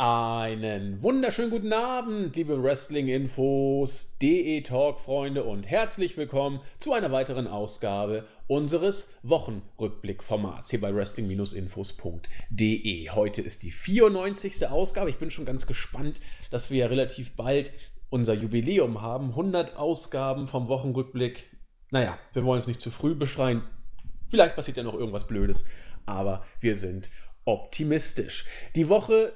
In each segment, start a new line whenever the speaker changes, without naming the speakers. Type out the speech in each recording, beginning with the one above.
Einen wunderschönen guten Abend, liebe Wrestling-Infos, DE-Talk-Freunde und herzlich willkommen zu einer weiteren Ausgabe unseres Wochenrückblick-Formats hier bei wrestling-infos.de. Heute ist die 94. Ausgabe. Ich bin schon ganz gespannt, dass wir ja relativ bald unser Jubiläum haben. 100 Ausgaben vom Wochenrückblick. Naja, wir wollen es nicht zu früh beschreien. Vielleicht passiert ja noch irgendwas Blödes, aber wir sind optimistisch. Die Woche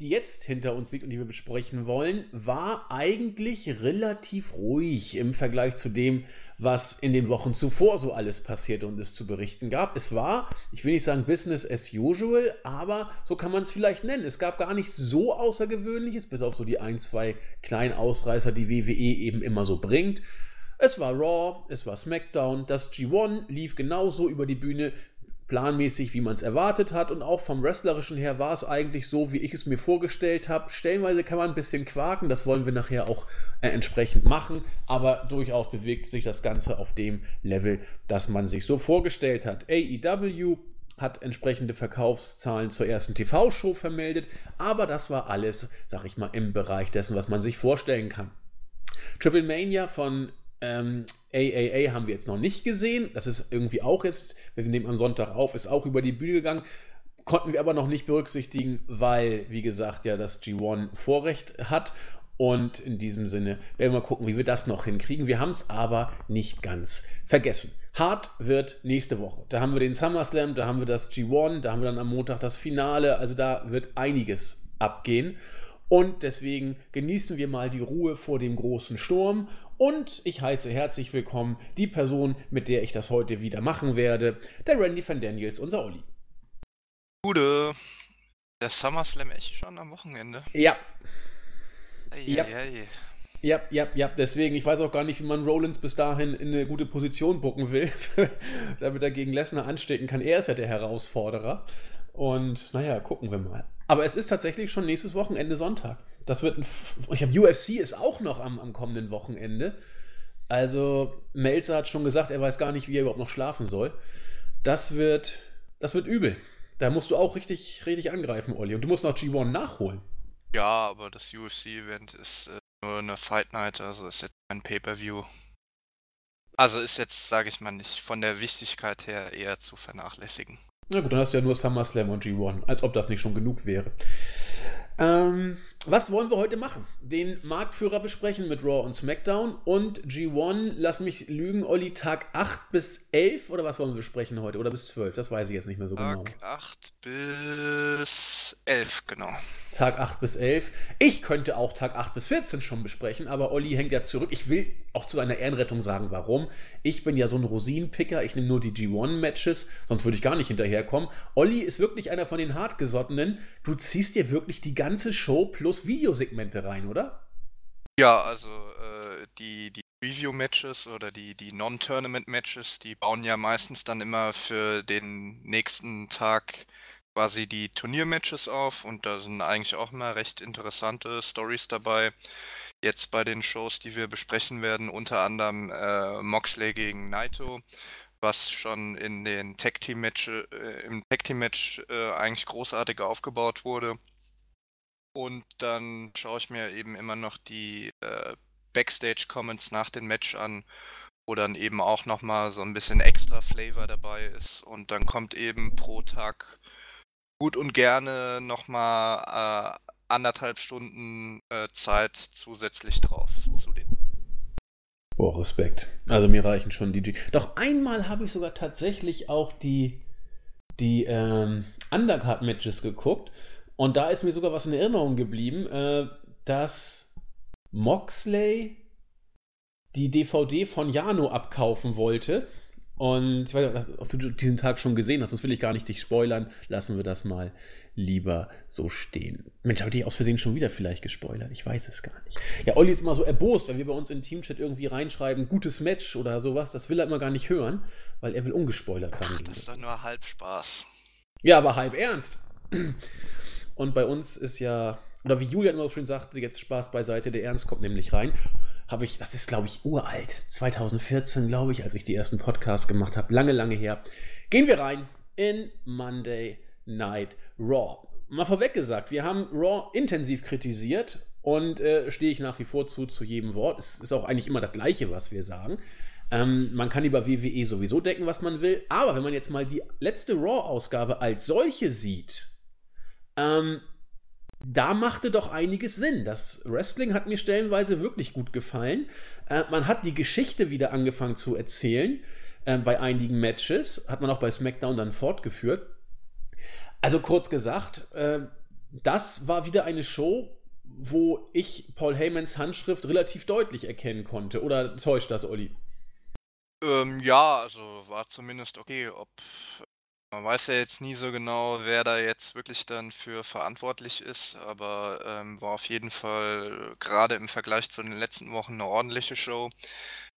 die jetzt hinter uns liegt und die wir besprechen wollen, war eigentlich relativ ruhig im Vergleich zu dem, was in den Wochen zuvor so alles passierte und es zu berichten gab. Es war, ich will nicht sagen Business as usual, aber so kann man es vielleicht nennen. Es gab gar nichts so Außergewöhnliches, bis auf so die ein, zwei kleinen Ausreißer, die WWE eben immer so bringt. Es war Raw, es war SmackDown, das G1 lief genauso über die Bühne planmäßig, wie man es erwartet hat. Und auch vom Wrestlerischen her war es eigentlich so, wie ich es mir vorgestellt habe. Stellenweise kann man ein bisschen quaken, das wollen wir nachher auch äh, entsprechend machen. Aber durchaus bewegt sich das Ganze auf dem Level, das man sich so vorgestellt hat. AEW hat entsprechende Verkaufszahlen zur ersten TV-Show vermeldet. Aber das war alles, sag ich mal, im Bereich dessen, was man sich vorstellen kann. Triple Mania von ähm, AAA haben wir jetzt noch nicht gesehen. Das ist irgendwie auch jetzt, wir nehmen am Sonntag auf, ist auch über die Bühne gegangen. Konnten wir aber noch nicht berücksichtigen, weil, wie gesagt, ja das G1 Vorrecht hat. Und in diesem Sinne werden wir mal gucken, wie wir das noch hinkriegen. Wir haben es aber nicht ganz vergessen. Hart wird nächste Woche. Da haben wir den SummerSlam, da haben wir das G1, da haben wir dann am Montag das Finale. Also da wird einiges abgehen. Und deswegen genießen wir mal die Ruhe vor dem großen Sturm und ich heiße herzlich willkommen die Person, mit der ich das heute wieder machen werde, der Randy van Daniels, unser Olli.
Gute. Der SummerSlam echt schon am Wochenende?
Ja.
Ei, ja. Ei, ei.
Ja, ja, ja, deswegen, ich weiß auch gar nicht, wie man Rollins bis dahin in eine gute Position bucken will, damit er gegen Lesnar anstecken kann. Er ist ja der Herausforderer. Und naja, gucken wir mal. Aber es ist tatsächlich schon nächstes Wochenende Sonntag. Das wird ein. Ich habe UFC ist auch noch am, am kommenden Wochenende. Also Melzer hat schon gesagt, er weiß gar nicht, wie er überhaupt noch schlafen soll. Das wird, das wird übel. Da musst du auch richtig, richtig angreifen, Olli. Und du musst noch G1 nachholen.
Ja, aber das UFC-Event ist äh, nur eine Fight Night, also ist jetzt kein Pay-per-View. Also ist jetzt, sage ich mal, nicht von der Wichtigkeit her eher zu vernachlässigen.
Na gut, dann hast du ja nur SummerSlam und G1, als ob das nicht schon genug wäre. Ähm, was wollen wir heute machen? Den Marktführer besprechen mit Raw und SmackDown und G1, lass mich lügen, Olli, Tag 8 bis 11 oder was wollen wir besprechen heute? Oder bis 12? Das weiß ich jetzt nicht mehr so
Tag
genau.
Tag 8 bis 11, genau.
Tag 8 bis 11. Ich könnte auch Tag 8 bis 14 schon besprechen, aber Olli hängt ja zurück. Ich will auch zu einer Ehrenrettung sagen, warum. Ich bin ja so ein Rosinenpicker, ich nehme nur die G1-Matches, sonst würde ich gar nicht hinterherkommen. Olli ist wirklich einer von den Hartgesottenen. Du ziehst dir wirklich die ganze Show plus Videosegmente rein, oder?
Ja, also äh, die, die Review-Matches oder die, die Non-Tournament-Matches, die bauen ja meistens dann immer für den nächsten Tag quasi die Turniermatches auf und da sind eigentlich auch immer recht interessante Stories dabei. Jetzt bei den Shows, die wir besprechen werden, unter anderem äh, Moxley gegen Naito, was schon in den Tag Team Match äh, im Tag Team Match äh, eigentlich großartig aufgebaut wurde. Und dann schaue ich mir eben immer noch die äh, Backstage Comments nach dem Match an wo dann eben auch nochmal so ein bisschen extra Flavor dabei ist. Und dann kommt eben pro Tag gut und gerne nochmal äh, anderthalb Stunden äh, Zeit zusätzlich drauf zu dem.
Boah, Respekt. Also mir reichen schon die G. Doch einmal habe ich sogar tatsächlich auch die, die ähm, Undercard-Matches geguckt. Und da ist mir sogar was in Erinnerung geblieben, äh, dass Moxley die DVD von Jano abkaufen wollte und ich weiß nicht, ob du diesen Tag schon gesehen hast, das will ich gar nicht dich spoilern. Lassen wir das mal lieber so stehen. Mensch, habe ich aus Versehen schon wieder vielleicht gespoilert? Ich weiß es gar nicht. Ja, Olli ist immer so erbost, wenn wir bei uns in Teamchat irgendwie reinschreiben, gutes Match oder sowas. Das will er immer gar nicht hören, weil er will ungespoilert
rangehen. Das ist doch nur halb Spaß.
Ja, aber halb ernst. Und bei uns ist ja, oder wie Julian immer so schön sagte, jetzt Spaß beiseite, der Ernst kommt nämlich rein habe ich, das ist glaube ich uralt, 2014 glaube ich, als ich die ersten Podcasts gemacht habe, lange, lange her. Gehen wir rein in Monday Night Raw. mal vorweg gesagt, wir haben Raw intensiv kritisiert und äh, stehe ich nach wie vor zu, zu jedem Wort. Es ist auch eigentlich immer das Gleiche, was wir sagen. Ähm, man kann über WWE sowieso denken, was man will, aber wenn man jetzt mal die letzte Raw-Ausgabe als solche sieht, ähm, da machte doch einiges Sinn. Das Wrestling hat mir stellenweise wirklich gut gefallen. Äh, man hat die Geschichte wieder angefangen zu erzählen. Äh, bei einigen Matches hat man auch bei SmackDown dann fortgeführt. Also kurz gesagt, äh, das war wieder eine Show, wo ich Paul Heymans Handschrift relativ deutlich erkennen konnte. Oder täuscht das, Olli?
Ähm, ja, also war zumindest okay. Ob man weiß ja jetzt nie so genau, wer da jetzt wirklich dann für verantwortlich ist, aber ähm, war auf jeden Fall gerade im Vergleich zu den letzten Wochen eine ordentliche Show.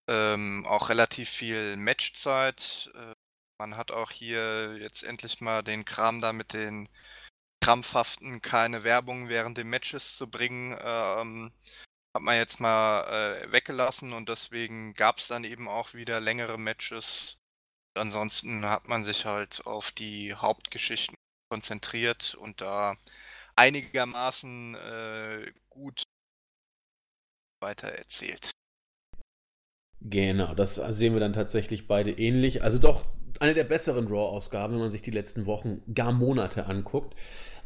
Ähm, auch relativ viel Matchzeit. Äh, man hat auch hier jetzt endlich mal den Kram da mit den krampfhaften keine Werbung während den Matches zu bringen, ähm, hat man jetzt mal äh, weggelassen und deswegen gab es dann eben auch wieder längere Matches. Ansonsten hat man sich halt auf die Hauptgeschichten konzentriert und da einigermaßen äh, gut weitererzählt.
Genau, das sehen wir dann tatsächlich beide ähnlich. Also doch eine der besseren Raw-Ausgaben, wenn man sich die letzten Wochen, gar Monate anguckt.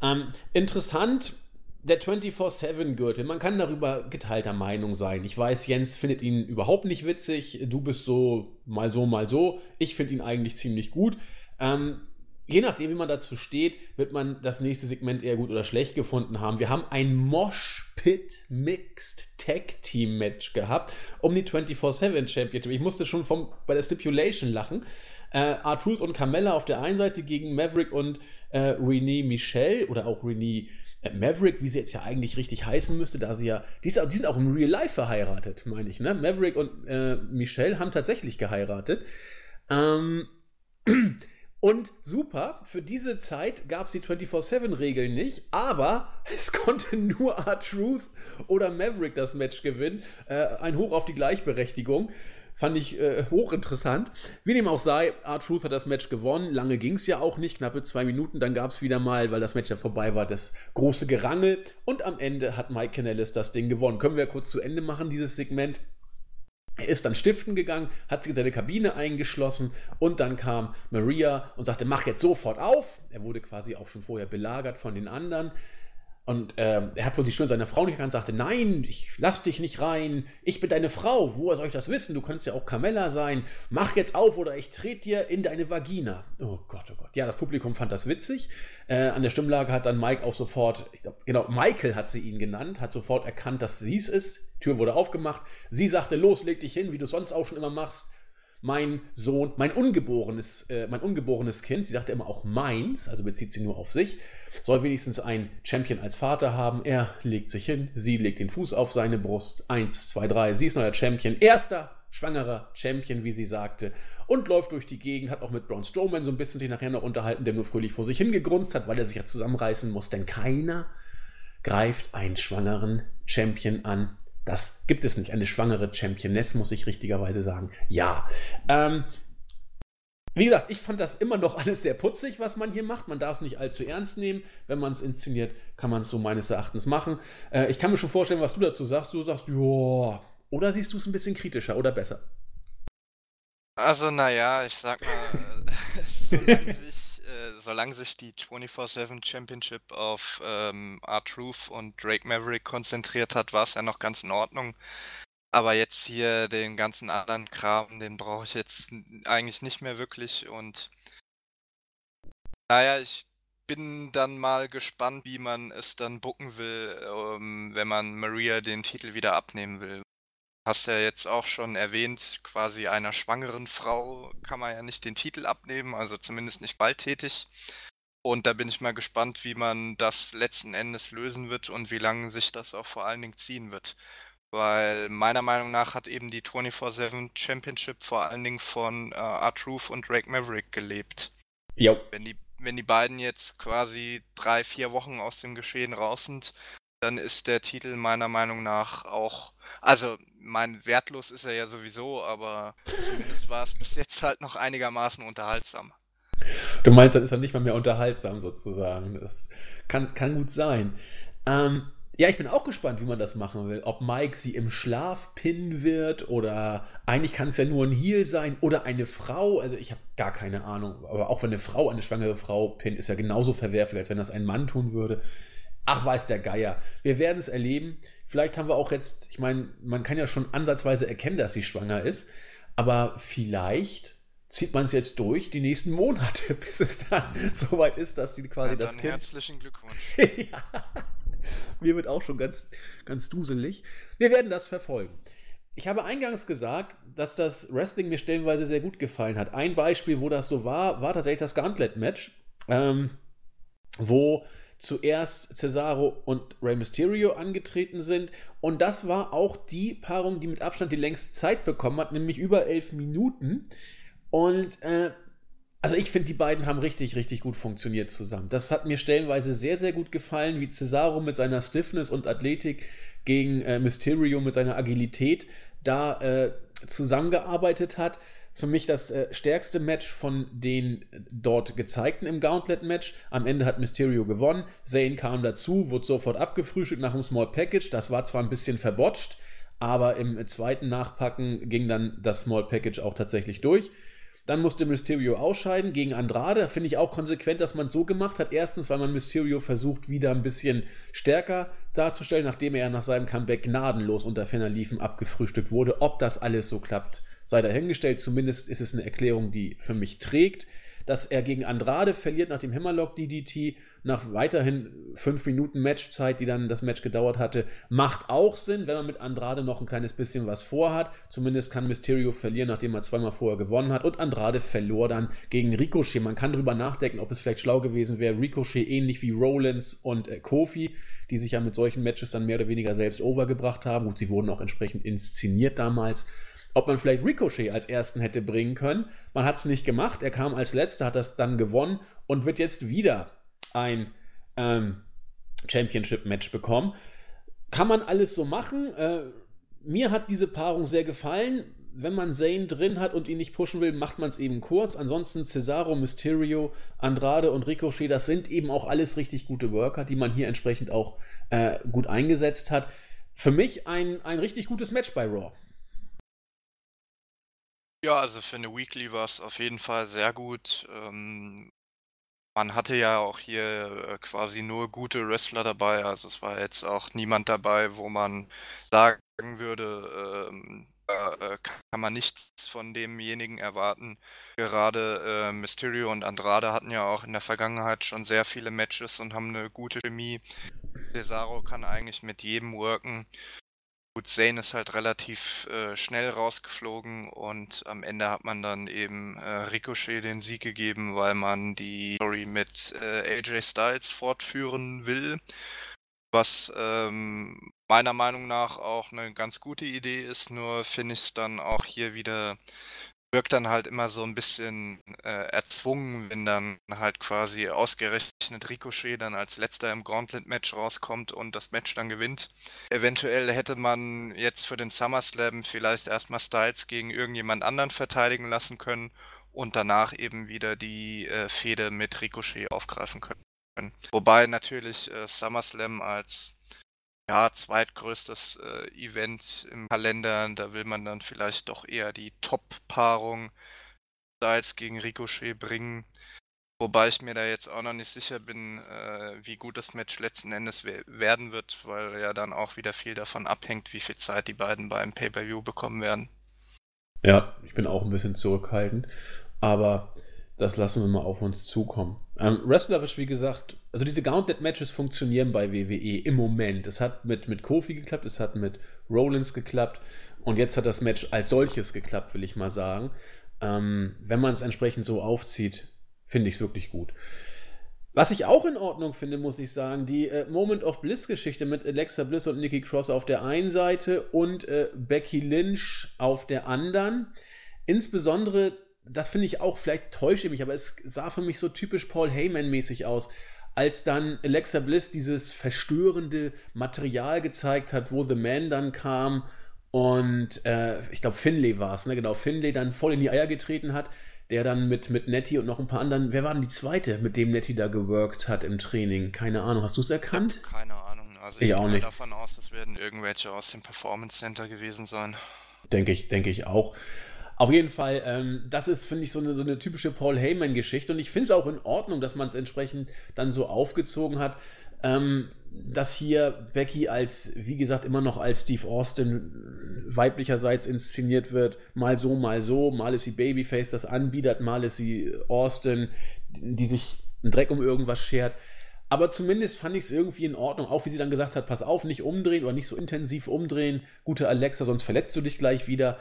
Ähm, interessant der 24-7-Gürtel, man kann darüber geteilter Meinung sein. Ich weiß, Jens findet ihn überhaupt nicht witzig. Du bist so mal so, mal so. Ich finde ihn eigentlich ziemlich gut. Ähm, je nachdem, wie man dazu steht, wird man das nächste Segment eher gut oder schlecht gefunden haben. Wir haben ein Mosh Pit Mixed Tag Team Match gehabt um die 24-7 Championship. Ich musste schon vom, bei der Stipulation lachen. Äh, R-Truth und Carmella auf der einen Seite gegen Maverick und äh, Renee Michelle oder auch Renee äh, Maverick, wie sie jetzt ja eigentlich richtig heißen müsste, da sie ja, die, ist, die sind auch im Real Life verheiratet, meine ich, ne? Maverick und äh, Michelle haben tatsächlich geheiratet. Ähm, und super, für diese Zeit gab es die 24-7-Regeln nicht, aber es konnte nur R-Truth oder Maverick das Match gewinnen. Äh, ein Hoch auf die Gleichberechtigung. Fand ich äh, hochinteressant. Wie dem auch sei, R-Truth hat das Match gewonnen. Lange ging es ja auch nicht, knappe zwei Minuten. Dann gab es wieder mal, weil das Match ja vorbei war, das große Gerangel. Und am Ende hat Mike Kanellis das Ding gewonnen. Können wir ja kurz zu Ende machen, dieses Segment. Er ist dann stiften gegangen, hat sich in seine Kabine eingeschlossen und dann kam Maria und sagte, mach jetzt sofort auf. Er wurde quasi auch schon vorher belagert von den anderen. Und ähm, er hat wohl die Stimme seiner Frau nicht erkannt, sagte, nein, ich lass dich nicht rein, ich bin deine Frau, woher soll ich das wissen? Du könntest ja auch Carmella sein, mach jetzt auf oder ich trete dir in deine Vagina. Oh Gott, oh Gott. Ja, das Publikum fand das witzig. Äh, an der Stimmlage hat dann Mike auch sofort, ich glaub, genau, Michael hat sie ihn genannt, hat sofort erkannt, dass sie es ist. Tür wurde aufgemacht. Sie sagte, los, leg dich hin, wie du sonst auch schon immer machst mein Sohn, mein ungeborenes, äh, mein ungeborenes Kind, sie sagte immer auch meins, also bezieht sie nur auf sich, soll wenigstens ein Champion als Vater haben. Er legt sich hin, sie legt den Fuß auf seine Brust. Eins, zwei, drei, sie ist neuer Champion. Erster schwangerer Champion, wie sie sagte, und läuft durch die Gegend, hat auch mit Braun Strowman so ein bisschen sich nachher noch unterhalten, der nur fröhlich vor sich hingegrunzt hat, weil er sich ja zusammenreißen muss, denn keiner greift einen schwangeren Champion an, das gibt es nicht. Eine schwangere Championess, muss ich richtigerweise sagen. Ja. Ähm, wie gesagt, ich fand das immer noch alles sehr putzig, was man hier macht. Man darf es nicht allzu ernst nehmen. Wenn man es inszeniert, kann man es so meines Erachtens machen. Äh, ich kann mir schon vorstellen, was du dazu sagst. Du sagst, ja. Oder siehst du es ein bisschen kritischer oder besser?
Also, naja, ich sag mal, sich äh, solange sich die 24-7 Championship auf ähm, R-Truth und Drake Maverick konzentriert hat, war es ja noch ganz in Ordnung. Aber jetzt hier den ganzen anderen Kram, den brauche ich jetzt eigentlich nicht mehr wirklich. Und naja, ich bin dann mal gespannt, wie man es dann bucken will, ähm, wenn man Maria den Titel wieder abnehmen will hast ja jetzt auch schon erwähnt, quasi einer schwangeren Frau kann man ja nicht den Titel abnehmen, also zumindest nicht baldtätig. Und da bin ich mal gespannt, wie man das letzten Endes lösen wird und wie lange sich das auch vor allen Dingen ziehen wird. Weil meiner Meinung nach hat eben die 24-7 Championship vor allen Dingen von äh, R-Truth und Drake Maverick gelebt.
Jo.
Wenn die, wenn die beiden jetzt quasi drei, vier Wochen aus dem Geschehen raus sind, dann ist der Titel meiner Meinung nach auch, also mein wertlos ist er ja sowieso, aber zumindest war es bis jetzt halt noch einigermaßen unterhaltsam.
Du meinst, das ist dann nicht mal mehr unterhaltsam sozusagen. Das kann, kann gut sein. Ähm, ja, ich bin auch gespannt, wie man das machen will. Ob Mike sie im Schlaf pinnen wird oder eigentlich kann es ja nur ein Heel sein oder eine Frau. Also ich habe gar keine Ahnung. Aber auch wenn eine Frau eine schwangere Frau pinnt, ist ja genauso verwerflich, als wenn das ein Mann tun würde. Ach, weiß der Geier. Wir werden es erleben. Vielleicht haben wir auch jetzt, ich meine, man kann ja schon ansatzweise erkennen, dass sie schwanger ist. Aber vielleicht zieht man es jetzt durch die nächsten Monate, bis es dann soweit ist, dass sie quasi ja, das Kind.
Herzlichen Glückwunsch. ja.
Mir wird auch schon ganz, ganz duselig. Wir werden das verfolgen. Ich habe eingangs gesagt, dass das Wrestling mir stellenweise sehr gut gefallen hat. Ein Beispiel, wo das so war, war tatsächlich das Gauntlet-Match, ähm, wo zuerst Cesaro und Rey Mysterio angetreten sind. Und das war auch die Paarung, die mit Abstand die längste Zeit bekommen hat, nämlich über elf Minuten. Und äh, also ich finde, die beiden haben richtig, richtig gut funktioniert zusammen. Das hat mir stellenweise sehr, sehr gut gefallen, wie Cesaro mit seiner Stiffness und Athletik gegen äh, Mysterio mit seiner Agilität da äh, zusammengearbeitet hat. Für mich das äh, stärkste Match von den dort gezeigten im Gauntlet-Match. Am Ende hat Mysterio gewonnen. Zane kam dazu, wurde sofort abgefrühstückt nach einem Small Package. Das war zwar ein bisschen verbotscht, aber im zweiten Nachpacken ging dann das Small Package auch tatsächlich durch. Dann musste Mysterio ausscheiden gegen Andrade. Finde ich auch konsequent, dass man es so gemacht hat. Erstens, weil man Mysterio versucht, wieder ein bisschen stärker darzustellen, nachdem er nach seinem Comeback gnadenlos unter Ferner liefen abgefrühstückt wurde. Ob das alles so klappt, sei dahingestellt. Zumindest ist es eine Erklärung, die für mich trägt dass er gegen Andrade verliert nach dem Hammerlock DDT, nach weiterhin 5 Minuten Matchzeit, die dann das Match gedauert hatte, macht auch Sinn, wenn man mit Andrade noch ein kleines bisschen was vorhat. Zumindest kann Mysterio verlieren, nachdem er zweimal vorher gewonnen hat. Und Andrade verlor dann gegen Ricochet. Man kann darüber nachdenken, ob es vielleicht schlau gewesen wäre, Ricochet ähnlich wie Rollins und äh, Kofi, die sich ja mit solchen Matches dann mehr oder weniger selbst overgebracht haben. Gut, sie wurden auch entsprechend inszeniert damals ob man vielleicht Ricochet als ersten hätte bringen können. Man hat es nicht gemacht. Er kam als letzter, hat das dann gewonnen und wird jetzt wieder ein ähm, Championship-Match bekommen. Kann man alles so machen? Äh, mir hat diese Paarung sehr gefallen. Wenn man Zane drin hat und ihn nicht pushen will, macht man es eben kurz. Ansonsten Cesaro, Mysterio, Andrade und Ricochet, das sind eben auch alles richtig gute Worker, die man hier entsprechend auch äh, gut eingesetzt hat. Für mich ein, ein richtig gutes Match bei Raw.
Ja, also für eine Weekly war es auf jeden Fall sehr gut. Ähm, man hatte ja auch hier äh, quasi nur gute Wrestler dabei. Also es war jetzt auch niemand dabei, wo man sagen würde, ähm, äh, kann man nichts von demjenigen erwarten. Gerade äh, Mysterio und Andrade hatten ja auch in der Vergangenheit schon sehr viele Matches und haben eine gute Chemie. Cesaro kann eigentlich mit jedem worken. Gut, Zane ist halt relativ äh, schnell rausgeflogen und am Ende hat man dann eben äh, Ricochet den Sieg gegeben, weil man die Story mit äh, AJ Styles fortführen will. Was ähm, meiner Meinung nach auch eine ganz gute Idee ist, nur finde ich es dann auch hier wieder wirkt dann halt immer so ein bisschen äh, erzwungen, wenn dann halt quasi ausgerechnet Ricochet dann als letzter im Gauntlet-Match rauskommt und das Match dann gewinnt. Eventuell hätte man jetzt für den SummerSlam vielleicht erstmal Styles gegen irgendjemand anderen verteidigen lassen können und danach eben wieder die äh, Fehde mit Ricochet aufgreifen können. Wobei natürlich äh, SummerSlam als ja, zweitgrößtes äh, Event im Kalender. Da will man dann vielleicht doch eher die Top-Paarung Styles gegen Ricochet bringen. Wobei ich mir da jetzt auch noch nicht sicher bin, äh, wie gut das Match letzten Endes we werden wird, weil ja dann auch wieder viel davon abhängt, wie viel Zeit die beiden beim Pay-Per-View bekommen werden.
Ja, ich bin auch ein bisschen zurückhaltend, aber das lassen wir mal auf uns zukommen. Ähm, wrestlerisch, wie gesagt, also diese Gauntlet-Matches funktionieren bei WWE im Moment. Es hat mit, mit Kofi geklappt, es hat mit Rollins geklappt und jetzt hat das Match als solches geklappt, will ich mal sagen. Ähm, wenn man es entsprechend so aufzieht, finde ich es wirklich gut. Was ich auch in Ordnung finde, muss ich sagen, die äh, Moment of Bliss-Geschichte mit Alexa Bliss und Nikki Cross auf der einen Seite und äh, Becky Lynch auf der anderen. Insbesondere das finde ich auch, vielleicht täusche ich mich, aber es sah für mich so typisch Paul Heyman-mäßig aus, als dann Alexa Bliss dieses verstörende Material gezeigt hat, wo The Man dann kam und äh, ich glaube Finlay war es, ne? genau, Finlay dann voll in die Eier getreten hat. der dann mit, mit Nettie und noch ein paar anderen, wer war denn die zweite, mit dem Nettie da geworkt hat im Training? Keine Ahnung, hast du es erkannt?
Keine Ahnung. Also ich, ich auch gehe nicht. davon aus, das werden irgendwelche aus dem Performance Center gewesen sein.
Denke ich, denke ich auch. Auf jeden Fall, ähm, das ist, finde ich, so eine, so eine typische Paul Heyman-Geschichte. Und ich finde es auch in Ordnung, dass man es entsprechend dann so aufgezogen hat. Ähm, dass hier Becky als, wie gesagt, immer noch als Steve Austin weiblicherseits inszeniert wird. Mal so, mal so. Mal ist sie Babyface, das anbietet. Mal ist sie Austin, die sich einen Dreck um irgendwas schert. Aber zumindest fand ich es irgendwie in Ordnung, auch wie sie dann gesagt hat, pass auf, nicht umdrehen oder nicht so intensiv umdrehen, gute Alexa, sonst verletzt du dich gleich wieder.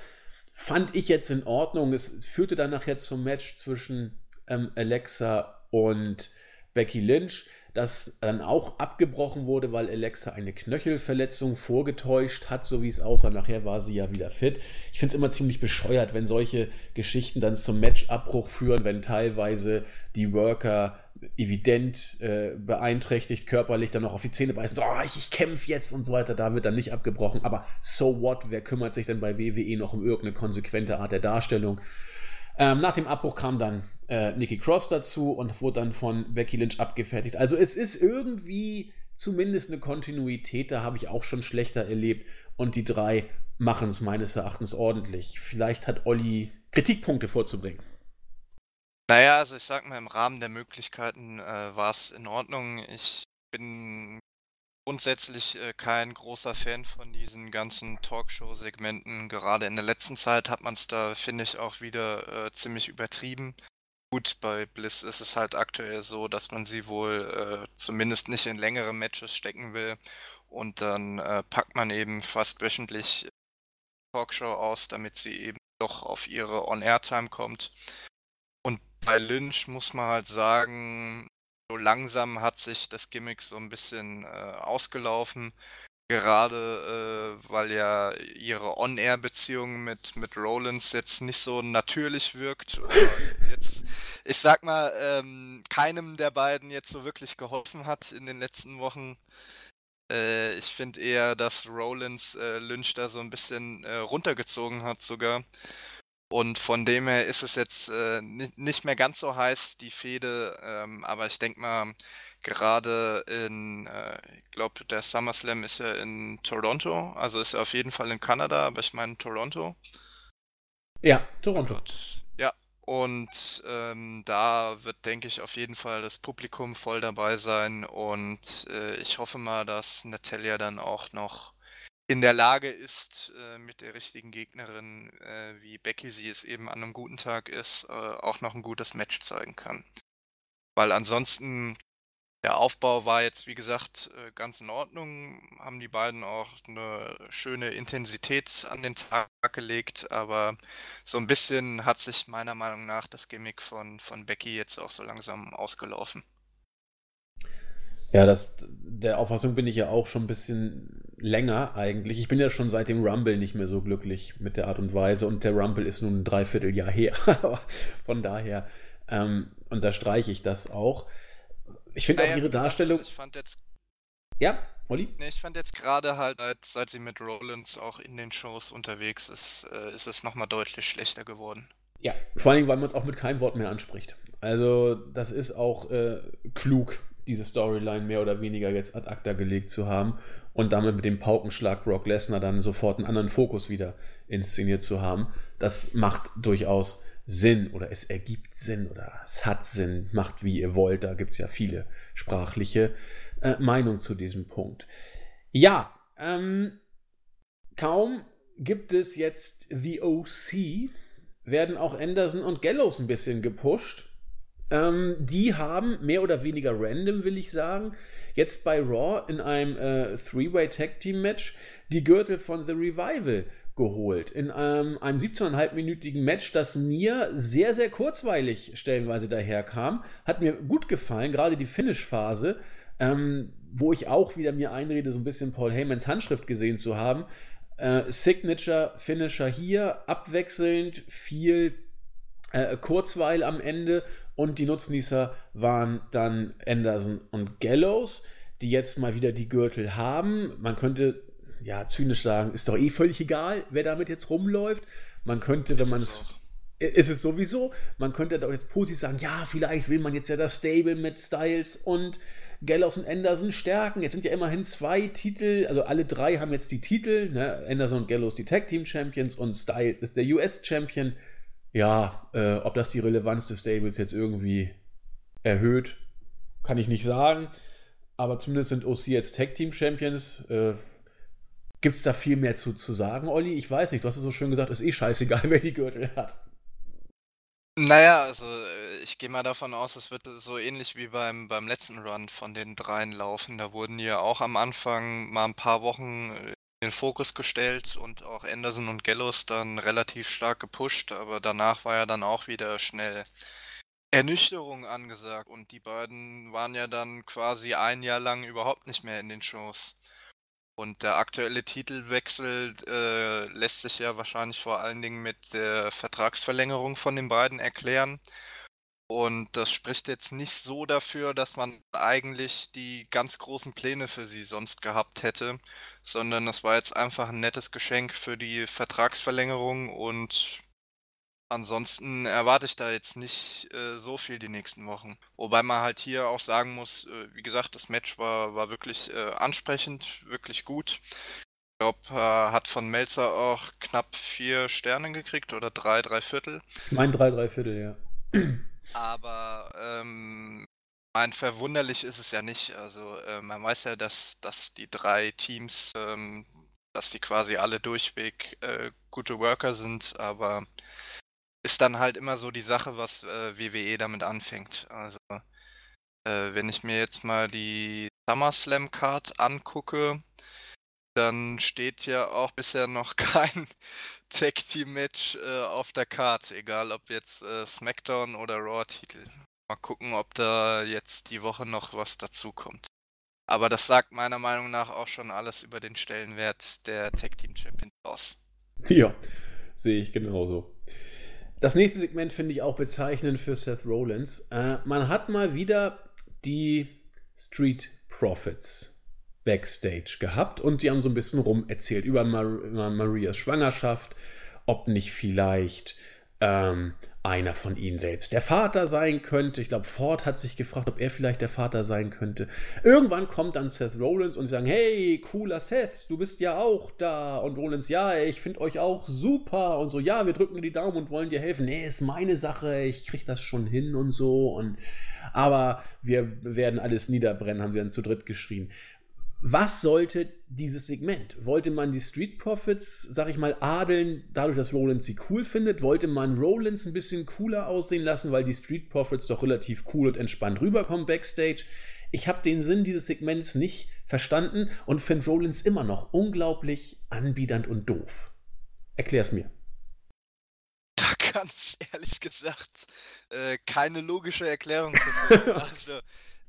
Fand ich jetzt in Ordnung. Es führte dann nachher zum Match zwischen ähm, Alexa und Becky Lynch das dann auch abgebrochen wurde, weil Alexa eine Knöchelverletzung vorgetäuscht hat, so wie es aussah. Nachher war sie ja wieder fit. Ich finde es immer ziemlich bescheuert, wenn solche Geschichten dann zum Matchabbruch führen, wenn teilweise die Worker evident äh, beeinträchtigt, körperlich dann noch auf die Zähne beißen, so, oh, ich, ich kämpfe jetzt und so weiter, da wird dann nicht abgebrochen. Aber so what, wer kümmert sich denn bei WWE noch um irgendeine konsequente Art der Darstellung? Ähm, nach dem Abbruch kam dann äh, Nikki Cross dazu und wurde dann von Becky Lynch abgefertigt. Also es ist irgendwie zumindest eine Kontinuität, da habe ich auch schon schlechter erlebt. Und die drei machen es meines Erachtens ordentlich. Vielleicht hat Olli Kritikpunkte vorzubringen.
Naja, also ich sag mal, im Rahmen der Möglichkeiten äh, war es in Ordnung. Ich bin grundsätzlich äh, kein großer Fan von diesen ganzen Talkshow-Segmenten. Gerade in der letzten Zeit hat man es da, finde ich, auch wieder äh, ziemlich übertrieben. Gut, bei Bliss ist es halt aktuell so, dass man sie wohl äh, zumindest nicht in längere Matches stecken will. Und dann äh, packt man eben fast wöchentlich Talkshow aus, damit sie eben doch auf ihre On-Air-Time kommt. Bei Lynch muss man halt sagen, so langsam hat sich das Gimmick so ein bisschen äh, ausgelaufen. Gerade äh, weil ja ihre On-Air-Beziehung mit, mit Rollins jetzt nicht so natürlich wirkt. jetzt, ich sag mal, ähm, keinem der beiden jetzt so wirklich geholfen hat in den letzten Wochen. Äh, ich finde eher, dass Rollins äh, Lynch da so ein bisschen äh, runtergezogen hat sogar. Und von dem her ist es jetzt äh, nicht mehr ganz so heiß, die Fehde. Ähm, aber ich denke mal, gerade in, äh, ich glaube, der SummerSlam ist ja in Toronto. Also ist er auf jeden Fall in Kanada, aber ich meine Toronto.
Ja, Toronto.
Und, ja, und ähm, da wird, denke ich, auf jeden Fall das Publikum voll dabei sein. Und äh, ich hoffe mal, dass Natalia dann auch noch in der Lage ist, äh, mit der richtigen Gegnerin, äh, wie Becky sie es eben an einem guten Tag ist, äh, auch noch ein gutes Match zeigen kann. Weil ansonsten, der Aufbau war jetzt, wie gesagt, äh, ganz in Ordnung, haben die beiden auch eine schöne Intensität an den Tag gelegt, aber so ein bisschen hat sich meiner Meinung nach das Gimmick von, von Becky jetzt auch so langsam ausgelaufen.
Ja, das, der Auffassung bin ich ja auch schon ein bisschen länger eigentlich. Ich bin ja schon seit dem Rumble nicht mehr so glücklich mit der Art und Weise und der Rumble ist nun ein Dreivierteljahr her. Von daher ähm, unterstreiche ich das auch. Ich finde naja, auch ihre Darstellung.
Ich fand jetzt.
Ja, Olli?
Nee, ich fand jetzt gerade halt, seit sie mit Rollins auch in den Shows unterwegs ist, äh, ist es nochmal deutlich schlechter geworden.
Ja, vor allem, weil man es auch mit keinem Wort mehr anspricht. Also, das ist auch äh, klug, diese Storyline mehr oder weniger jetzt ad acta gelegt zu haben und damit mit dem Paukenschlag Brock Lesnar dann sofort einen anderen Fokus wieder inszeniert zu haben. Das macht durchaus Sinn oder es ergibt Sinn oder es hat Sinn, macht wie ihr wollt. Da gibt es ja viele sprachliche äh, Meinungen zu diesem Punkt. Ja, ähm, kaum gibt es jetzt The OC, werden auch Anderson und Gallows ein bisschen gepusht. Ähm, die haben mehr oder weniger random, will ich sagen, jetzt bei Raw in einem äh, Three-Way Tag Team Match die Gürtel von The Revival geholt. In ähm, einem 17,5-minütigen Match, das mir sehr, sehr kurzweilig stellenweise daherkam. Hat mir gut gefallen, gerade die Finish-Phase, ähm, wo ich auch wieder mir einrede, so ein bisschen Paul Heymans Handschrift gesehen zu haben. Äh, Signature, Finisher hier, abwechselnd, viel äh, Kurzweil am Ende und die Nutznießer waren dann Anderson und Gallows, die jetzt mal wieder die Gürtel haben. Man könnte ja zynisch sagen, ist doch eh völlig egal, wer damit jetzt rumläuft. Man könnte, wenn man es ist es sowieso. Man könnte doch jetzt positiv sagen, ja, vielleicht will man jetzt ja das Stable mit Styles und Gallows und Anderson stärken. Jetzt sind ja immerhin zwei Titel, also alle drei haben jetzt die Titel. Ne? Anderson und Gallows die Tag Team Champions und Styles ist der US Champion. Ja, äh, ob das die Relevanz des Stables jetzt irgendwie erhöht, kann ich nicht sagen. Aber zumindest sind OC jetzt Tag Team Champions. Äh, Gibt es da viel mehr zu, zu sagen, Olli? Ich weiß nicht, du hast es so schön gesagt, ist eh scheißegal, wer die Gürtel hat.
Naja, also äh, ich gehe mal davon aus, es wird so ähnlich wie beim, beim letzten Run von den dreien laufen. Da wurden ja auch am Anfang mal ein paar Wochen äh, den Fokus gestellt und auch Anderson und Gallows dann relativ stark gepusht, aber danach war ja dann auch wieder schnell Ernüchterung angesagt und die beiden waren ja dann quasi ein Jahr lang überhaupt nicht mehr in den Shows. Und der aktuelle Titelwechsel äh, lässt sich ja wahrscheinlich vor allen Dingen mit der Vertragsverlängerung von den beiden erklären. Und das spricht jetzt nicht so dafür, dass man eigentlich die ganz großen Pläne für sie sonst gehabt hätte, sondern das war jetzt einfach ein nettes Geschenk für die Vertragsverlängerung und Ansonsten erwarte ich da jetzt nicht äh, so viel die nächsten Wochen. Wobei man halt hier auch sagen muss, äh, wie gesagt, das Match war, war wirklich äh, ansprechend, wirklich gut. Ich glaube, äh, hat von Melzer auch knapp vier Sterne gekriegt oder drei, drei Viertel.
Mein drei, drei Viertel, ja.
Aber ähm, mein verwunderlich ist es ja nicht. Also äh, man weiß ja, dass, dass die drei Teams, ähm, dass die quasi alle durchweg äh, gute Worker sind, aber ist dann halt immer so die Sache, was äh, WWE damit anfängt. Also, äh, wenn ich mir jetzt mal die SummerSlam Card angucke, dann steht ja auch bisher noch kein Tag Team Match äh, auf der Card, egal ob jetzt äh, SmackDown oder Raw Titel. Mal gucken, ob da jetzt die Woche noch was dazukommt. Aber das sagt meiner Meinung nach auch schon alles über den Stellenwert der Tag Team Champions aus.
Ja, sehe ich genauso. Das nächste Segment finde ich auch bezeichnend für Seth Rollins. Äh, man hat mal wieder die Street Profits backstage gehabt und die haben so ein bisschen rum erzählt über, Mar über Marias Schwangerschaft, ob nicht vielleicht ähm, einer von ihnen selbst der Vater sein könnte. Ich glaube, Ford hat sich gefragt, ob er vielleicht der Vater sein könnte. Irgendwann kommt dann Seth Rollins und sie sagen, hey, cooler Seth, du bist ja auch da. Und Rollins, ja, ich finde euch auch super. Und so, ja, wir drücken dir die Daumen und wollen dir helfen. Nee, ist meine Sache, ich kriege das schon hin und so. Und, aber wir werden alles niederbrennen, haben sie dann zu dritt geschrien was sollte dieses Segment? Wollte man die Street Profits, sag ich mal, adeln, dadurch, dass Rollins sie cool findet? Wollte man Rollins ein bisschen cooler aussehen lassen, weil die Street Profits doch relativ cool und entspannt rüberkommen backstage? Ich habe den Sinn dieses Segments nicht verstanden und finde Rollins immer noch unglaublich anbiedernd und doof. Erklär's mir.
Da kann ich ehrlich gesagt äh, keine logische Erklärung finden. also,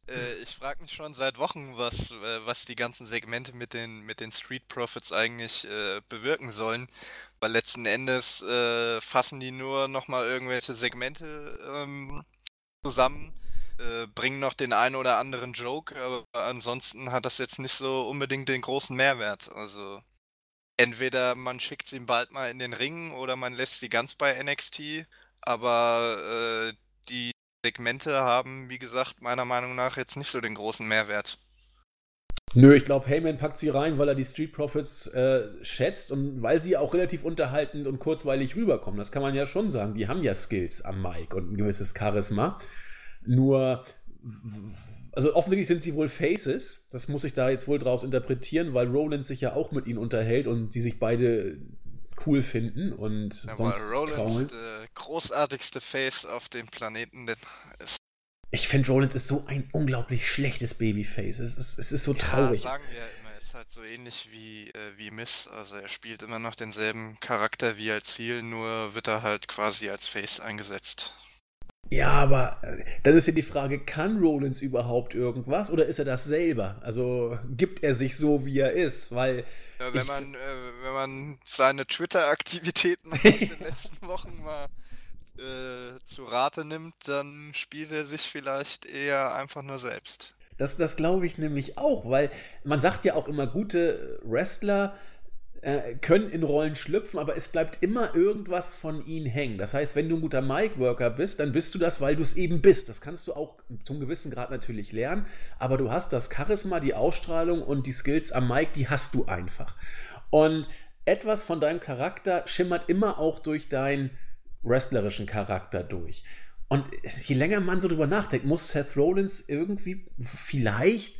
äh, ich frage mich schon seit Wochen, was, äh, was die ganzen Segmente mit den, mit den Street Profits eigentlich äh, bewirken sollen. Weil letzten Endes äh, fassen die nur nochmal irgendwelche Segmente ähm, zusammen, bringen noch den einen oder anderen Joke, aber ansonsten hat das jetzt nicht so unbedingt den großen Mehrwert. Also entweder man schickt sie bald mal in den Ring oder man lässt sie ganz bei NXT, aber Segmente haben, wie gesagt, meiner Meinung nach jetzt nicht so den großen Mehrwert.
Nö, ich glaube, Heyman packt sie rein, weil er die Street Profits äh, schätzt und weil sie auch relativ unterhaltend und kurzweilig rüberkommen. Das kann man ja schon sagen. Die haben ja Skills am Mic und ein gewisses Charisma. Nur, also offensichtlich sind sie wohl Faces. Das muss ich da jetzt wohl draus interpretieren, weil Roland sich ja auch mit ihnen unterhält und die sich beide cool finden und ja, sonst
Rollins der großartigste Face auf dem Planeten ist.
Ich finde, Rollins ist so ein unglaublich schlechtes Babyface. Es ist, es ist so traurig.
Ja, sagen wir immer, er ist halt so ähnlich wie, äh, wie Miss. Also er spielt immer noch denselben Charakter wie als Ziel, nur wird er halt quasi als Face eingesetzt.
Ja, aber äh, dann ist ja die Frage, kann Rollins überhaupt irgendwas oder ist er das selber? Also gibt er sich so, wie er ist? Weil
ja, wenn, ich, man, äh, wenn man seine Twitter-Aktivitäten aus den letzten Wochen mal äh, zu Rate nimmt, dann spielt er sich vielleicht eher einfach nur selbst.
Das, das glaube ich nämlich auch, weil man sagt ja auch immer, gute Wrestler äh, können in Rollen schlüpfen, aber es bleibt immer irgendwas von ihnen hängen. Das heißt, wenn du ein guter Mic-Worker bist, dann bist du das, weil du es eben bist. Das kannst du auch zum gewissen Grad natürlich lernen, aber du hast das Charisma, die Ausstrahlung und die Skills am Mic, die hast du einfach. Und etwas von deinem Charakter schimmert immer auch durch deinen wrestlerischen Charakter durch. Und je länger man so drüber nachdenkt, muss Seth Rollins irgendwie vielleicht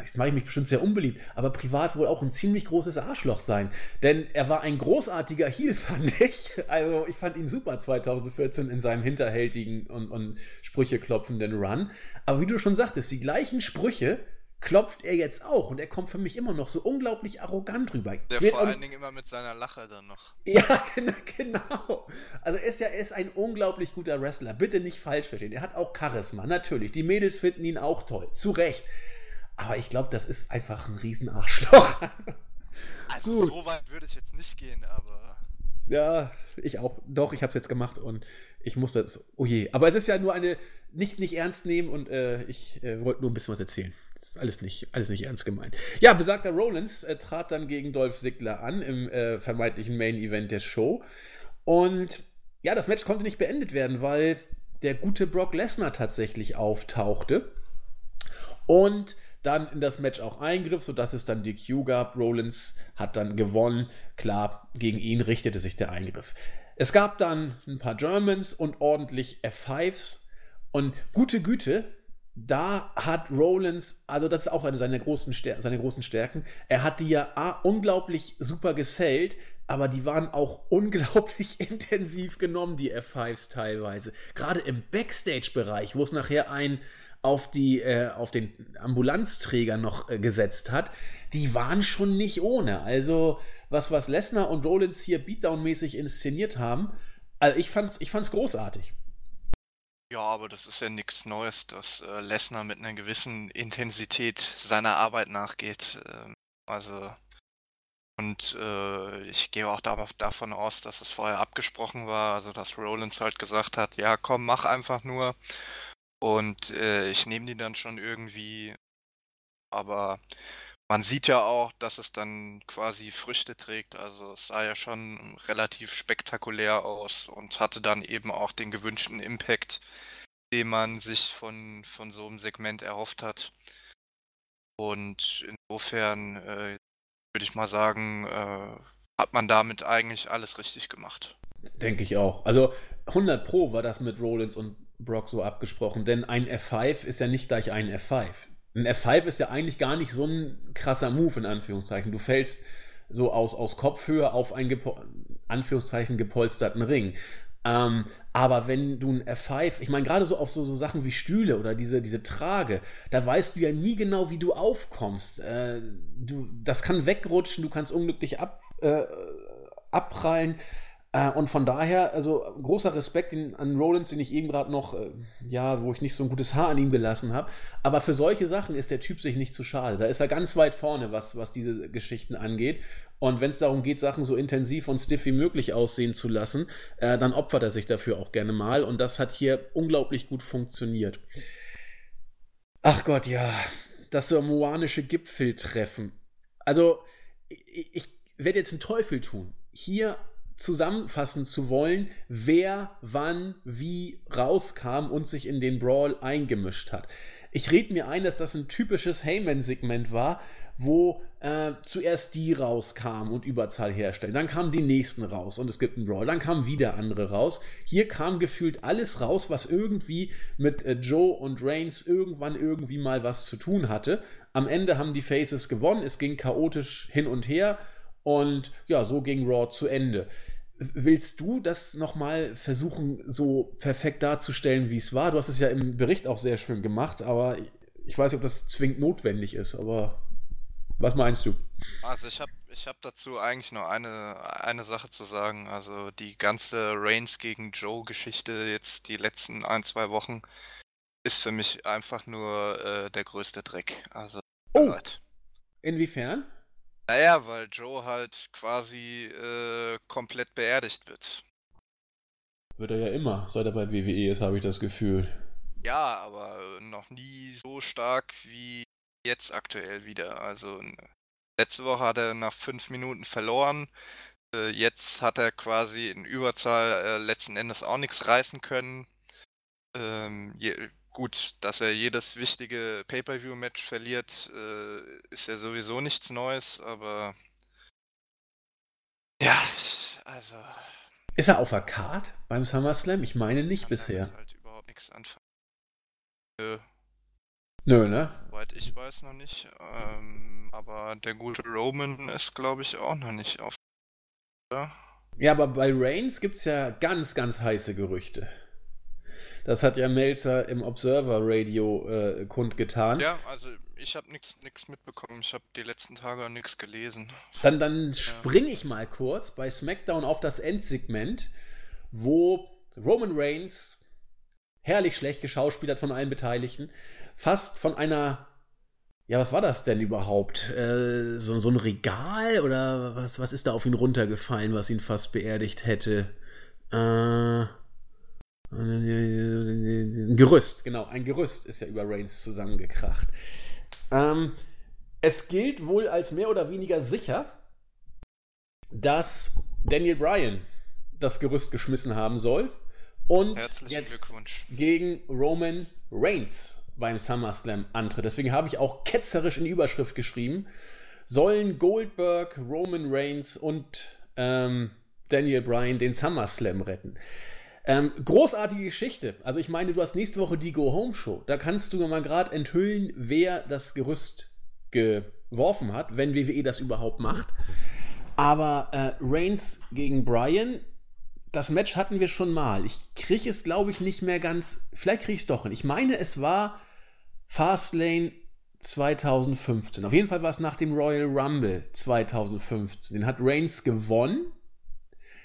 jetzt mache ich mich bestimmt sehr unbeliebt, aber privat wohl auch ein ziemlich großes Arschloch sein. Denn er war ein großartiger Heel, fand ich. Also ich fand ihn super 2014 in seinem hinterhältigen und, und Sprüche klopfenden Run. Aber wie du schon sagtest, die gleichen Sprüche klopft er jetzt auch und er kommt für mich immer noch so unglaublich arrogant rüber.
Der vor allen Dingen immer mit seiner Lache dann noch.
Ja, genau. Also er ist ja er ist ein unglaublich guter Wrestler. Bitte nicht falsch verstehen. Er hat auch Charisma, natürlich. Die Mädels finden ihn auch toll. Zu Recht. Aber ich glaube, das ist einfach ein Riesenarschloch.
also Gut. so weit würde ich jetzt nicht gehen, aber.
Ja, ich auch. Doch, ich habe es jetzt gemacht und ich musste das. Oh je. Aber es ist ja nur eine. Nicht, nicht ernst nehmen und äh, ich äh, wollte nur ein bisschen was erzählen. Das ist alles nicht, alles nicht ernst gemeint. Ja, besagter Rollins äh, trat dann gegen Dolph Ziggler an im äh, vermeintlichen Main Event der Show. Und ja, das Match konnte nicht beendet werden, weil der gute Brock Lesnar tatsächlich auftauchte. Und dann in das Match auch eingriff, sodass es dann die Q gab. Rollins hat dann gewonnen. Klar, gegen ihn richtete sich der Eingriff. Es gab dann ein paar Germans und ordentlich F5s. Und gute Güte, da hat Rollins, also das ist auch eine seiner großen, Stär seine großen Stärken, er hat die ja unglaublich super gesellt, aber die waren auch unglaublich intensiv genommen, die F5s teilweise. Gerade im Backstage-Bereich, wo es nachher ein, auf, die, äh, auf den Ambulanzträger noch äh, gesetzt hat, die waren schon nicht ohne. Also, was, was Lesnar und Rollins hier Beatdown-mäßig inszeniert haben, also ich fand's, ich fand's großartig.
Ja, aber das ist ja nichts Neues, dass äh, Lesnar mit einer gewissen Intensität seiner Arbeit nachgeht. Ähm, also, und äh, ich gehe auch davon aus, dass es vorher abgesprochen war, also dass Rollins halt gesagt hat, ja komm, mach einfach nur. Und äh, ich nehme die dann schon irgendwie. Aber man sieht ja auch, dass es dann quasi Früchte trägt. Also es sah ja schon relativ spektakulär aus und hatte dann eben auch den gewünschten Impact, den man sich von, von so einem Segment erhofft hat. Und insofern äh, würde ich mal sagen, äh, hat man damit eigentlich alles richtig gemacht.
Denke ich auch. Also 100 Pro war das mit Rollins und Brock so abgesprochen, denn ein F5 ist ja nicht gleich ein F5. Ein F5 ist ja eigentlich gar nicht so ein krasser Move, in Anführungszeichen. Du fällst so aus, aus Kopfhöhe auf einen gepo Anführungszeichen gepolsterten Ring. Ähm, aber wenn du ein F5, ich meine, gerade so auf so, so Sachen wie Stühle oder diese, diese Trage, da weißt du ja nie genau, wie du aufkommst. Äh, du, das kann wegrutschen, du kannst unglücklich ab, äh, abprallen. Äh, und von daher, also großer Respekt an Rollins, den ich eben gerade noch, äh, ja, wo ich nicht so ein gutes Haar an ihm gelassen habe. Aber für solche Sachen ist der Typ sich nicht zu schade. Da ist er ganz weit vorne, was, was diese Geschichten angeht. Und wenn es darum geht, Sachen so intensiv und stiff wie möglich aussehen zu lassen, äh, dann opfert er sich dafür auch gerne mal. Und das hat hier unglaublich gut funktioniert. Ach Gott, ja. Das samoanische Gipfeltreffen. Also, ich, ich werde jetzt einen Teufel tun. Hier zusammenfassen zu wollen, wer wann wie rauskam und sich in den Brawl eingemischt hat. Ich rede mir ein, dass das ein typisches Heyman-Segment war, wo äh, zuerst die rauskamen und Überzahl herstellen. Dann kamen die nächsten raus und es gibt einen Brawl. Dann kamen wieder andere raus. Hier kam gefühlt alles raus, was irgendwie mit äh, Joe und Reigns irgendwann irgendwie mal was zu tun hatte. Am Ende haben die Faces gewonnen. Es ging chaotisch hin und her. Und ja, so ging Raw zu Ende. Willst du das nochmal versuchen, so perfekt darzustellen, wie es war? Du hast es ja im Bericht auch sehr schön gemacht, aber ich weiß nicht, ob das zwingend notwendig ist, aber was meinst du?
Also ich habe ich hab dazu eigentlich nur eine, eine Sache zu sagen. Also die ganze Reigns gegen Joe-Geschichte jetzt die letzten ein, zwei Wochen ist für mich einfach nur äh, der größte Dreck. Also
oh. Inwiefern?
Naja, weil Joe halt quasi äh, komplett beerdigt wird.
Wird er ja immer, seit er bei WWE ist, habe ich das Gefühl.
Ja, aber noch nie so stark wie jetzt aktuell wieder. Also letzte Woche hat er nach fünf Minuten verloren. Äh, jetzt hat er quasi in Überzahl äh, letzten Endes auch nichts reißen können. Ähm, je, gut, dass er jedes wichtige Pay-per-view-Match verliert, äh, ist ja sowieso nichts Neues, aber ja, also.
Ist er auf der Card beim SummerSlam? Ich meine nicht bisher.
Halt überhaupt nichts anfangen. Nö.
Nö, ne?
Soweit ich weiß noch nicht. Ähm, aber der gute Roman ist, glaube ich, auch noch nicht auf.
Oder? Ja, aber bei Reigns gibt es ja ganz, ganz heiße Gerüchte. Das hat ja Melzer im Observer Radio äh, kundgetan.
Ja, also ich habe nichts mitbekommen. Ich habe die letzten Tage nichts gelesen.
Dann, dann springe ich mal kurz bei SmackDown auf das Endsegment, wo Roman Reigns herrlich schlecht geschauspielert von allen Beteiligten, fast von einer ja, was war das denn überhaupt? Äh, so, so ein Regal oder was, was ist da auf ihn runtergefallen, was ihn fast beerdigt hätte? Äh, ein Gerüst, genau, ein Gerüst ist ja über Reigns zusammengekracht. Ähm, es gilt wohl als mehr oder weniger sicher, dass Daniel Bryan das Gerüst geschmissen haben soll und jetzt gegen Roman Reigns beim SummerSlam antritt. Deswegen habe ich auch ketzerisch in die Überschrift geschrieben, sollen Goldberg, Roman Reigns und ähm, Daniel Bryan den SummerSlam retten. Ähm, großartige Geschichte. Also ich meine, du hast nächste Woche die Go Home Show. Da kannst du mal gerade enthüllen, wer das Gerüst geworfen hat, wenn WWE das überhaupt macht. Aber äh, Reigns gegen Bryan, das Match hatten wir schon mal. Ich kriege es, glaube ich, nicht mehr ganz. Vielleicht kriege ich es doch hin. Ich meine, es war Fastlane 2015. Auf jeden Fall war es nach dem Royal Rumble 2015. Den hat Reigns gewonnen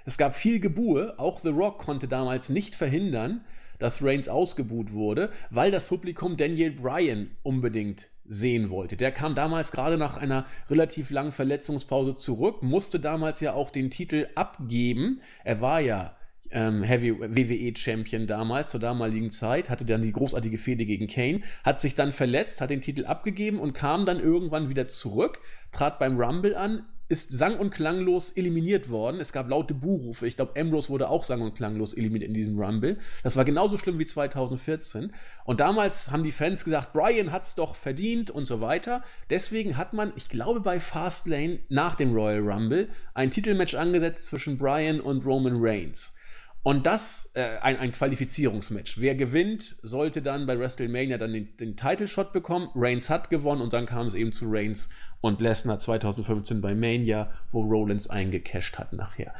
es gab viel Gebue, auch The Rock konnte damals nicht verhindern, dass Reigns ausgebuht wurde, weil das Publikum Daniel Bryan unbedingt sehen wollte. Der kam damals gerade nach einer relativ langen Verletzungspause zurück, musste damals ja auch den Titel abgeben. Er war ja ähm, Heavy WWE Champion damals, zur damaligen Zeit, hatte dann die großartige Fehde gegen Kane, hat sich dann verletzt, hat den Titel abgegeben und kam dann irgendwann wieder zurück, trat beim Rumble an, ist sang- und klanglos eliminiert worden. Es gab laute Buhrufe. Ich glaube, Ambrose wurde auch sang- und klanglos eliminiert in diesem Rumble. Das war genauso schlimm wie 2014. Und damals haben die Fans gesagt, Brian hat's doch verdient und so weiter. Deswegen hat man, ich glaube, bei Fastlane nach dem Royal Rumble ein Titelmatch angesetzt zwischen Brian und Roman Reigns. Und das, äh, ein, ein Qualifizierungsmatch. Wer gewinnt, sollte dann bei WrestleMania dann den, den Title-Shot bekommen. Reigns hat gewonnen und dann kam es eben zu Reigns und Lesnar 2015 bei Mania, wo Rollins eingecasht hat nachher.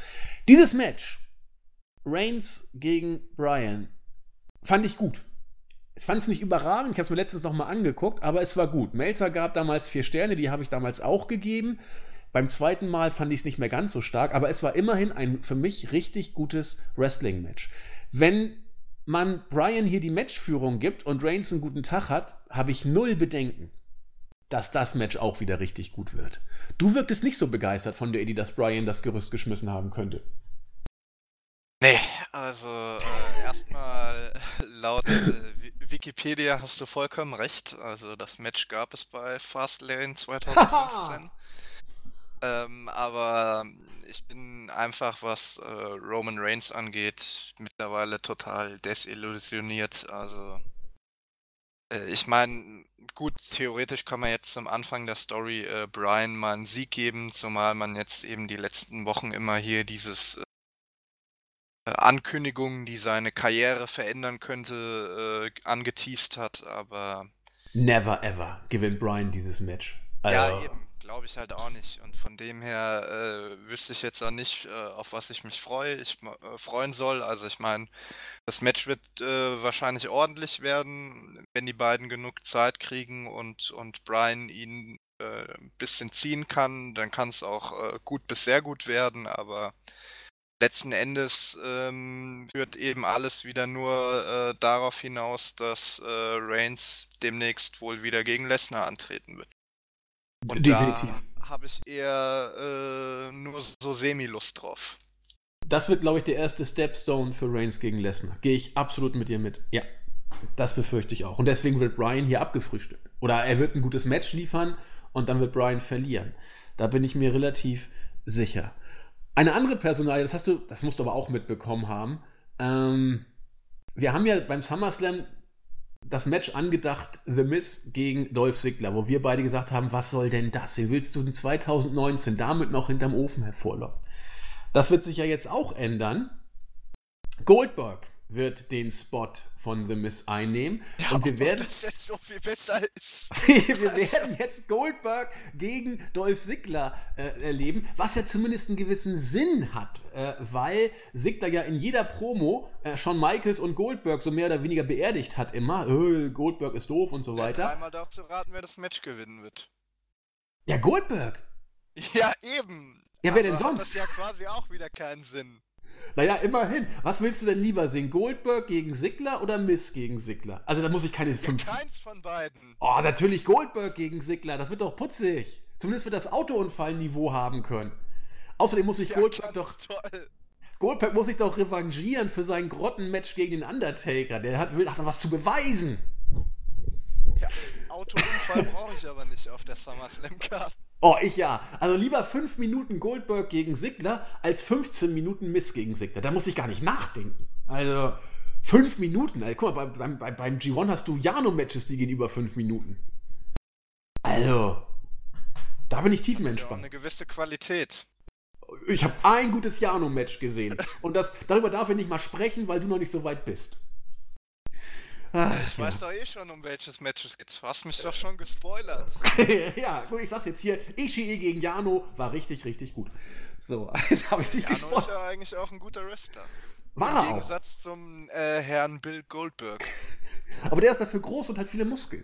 Dieses Match, Reigns gegen Bryan, fand ich gut. Ich fand es nicht überragend, ich habe es mir letztens nochmal angeguckt, aber es war gut. Melzer gab damals vier Sterne, die habe ich damals auch gegeben. Beim zweiten Mal fand ich es nicht mehr ganz so stark, aber es war immerhin ein für mich richtig gutes Wrestling-Match. Wenn man Brian hier die Matchführung gibt und Reigns einen guten Tag hat, habe ich null Bedenken, dass das Match auch wieder richtig gut wird. Du wirktest nicht so begeistert von der Idee, dass Brian das Gerüst geschmissen haben könnte.
Nee, also äh, erstmal laut äh, Wikipedia hast du vollkommen recht. Also das Match gab es bei Fastlane 2015. Ähm, aber ich bin einfach, was äh, Roman Reigns angeht, mittlerweile total desillusioniert. Also, äh, ich meine, gut, theoretisch kann man jetzt zum Anfang der Story äh, Brian mal einen Sieg geben, zumal man jetzt eben die letzten Wochen immer hier dieses äh, Ankündigungen, die seine Karriere verändern könnte, äh, angeteased hat, aber.
Never ever gewinnt Brian dieses Match.
Also, ja, eben glaube ich halt auch nicht. Und von dem her äh, wüsste ich jetzt auch nicht, äh, auf was ich mich freue, ich äh, freuen soll. Also ich meine, das Match wird äh, wahrscheinlich ordentlich werden, wenn die beiden genug Zeit kriegen und, und Brian ihn äh, ein bisschen ziehen kann, dann kann es auch äh, gut bis sehr gut werden, aber letzten Endes ähm, führt eben alles wieder nur darauf hinaus, dass Reigns demnächst wohl wieder gegen Lesnar antreten wird. Und Definitiv. da habe ich eher äh, nur so semi-Lust drauf.
Das wird, glaube ich, der erste Stepstone für Reigns gegen Lesnar. Gehe ich absolut mit dir mit. Ja, das befürchte ich auch. Und deswegen wird Brian hier abgefrühstückt. Oder er wird ein gutes Match liefern und dann wird Brian verlieren. Da bin ich mir relativ sicher. Eine andere Personalie, das hast du, das musst du aber auch mitbekommen haben. Ähm, wir haben ja beim SummerSlam das Match angedacht, The Miz gegen Dolph Ziggler, wo wir beide gesagt haben, was soll denn das? Wie willst du in 2019 damit noch hinterm Ofen hervorlocken? Das wird sich ja jetzt auch ändern. Goldberg wird den Spot von The Miz einnehmen.
Ja, und wir werden. Das jetzt so viel besser ist.
wir werden jetzt Goldberg gegen Dolph Ziggler äh, erleben, was ja zumindest einen gewissen Sinn hat, äh, weil Ziggler ja in jeder Promo äh, Shawn Michaels und Goldberg so mehr oder weniger beerdigt hat immer. Äh, Goldberg ist doof und so weiter. Ja,
dreimal darf zu raten, wer das Match gewinnen wird.
Ja, Goldberg.
Ja, eben.
Ja, wer also denn sonst?
Das ja quasi auch wieder keinen Sinn.
Naja, immerhin. Was willst du denn lieber sehen? Goldberg gegen Sigler oder Miss gegen Sigler? Also da muss ich keine
fünf. Ja, keins von beiden.
Oh, natürlich Goldberg gegen Sigler. Das wird doch putzig. Zumindest wird das Autounfallniveau haben können. Außerdem muss ich ja, Goldberg doch. Toll. Goldberg muss sich doch revanchieren für sein Grottenmatch gegen den Undertaker. Der hat, will, hat was zu beweisen.
Ja, Autounfall brauche ich aber nicht auf der SummerSlam-Card.
Oh, ich ja. Also lieber 5 Minuten Goldberg gegen Sigler als 15 Minuten Miss gegen Sigler. Da muss ich gar nicht nachdenken. Also 5 Minuten. Also, guck mal, beim, beim, beim G1 hast du Jano-Matches, die gehen über 5 Minuten. Also, da bin ich tiefenentspannt. Ja,
eine gewisse Qualität.
Ich habe ein gutes Jano-Match gesehen. Und das, darüber darf ich nicht mal sprechen, weil du noch nicht so weit bist.
Ach, ich ja. weiß doch eh schon, um welches Match es geht. Du hast mich doch schon gespoilert.
ja, gut, ich sag's jetzt hier. Ishii gegen Jano war richtig, richtig gut. So, jetzt habe ich dich gespoilert. Jano ist
ja eigentlich auch ein guter Wrestler.
War er
Im Gegensatz auch. zum äh, Herrn Bill Goldberg.
Aber der ist dafür groß und hat viele Muskeln.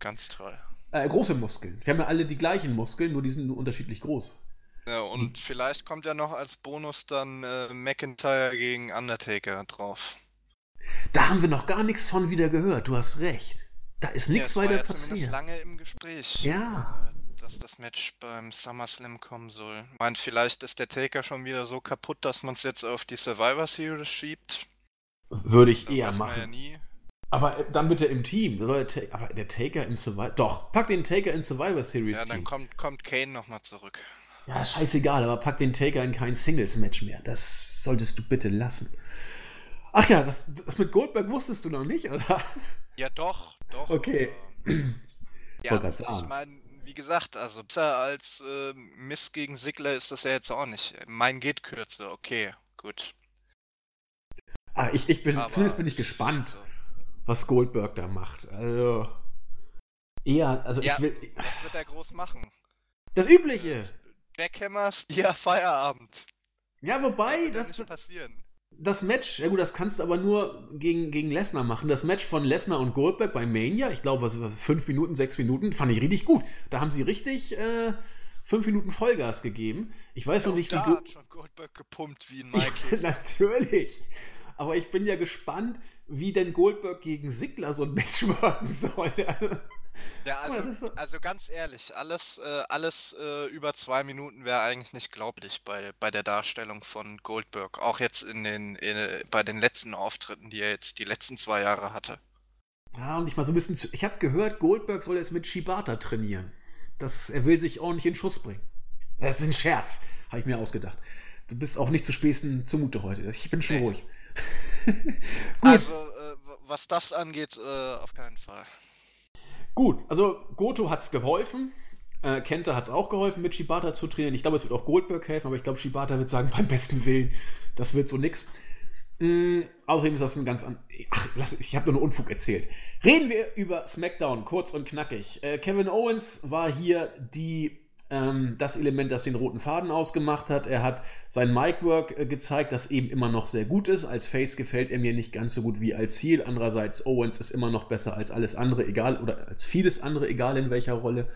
Ganz toll.
Äh, große Muskeln. Wir haben ja alle die gleichen Muskeln, nur die sind nur unterschiedlich groß.
Ja, und vielleicht kommt ja noch als Bonus dann äh, McIntyre gegen Undertaker drauf.
Da haben wir noch gar nichts von wieder gehört. Du hast recht. Da ist nichts ja, weiter war ja passiert.
lange im Gespräch.
Ja.
Äh, dass das Match beim SummerSlam kommen soll. Meint, vielleicht ist der Taker schon wieder so kaputt, dass man es jetzt auf die Survivor Series schiebt.
Würde ich das eher machen. Ja aber äh, dann bitte im Team. Soll der aber der Taker im Survivor. Doch, pack den Taker in Survivor Series. Ja,
dann Team. kommt, kommt Kane nochmal zurück.
Ja, scheißegal, aber pack den Taker in kein Singles-Match mehr. Das solltest du bitte lassen. Ach ja, das, das mit Goldberg wusstest du noch nicht, oder?
Ja, doch, doch.
Okay.
Äh, ja, ich meine, wie gesagt, also besser als äh, Miss gegen Sigler ist das ja jetzt auch nicht. Mein geht kürzer, okay, gut.
Ah, ich, ich bin, Aber zumindest bin ich gespannt, so. was Goldberg da macht. Also, eher, also ja, ich will.
Was wird er groß machen?
Das Übliche!
Backhammers, ja, Feierabend.
Ja, wobei, das.
das passieren
das Match, ja gut, das kannst du aber nur gegen, gegen Lesnar machen. Das Match von Lesnar und Goldberg bei Mania, ich glaube, was, was, fünf Minuten, sechs Minuten, fand ich richtig gut. Da haben sie richtig äh, fünf Minuten Vollgas gegeben. Ich weiß ja, noch nicht,
wie. Da hat schon Goldberg gepumpt wie ein Mike.
Natürlich. Aber ich bin ja gespannt, wie denn Goldberg gegen Sigler so ein Match machen soll.
Ja, also, so also ganz ehrlich, alles, äh, alles äh, über zwei Minuten wäre eigentlich nicht glaublich bei, bei der Darstellung von Goldberg. Auch jetzt in den, in, bei den letzten Auftritten, die er jetzt die letzten zwei Jahre hatte.
Ja, und ich mal so ein bisschen. Zu, ich habe gehört, Goldberg soll jetzt mit Shibata trainieren. Das, er will sich ordentlich in Schuss bringen. Das ist ein Scherz, habe ich mir ausgedacht. Du bist auch nicht zu späßen zumute heute. Ich bin schon nee. ruhig.
Also, äh, was das angeht, äh, auf keinen Fall.
Gut, also Goto hat es geholfen. Äh, Kenta hat es auch geholfen, mit Shibata zu trainieren. Ich glaube, es wird auch Goldberg helfen, aber ich glaube, Shibata wird sagen, beim besten Willen, das wird so nix. Mhm, außerdem ist das ein ganz an. Ach, ich habe nur einen Unfug erzählt. Reden wir über SmackDown, kurz und knackig. Äh, Kevin Owens war hier die ähm, das Element, das den roten Faden ausgemacht hat. Er hat sein Micwork äh, gezeigt, das eben immer noch sehr gut ist. Als Face gefällt er mir nicht ganz so gut wie als Ziel. Andererseits, Owens ist immer noch besser als alles andere, egal, oder als vieles andere, egal in welcher Rolle.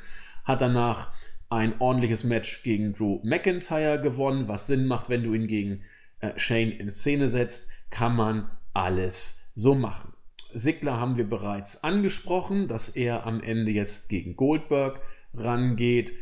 Hat danach ein ordentliches Match gegen Drew McIntyre gewonnen, was Sinn macht, wenn du ihn gegen äh, Shane in Szene setzt, kann man alles so machen. Sigler haben wir bereits angesprochen, dass er am Ende jetzt gegen Goldberg rangeht.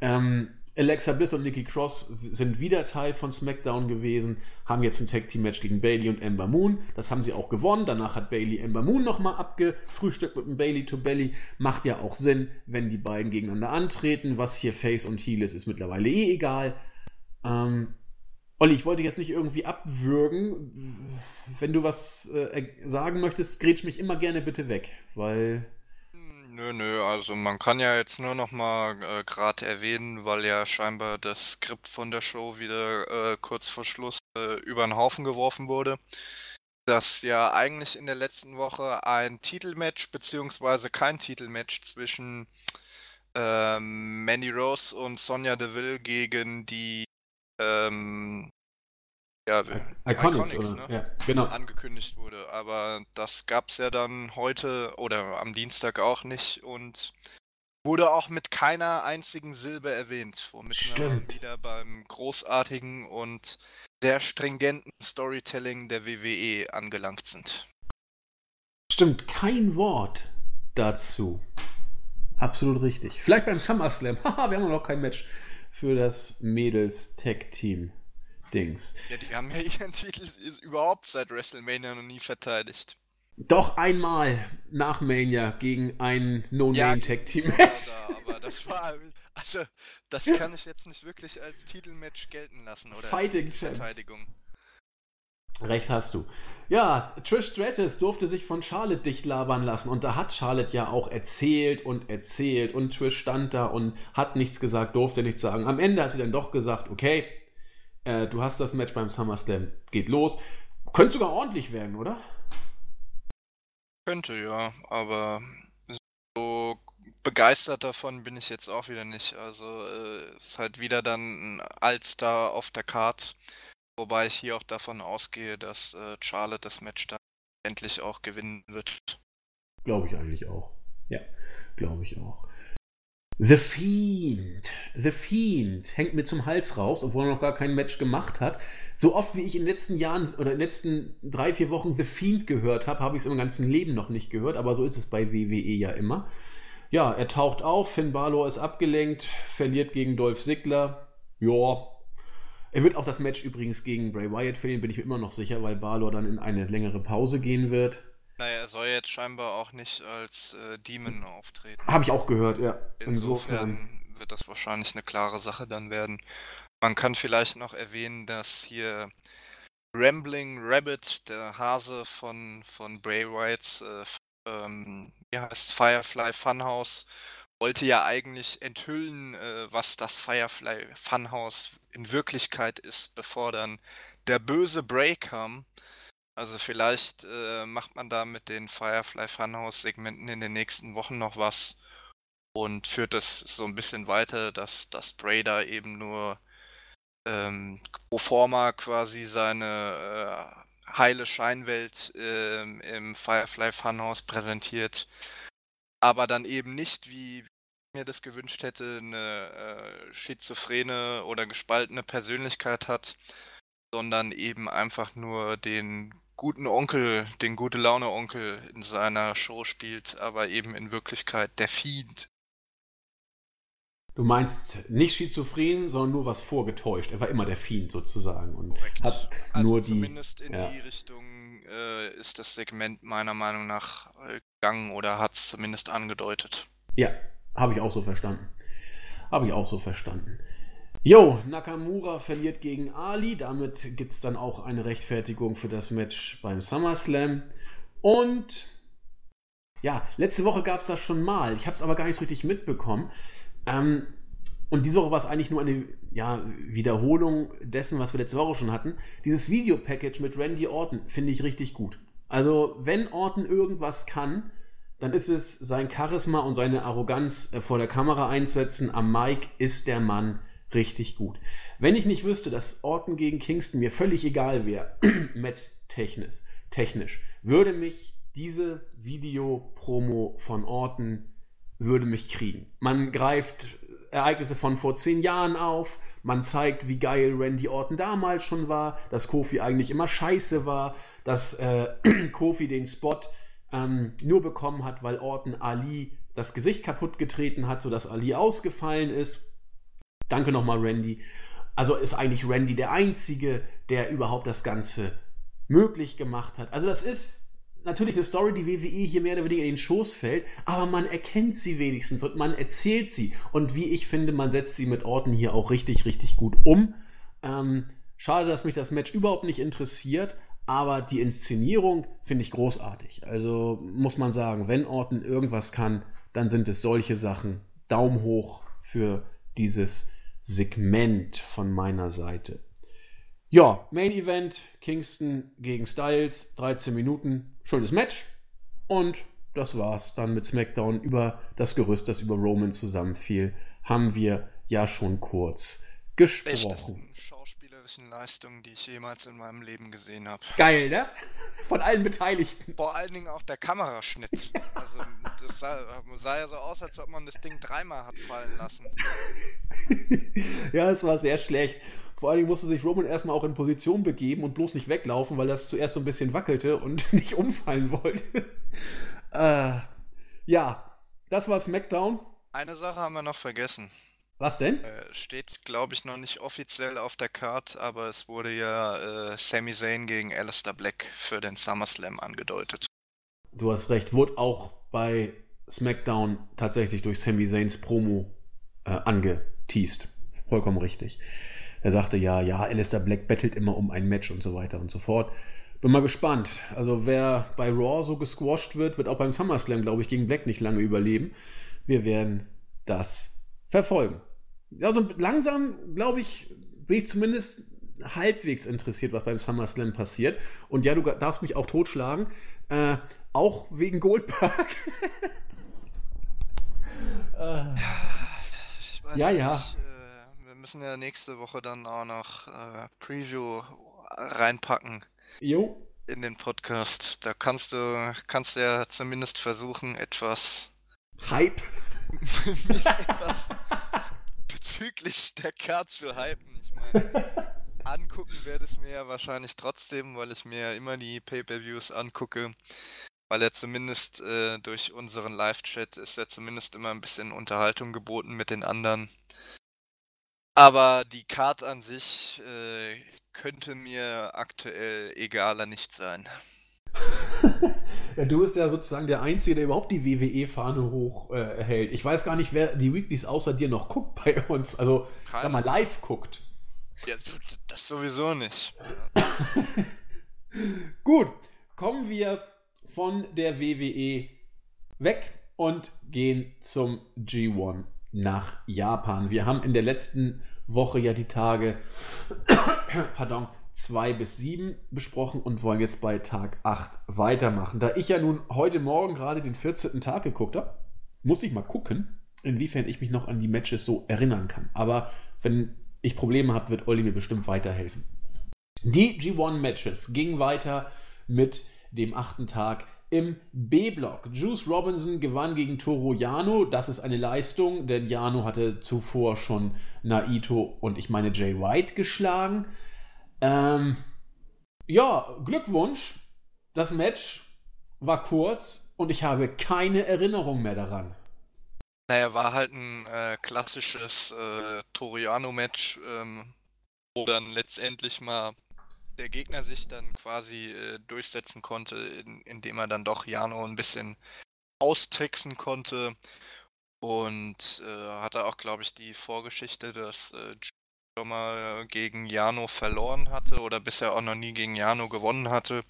Ähm, Alexa Bliss und Nikki Cross sind wieder Teil von SmackDown gewesen, haben jetzt ein Tag Team Match gegen Bailey und Ember Moon. Das haben sie auch gewonnen. Danach hat Bailey Ember Moon nochmal abgefrühstückt mit einem Bailey to Belly. Macht ja auch Sinn, wenn die beiden gegeneinander antreten. Was hier Face und Heel ist, ist mittlerweile eh egal. Ähm, Olli, ich wollte jetzt nicht irgendwie abwürgen. Wenn du was äh, sagen möchtest, grätsch mich immer gerne bitte weg, weil
Nö, nö, also man kann ja jetzt nur noch mal äh, gerade erwähnen, weil ja scheinbar das Skript von der Show wieder äh, kurz vor Schluss äh, über den Haufen geworfen wurde, dass ja eigentlich in der letzten Woche ein Titelmatch beziehungsweise kein Titelmatch zwischen ähm, Mandy Rose und Sonja Deville gegen die ähm, ja,
Iconics, Iconics ne?
ja, genau. angekündigt wurde. Aber das gab es ja dann heute oder am Dienstag auch nicht und wurde auch mit keiner einzigen Silbe erwähnt, womit Stimmt. wir wieder beim großartigen und sehr stringenten Storytelling der WWE angelangt sind.
Stimmt, kein Wort dazu. Absolut richtig. Vielleicht beim SummerSlam. Haha, wir haben noch kein Match für das Mädels-Tag-Team. Dings.
Ja, die haben ja ihren Titel überhaupt seit WrestleMania noch nie verteidigt.
Doch einmal nach Mania gegen ein No-Name-Tag-Team-Match.
Ja, aber das war, also, das kann ich jetzt nicht wirklich als Titelmatch gelten lassen oder
Fighting als Verteidigung. Recht hast du. Ja, Trish Stratus durfte sich von Charlotte dicht labern lassen und da hat Charlotte ja auch erzählt und erzählt und Trish stand da und hat nichts gesagt, durfte nichts sagen. Am Ende hat sie dann doch gesagt, okay, äh, du hast das Match beim SummerSlam, geht los. Könnte sogar ordentlich werden, oder?
Könnte, ja, aber so begeistert davon bin ich jetzt auch wieder nicht. Also äh, ist halt wieder dann ein Allstar auf der Card, wobei ich hier auch davon ausgehe, dass äh, Charlotte das Match dann endlich auch gewinnen wird.
Glaube ich eigentlich auch. Ja, glaube ich auch. The Fiend. The Fiend hängt mir zum Hals raus, obwohl er noch gar kein Match gemacht hat. So oft wie ich in den letzten Jahren oder in den letzten drei, vier Wochen The Fiend gehört habe, habe ich es im ganzen Leben noch nicht gehört, aber so ist es bei WWE ja immer. Ja, er taucht auf, Finn Balor ist abgelenkt, verliert gegen Dolph Ziggler. Ja. Er wird auch das Match übrigens gegen Bray Wyatt verlieren, bin ich mir immer noch sicher, weil Balor dann in eine längere Pause gehen wird.
Naja, er soll jetzt scheinbar auch nicht als äh, Demon auftreten.
Habe ich auch gehört, ja.
Insofern, Insofern wird das wahrscheinlich eine klare Sache dann werden. Man kann vielleicht noch erwähnen, dass hier Rambling Rabbit, der Hase von, von Bray Wyatt, äh, ähm, wie heißt Firefly Funhouse, wollte ja eigentlich enthüllen, äh, was das Firefly Funhouse in Wirklichkeit ist, bevor dann der böse Bray kam. Also vielleicht äh, macht man da mit den Firefly Funhouse Segmenten in den nächsten Wochen noch was und führt das so ein bisschen weiter, dass das Bray da eben nur ähm, pro forma quasi seine äh, heile Scheinwelt äh, im Firefly Funhouse präsentiert, aber dann eben nicht, wie mir das gewünscht hätte, eine äh, schizophrene oder gespaltene Persönlichkeit hat, sondern eben einfach nur den guten Onkel, den gute Laune Onkel in seiner Show spielt, aber eben in Wirklichkeit der Fiend.
Du meinst nicht schizophren, sondern nur was vorgetäuscht. Er war immer der Fiend sozusagen und Korrekt. hat also nur
die. Zumindest in ja. die Richtung äh, ist das Segment meiner Meinung nach äh, gegangen oder hat es zumindest angedeutet.
Ja, habe ich auch so verstanden. Habe ich auch so verstanden. Jo, Nakamura verliert gegen Ali. Damit gibt es dann auch eine Rechtfertigung für das Match beim SummerSlam. Und ja, letzte Woche gab es das schon mal. Ich habe es aber gar nicht so richtig mitbekommen. Ähm, und diese Woche war es eigentlich nur eine ja, Wiederholung dessen, was wir letzte Woche schon hatten. Dieses Videopackage mit Randy Orton finde ich richtig gut. Also, wenn Orton irgendwas kann, dann ist es sein Charisma und seine Arroganz äh, vor der Kamera einzusetzen. Am Mic ist der Mann richtig gut. Wenn ich nicht wüsste, dass Orton gegen Kingston mir völlig egal wäre, match-technisch, technisch, würde mich diese Videopromo von Orton würde mich kriegen. Man greift Ereignisse von vor zehn Jahren auf, man zeigt, wie geil Randy Orton damals schon war, dass Kofi eigentlich immer scheiße war, dass äh, Kofi den Spot ähm, nur bekommen hat, weil Orton Ali das Gesicht kaputt getreten hat, sodass Ali ausgefallen ist Danke nochmal, Randy. Also ist eigentlich Randy der Einzige, der überhaupt das Ganze möglich gemacht hat. Also das ist natürlich eine Story, die WWE hier mehr oder weniger in den Schoß fällt, aber man erkennt sie wenigstens und man erzählt sie. Und wie ich finde, man setzt sie mit Orten hier auch richtig, richtig gut um. Ähm, schade, dass mich das Match überhaupt nicht interessiert, aber die Inszenierung finde ich großartig. Also muss man sagen, wenn Orton irgendwas kann, dann sind es solche Sachen. Daumen hoch für dieses Segment von meiner Seite. Ja, Main Event, Kingston gegen Styles, 13 Minuten, schönes Match. Und das war's dann mit SmackDown über das Gerüst, das über Roman zusammenfiel, haben wir ja schon kurz gesprochen.
Besten schauspielerischen Leistungen, die ich jemals in meinem Leben gesehen habe.
Geil, ne? Von allen Beteiligten.
Vor allen Dingen auch der Kameraschnitt. Also das sah, sah ja so aus, als ob man das Ding dreimal hat fallen lassen.
ja, es war sehr schlecht. Vor allen Dingen musste sich Roman erstmal auch in Position begeben und bloß nicht weglaufen, weil das zuerst so ein bisschen wackelte und nicht umfallen wollte. äh, ja, das war SmackDown.
Eine Sache haben wir noch vergessen.
Was denn?
Äh, steht, glaube ich, noch nicht offiziell auf der Card, aber es wurde ja äh, Sami Zayn gegen Alistair Black für den SummerSlam angedeutet.
Du hast recht, wurde auch bei SmackDown tatsächlich durch Sami Zayns Promo äh, angeteased. Vollkommen richtig. Er sagte ja, ja, Alistair Black bettelt immer um ein Match und so weiter und so fort. Bin mal gespannt. Also wer bei Raw so gesquasht wird, wird auch beim SummerSlam, glaube ich, gegen Black nicht lange überleben. Wir werden das verfolgen. Also langsam, glaube ich, bin ich zumindest halbwegs interessiert, was beim SummerSlam passiert. Und ja, du darfst mich auch totschlagen. Äh, auch wegen Goldberg.
äh, ja, ja. Nicht, äh, wir müssen ja nächste Woche dann auch noch äh, Preview reinpacken.
Jo.
In den Podcast. Da kannst du, kannst du ja zumindest versuchen, etwas
Hype.
etwas bezüglich der Card zu hypen. Ich meine, angucken werde es mir ja wahrscheinlich trotzdem, weil ich mir ja immer die Pay-Per-Views angucke. Weil er zumindest äh, durch unseren Live-Chat ist ja zumindest immer ein bisschen Unterhaltung geboten mit den anderen. Aber die Card an sich äh, könnte mir aktuell egaler nicht sein.
ja, du bist ja sozusagen der Einzige, der überhaupt die WWE-Fahne hochhält. Äh, ich weiß gar nicht, wer die Weeklies außer dir noch guckt bei uns. Also, Keine. sag mal, live guckt.
Ja, das sowieso nicht.
Gut, kommen wir von der WWE weg und gehen zum G1 nach Japan. Wir haben in der letzten Woche ja die Tage, pardon, 2 bis 7 besprochen und wollen jetzt bei Tag 8 weitermachen. Da ich ja nun heute Morgen gerade den 14. Tag geguckt habe, muss ich mal gucken, inwiefern ich mich noch an die Matches so erinnern kann. Aber wenn ich Probleme habe, wird Olli mir bestimmt weiterhelfen. Die G1-Matches gingen weiter mit dem achten Tag im B-Block. Juice Robinson gewann gegen Toro Yano. Das ist eine Leistung, denn Yano hatte zuvor schon Naito und ich meine Jay White geschlagen. Ähm, ja, Glückwunsch. Das Match war kurz und ich habe keine Erinnerung mehr daran.
Naja, war halt ein äh, klassisches äh, Toriano-Match, ähm, wo dann letztendlich mal der Gegner sich dann quasi äh, durchsetzen konnte, in, indem er dann doch Jano ein bisschen austricksen konnte. Und äh, hatte auch, glaube ich, die Vorgeschichte, dass äh, schon mal gegen Jano verloren hatte oder bisher auch noch nie gegen Jano gewonnen hatte.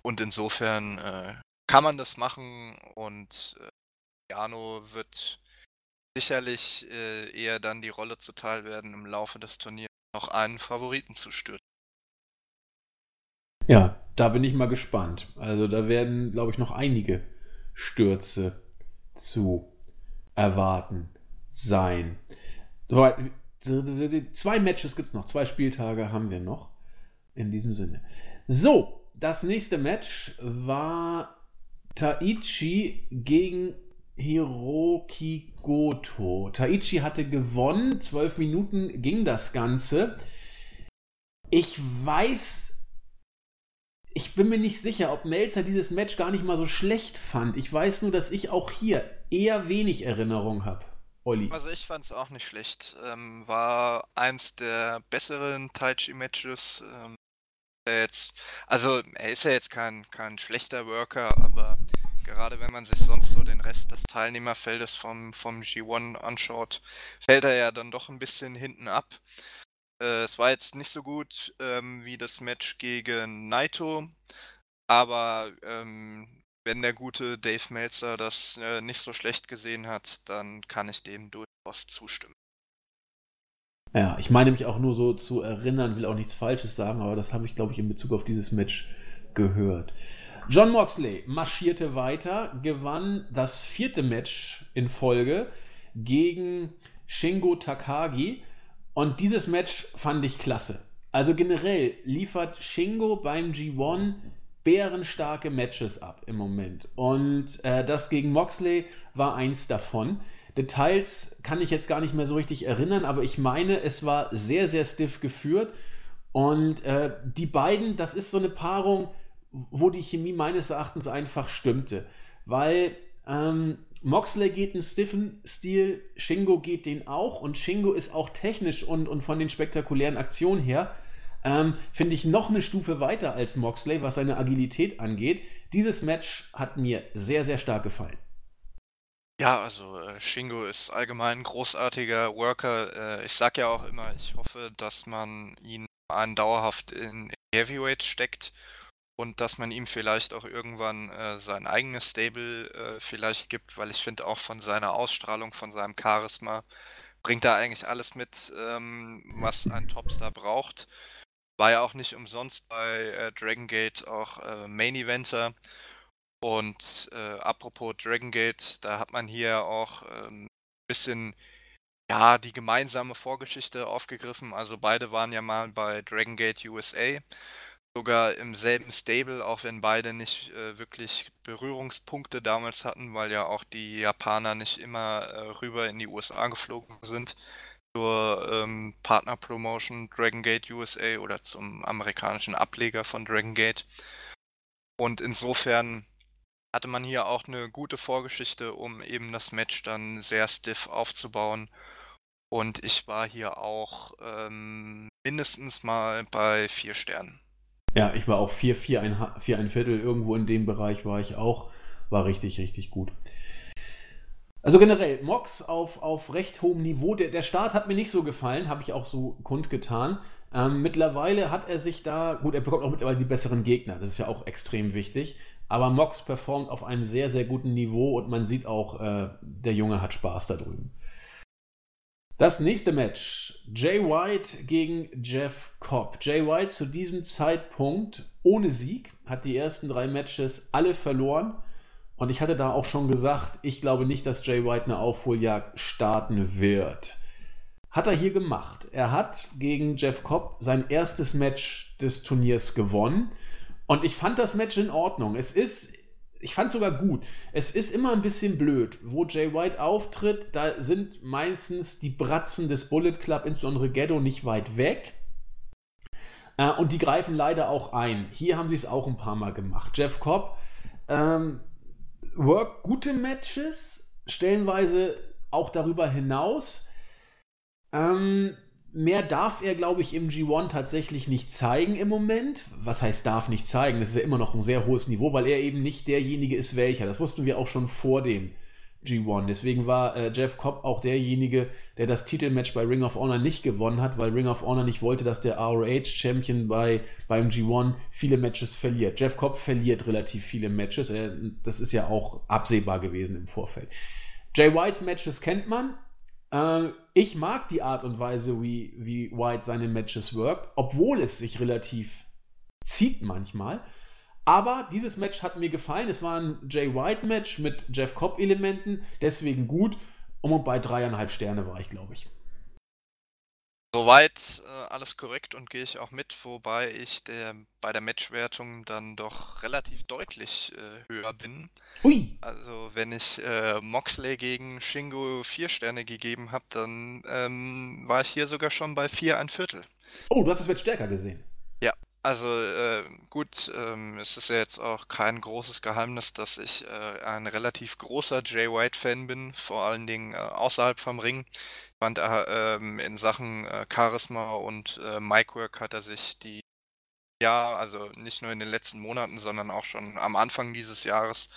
Und insofern äh, kann man das machen und äh, Jano wird sicherlich äh, eher dann die Rolle zuteil werden, im Laufe des Turniers noch einen Favoriten zu stürzen.
Ja, da bin ich mal gespannt. Also da werden, glaube ich, noch einige Stürze zu erwarten sein. Zwei Matches gibt es noch, zwei Spieltage haben wir noch. In diesem Sinne. So, das nächste Match war Taichi gegen Hiroki Goto. Taichi hatte gewonnen, zwölf Minuten ging das Ganze. Ich weiß, ich bin mir nicht sicher, ob Melzer dieses Match gar nicht mal so schlecht fand. Ich weiß nur, dass ich auch hier eher wenig Erinnerung habe. Olli.
Also ich fand es auch nicht schlecht. Ähm, war eins der besseren Taichi-Matches. Ähm, jetzt, also er ist ja jetzt kein, kein schlechter Worker, aber gerade wenn man sich sonst so den Rest des Teilnehmerfeldes vom, vom G1 anschaut, fällt er ja dann doch ein bisschen hinten ab. Äh, es war jetzt nicht so gut ähm, wie das Match gegen Naito, aber ähm, wenn der gute Dave Meltzer das äh, nicht so schlecht gesehen hat, dann kann ich dem durchaus zustimmen.
Ja, ich meine mich auch nur so zu erinnern, will auch nichts Falsches sagen, aber das habe ich, glaube ich, in Bezug auf dieses Match gehört. John Moxley marschierte weiter, gewann das vierte Match in Folge gegen Shingo Takagi. Und dieses Match fand ich klasse. Also generell liefert Shingo beim G1 bärenstarke Matches ab im Moment. Und äh, das gegen Moxley war eins davon. Details kann ich jetzt gar nicht mehr so richtig erinnern, aber ich meine, es war sehr, sehr stiff geführt. Und äh, die beiden, das ist so eine Paarung, wo die Chemie meines Erachtens einfach stimmte. Weil ähm, Moxley geht einen stiffen Stil, Shingo geht den auch und Shingo ist auch technisch und, und von den spektakulären Aktionen her, ähm, finde ich noch eine Stufe weiter als Moxley, was seine Agilität angeht. Dieses Match hat mir sehr, sehr stark gefallen.
Ja, also äh, Shingo ist allgemein ein großartiger Worker. Äh, ich sag ja auch immer, ich hoffe, dass man ihn einen dauerhaft in, in Heavyweight steckt und dass man ihm vielleicht auch irgendwann äh, sein eigenes Stable äh, vielleicht gibt, weil ich finde auch von seiner Ausstrahlung, von seinem Charisma bringt er eigentlich alles mit, ähm, was ein Topstar braucht. War ja auch nicht umsonst bei äh, Dragon Gate auch äh, Main Eventer. Und äh, apropos Dragon Gate, da hat man hier auch ein ähm, bisschen ja, die gemeinsame Vorgeschichte aufgegriffen. Also beide waren ja mal bei Dragon Gate USA sogar im selben Stable, auch wenn beide nicht äh, wirklich Berührungspunkte damals hatten, weil ja auch die Japaner nicht immer äh, rüber in die USA geflogen sind zur ähm, Partnerpromotion Dragon Gate USA oder zum amerikanischen Ableger von Dragon Gate. Und insofern hatte man hier auch eine gute Vorgeschichte, um eben das Match dann sehr stiff aufzubauen. Und ich war hier auch ähm, mindestens mal bei vier Sternen.
Ja, ich war auch 4, 4, ein, 4, ein Viertel, irgendwo in dem Bereich war ich auch. War richtig, richtig gut. Also generell, Mox auf, auf recht hohem Niveau. Der, der Start hat mir nicht so gefallen, habe ich auch so kundgetan. Ähm, mittlerweile hat er sich da, gut, er bekommt auch mittlerweile die besseren Gegner, das ist ja auch extrem wichtig. Aber Mox performt auf einem sehr, sehr guten Niveau und man sieht auch, äh, der Junge hat Spaß da drüben. Das nächste Match. Jay White gegen Jeff Cobb. Jay White zu diesem Zeitpunkt ohne Sieg, hat die ersten drei Matches alle verloren. Und ich hatte da auch schon gesagt, ich glaube nicht, dass Jay White eine Aufholjagd starten wird. Hat er hier gemacht. Er hat gegen Jeff Cobb sein erstes Match des Turniers gewonnen. Und ich fand das Match in Ordnung. Es ist ich fand es sogar gut. Es ist immer ein bisschen blöd, wo Jay White auftritt, da sind meistens die Bratzen des Bullet Club, insbesondere Ghetto, nicht weit weg. Äh, und die greifen leider auch ein. Hier haben sie es auch ein paar Mal gemacht. Jeff Cobb ähm, work gute Matches, stellenweise auch darüber hinaus. Ähm, mehr darf er, glaube ich, im G1 tatsächlich nicht zeigen im Moment. Was heißt darf nicht zeigen? Das ist ja immer noch ein sehr hohes Niveau, weil er eben nicht derjenige ist, welcher. Das wussten wir auch schon vor dem G1. Deswegen war äh, Jeff Cobb auch derjenige, der das Titelmatch bei Ring of Honor nicht gewonnen hat, weil Ring of Honor nicht wollte, dass der ROH-Champion bei, beim G1 viele Matches verliert. Jeff Cobb verliert relativ viele Matches. Äh, das ist ja auch absehbar gewesen im Vorfeld. Jay Whites Matches kennt man. Ähm, ich mag die Art und Weise, wie, wie White seine Matches workt, obwohl es sich relativ zieht manchmal. Aber dieses Match hat mir gefallen. Es war ein Jay White-Match mit Jeff Cobb-Elementen, deswegen gut. Und bei dreieinhalb Sterne war ich, glaube ich.
Soweit äh, alles korrekt und gehe ich auch mit, wobei ich der, bei der Matchwertung dann doch relativ deutlich äh, höher bin. Hui. Also wenn ich äh, Moxley gegen Shingo vier Sterne gegeben habe, dann ähm, war ich hier sogar schon bei vier ein Viertel.
Oh, du hast das Match stärker gesehen.
Also äh, gut, ähm, es ist ja jetzt auch kein großes Geheimnis, dass ich äh, ein relativ großer Jay White-Fan bin, vor allen Dingen äh, außerhalb vom Ring. Ich fand er in Sachen äh, Charisma und äh, Micwork hat er sich die ja, also nicht nur in den letzten Monaten, sondern auch schon am Anfang dieses Jahres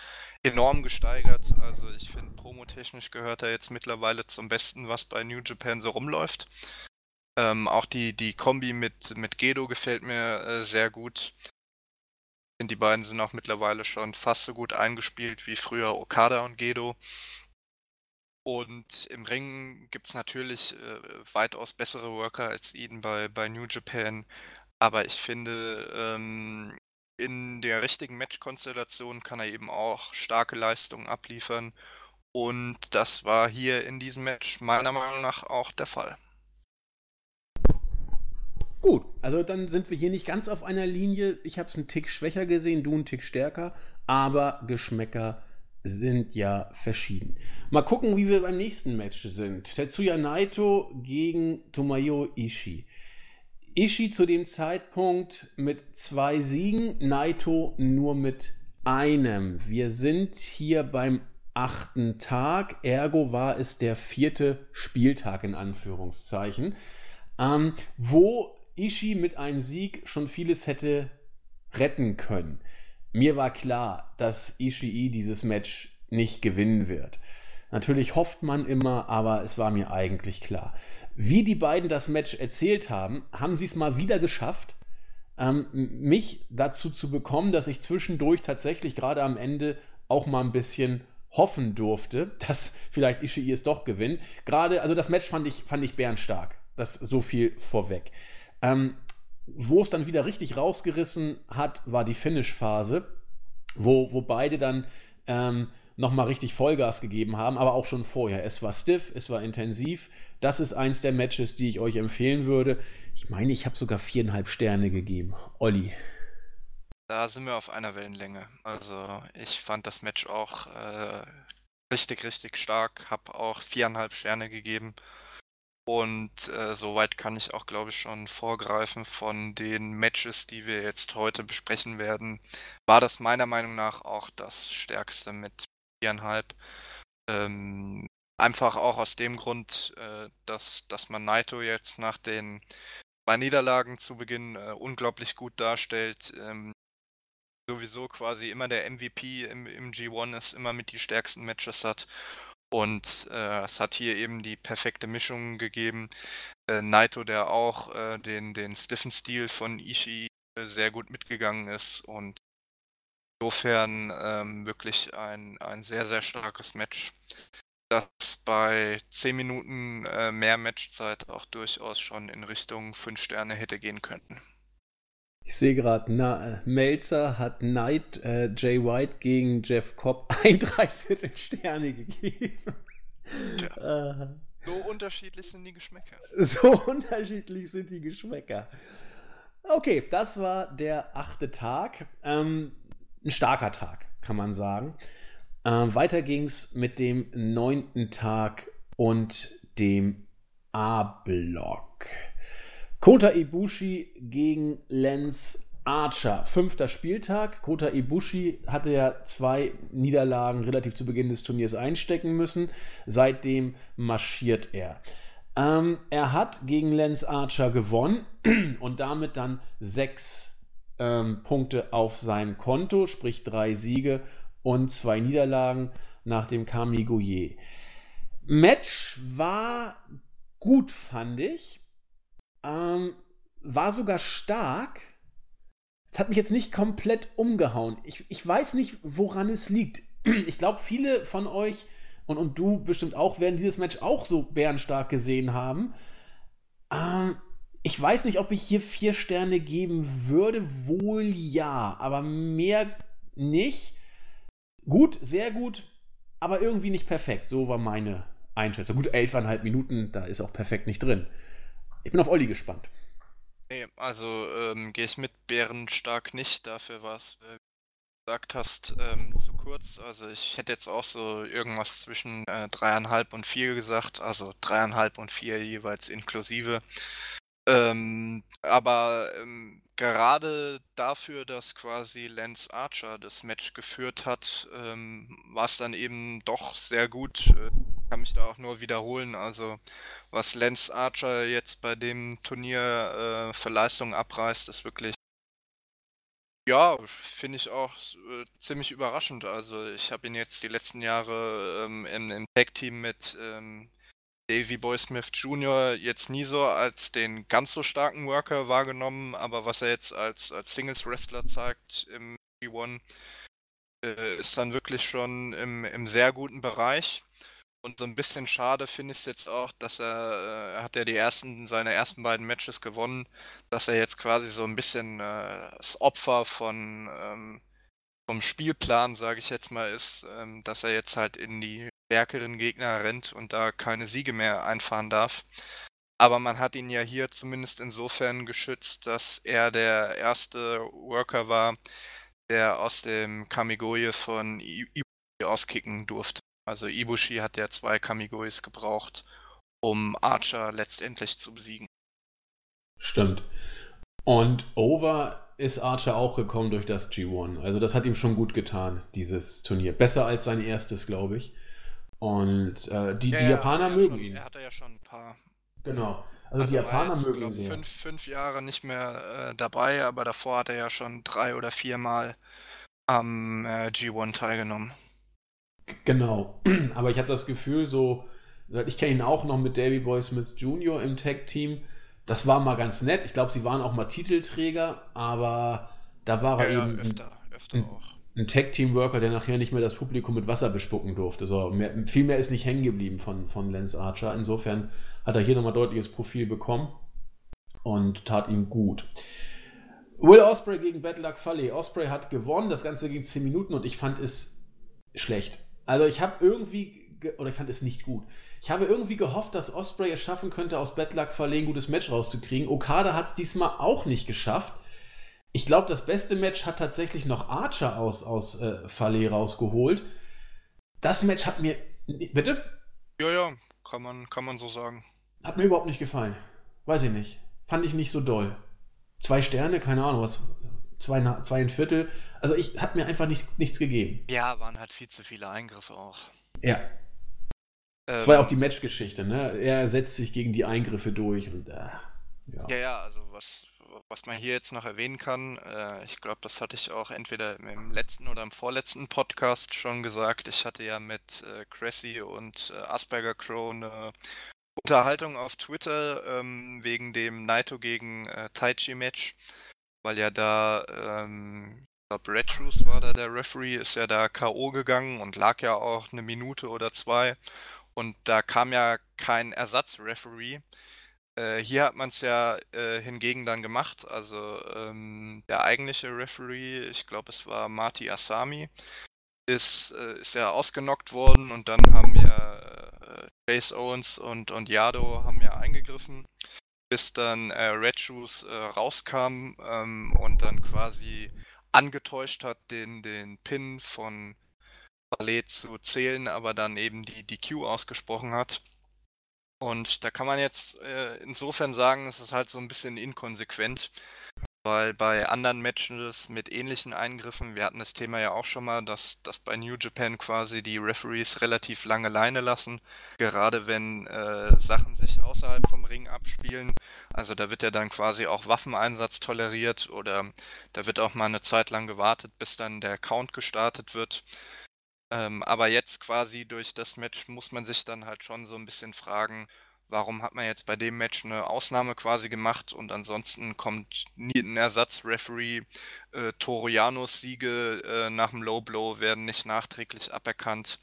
enorm gesteigert. Also ich finde, promotechnisch gehört er jetzt mittlerweile zum Besten, was bei New Japan so rumläuft. Ähm, auch die, die Kombi mit, mit Gedo gefällt mir äh, sehr gut. Die beiden sind auch mittlerweile schon fast so gut eingespielt wie früher Okada und Gedo. Und im Ring gibt es natürlich äh, weitaus bessere Worker als ihn bei, bei New Japan. Aber ich finde, ähm, in der richtigen Matchkonstellation kann er eben auch starke Leistungen abliefern. Und das war hier in diesem Match meiner Meinung nach auch der Fall.
Gut, also dann sind wir hier nicht ganz auf einer Linie. Ich habe es einen Tick schwächer gesehen, du einen Tick stärker, aber Geschmäcker sind ja verschieden. Mal gucken, wie wir beim nächsten Match sind. Tetsuya Naito gegen Tomoyo Ishii. Ishii zu dem Zeitpunkt mit zwei Siegen, Naito nur mit einem. Wir sind hier beim achten Tag, ergo war es der vierte Spieltag in Anführungszeichen, ähm, wo Ishii mit einem Sieg schon vieles hätte retten können. Mir war klar, dass Ishii dieses Match nicht gewinnen wird. Natürlich hofft man immer, aber es war mir eigentlich klar. Wie die beiden das Match erzählt haben, haben sie es mal wieder geschafft, ähm, mich dazu zu bekommen, dass ich zwischendurch tatsächlich gerade am Ende auch mal ein bisschen hoffen durfte, dass vielleicht Ishii es doch gewinnt. Gerade, also das Match fand ich, fand ich bärenstark. Das so viel vorweg. Ähm, wo es dann wieder richtig rausgerissen hat, war die Finish-Phase, wo, wo beide dann ähm, nochmal richtig Vollgas gegeben haben, aber auch schon vorher. Es war stiff, es war intensiv. Das ist eins der Matches, die ich euch empfehlen würde. Ich meine, ich habe sogar viereinhalb Sterne gegeben. Olli.
Da sind wir auf einer Wellenlänge. Also ich fand das Match auch äh, richtig, richtig stark. Habe auch viereinhalb Sterne gegeben. Und äh, soweit kann ich auch, glaube ich, schon vorgreifen von den Matches, die wir jetzt heute besprechen werden. War das meiner Meinung nach auch das stärkste mit viereinhalb. Ähm, einfach auch aus dem Grund, äh, dass, dass man Naito jetzt nach den zwei Niederlagen zu Beginn äh, unglaublich gut darstellt. Ähm, sowieso quasi immer der MVP im, im G1 ist, immer mit die stärksten Matches hat. Und äh, es hat hier eben die perfekte Mischung gegeben. Äh, Naito, der auch äh, den, den stiffen Stil von Ishii äh, sehr gut mitgegangen ist. Und insofern ähm, wirklich ein, ein sehr, sehr starkes Match, das bei 10 Minuten äh, mehr Matchzeit auch durchaus schon in Richtung 5 Sterne hätte gehen können.
Ich sehe gerade, Melzer hat Knight äh, Jay White gegen Jeff Cobb ein Dreiviertel Sterne gegeben.
Ja. Äh, so unterschiedlich sind die Geschmäcker.
So unterschiedlich sind die Geschmäcker. Okay, das war der achte Tag. Ähm, ein starker Tag, kann man sagen. Ähm, weiter ging es mit dem neunten Tag und dem A-Block. Kota Ibushi gegen Lance Archer. Fünfter Spieltag. Kota Ibushi hatte ja zwei Niederlagen relativ zu Beginn des Turniers einstecken müssen. Seitdem marschiert er. Ähm, er hat gegen Lance Archer gewonnen und damit dann sechs ähm, Punkte auf sein Konto, sprich drei Siege und zwei Niederlagen nach dem Kami Gouye. Match war gut, fand ich. Ähm, war sogar stark. Es hat mich jetzt nicht komplett umgehauen. Ich, ich weiß nicht, woran es liegt. Ich glaube, viele von euch und, und du bestimmt auch werden dieses Match auch so bärenstark gesehen haben. Ähm, ich weiß nicht, ob ich hier vier Sterne geben würde. Wohl ja, aber mehr nicht. Gut, sehr gut, aber irgendwie nicht perfekt. So war meine Einschätzung. Gut, elfeinhalb Minuten, da ist auch perfekt nicht drin. Ich bin auf Olli gespannt.
Nee, also ähm, gehe ich mit Bärenstark nicht. Dafür war es, äh, gesagt hast, ähm, zu kurz. Also ich hätte jetzt auch so irgendwas zwischen äh, dreieinhalb und vier gesagt. Also dreieinhalb und vier jeweils inklusive. Ähm, aber ähm, gerade dafür, dass quasi Lance Archer das Match geführt hat, ähm, war es dann eben doch sehr gut. Äh, kann mich da auch nur wiederholen. Also was Lance Archer jetzt bei dem Turnier äh, für Leistung abreißt, ist wirklich ja, finde ich auch äh, ziemlich überraschend. Also ich habe ihn jetzt die letzten Jahre ähm, im, im Tag-Team mit ähm, Davy Boy Smith Jr. jetzt nie so als den ganz so starken Worker wahrgenommen, aber was er jetzt als, als Singles-Wrestler zeigt im G1, äh, ist dann wirklich schon im, im sehr guten Bereich. Und so ein bisschen schade finde ich es jetzt auch, dass er, äh, er hat ja die ersten, seine ersten beiden Matches gewonnen, dass er jetzt quasi so ein bisschen äh, das Opfer von ähm, vom Spielplan, sage ich jetzt mal, ist, ähm, dass er jetzt halt in die stärkeren Gegner rennt und da keine Siege mehr einfahren darf. Aber man hat ihn ja hier zumindest insofern geschützt, dass er der erste Worker war, der aus dem Kamigoye von Ibushi auskicken durfte. Also Ibushi hat ja zwei Kamigoyes gebraucht, um Archer letztendlich zu besiegen.
Stimmt. Und Over ist Archer auch gekommen durch das G1. Also das hat ihm schon gut getan, dieses Turnier. Besser als sein erstes, glaube ich. Und äh, die, ja, die Japaner mögen
schon,
ihn.
Er hatte ja schon ein paar.
Genau. Also, also die Japaner jetzt, mögen glaub, ihn sehr.
Fünf, fünf Jahre nicht mehr äh, dabei, aber davor hat er ja schon drei oder viermal am äh, G1 teilgenommen.
Genau. Aber ich habe das Gefühl, so, ich kenne ihn auch noch mit Davy Boy Smith Jr. im Tag-Team. Das war mal ganz nett. Ich glaube, sie waren auch mal Titelträger, aber da war er ja, eben
öfter, öfter
ein,
auch.
ein Tag-Team-Worker, der nachher nicht mehr das Publikum mit Wasser bespucken durfte. So, mehr, viel mehr ist nicht hängen geblieben von, von Lance Archer. Insofern hat er hier nochmal deutliches Profil bekommen und tat ihm gut. Will Osprey gegen Bad Luck Fale. Osprey hat gewonnen. Das Ganze ging 10 Minuten und ich fand es schlecht. Also ich habe irgendwie, oder ich fand es nicht gut. Ich habe irgendwie gehofft, dass Osprey es schaffen könnte, aus Bad Luck Fale ein gutes Match rauszukriegen. Okada hat es diesmal auch nicht geschafft. Ich glaube, das beste Match hat tatsächlich noch Archer aus, aus äh, Fale rausgeholt. Das Match hat mir. Bitte?
Ja, ja, kann man, kann man so sagen.
Hat mir überhaupt nicht gefallen. Weiß ich nicht. Fand ich nicht so doll. Zwei Sterne, keine Ahnung, was. Zwei, zwei ein Viertel. Also ich hat mir einfach nicht, nichts gegeben.
Ja, waren halt viel zu viele Eingriffe auch.
Ja. Ähm, das war ja auch die Matchgeschichte, ne? Er setzt sich gegen die Eingriffe durch und äh,
ja. Ja, ja, also was, was man hier jetzt noch erwähnen kann, äh, ich glaube, das hatte ich auch entweder im letzten oder im vorletzten Podcast schon gesagt. Ich hatte ja mit äh, Cressy und äh, Asperger Crow eine Unterhaltung auf Twitter ähm, wegen dem Naito gegen äh, Taichi Match, weil ja da ähm, glaube, Red Shoes war da der Referee, ist ja da K.O. gegangen und lag ja auch eine Minute oder zwei. Und da kam ja kein Ersatzreferee. Äh, hier hat man es ja äh, hingegen dann gemacht. Also ähm, der eigentliche Referee, ich glaube, es war Marty Asami, ist, äh, ist ja ausgenockt worden und dann haben ja äh, Chase Owens und, und Yado haben ja eingegriffen, bis dann äh, Red Shoes äh, rauskam ähm, und dann quasi angetäuscht hat, den, den Pin von Ballet zu zählen, aber dann eben die DQ ausgesprochen hat. Und da kann man jetzt äh, insofern sagen, es ist halt so ein bisschen inkonsequent, weil bei anderen Matches mit ähnlichen Eingriffen, wir hatten das Thema ja auch schon mal, dass, dass bei New Japan quasi die Referees relativ lange Leine lassen, gerade wenn äh, Sachen sich außerhalb vom Ring abspielen. Also da wird ja dann quasi auch Waffeneinsatz toleriert oder da wird auch mal eine Zeit lang gewartet, bis dann der Count gestartet wird. Ähm, aber jetzt quasi durch das Match muss man sich dann halt schon so ein bisschen fragen, warum hat man jetzt bei dem Match eine Ausnahme quasi gemacht und ansonsten kommt nie ein Ersatzreferee. Äh, Torianos Siege äh, nach dem Low Blow werden nicht nachträglich aberkannt.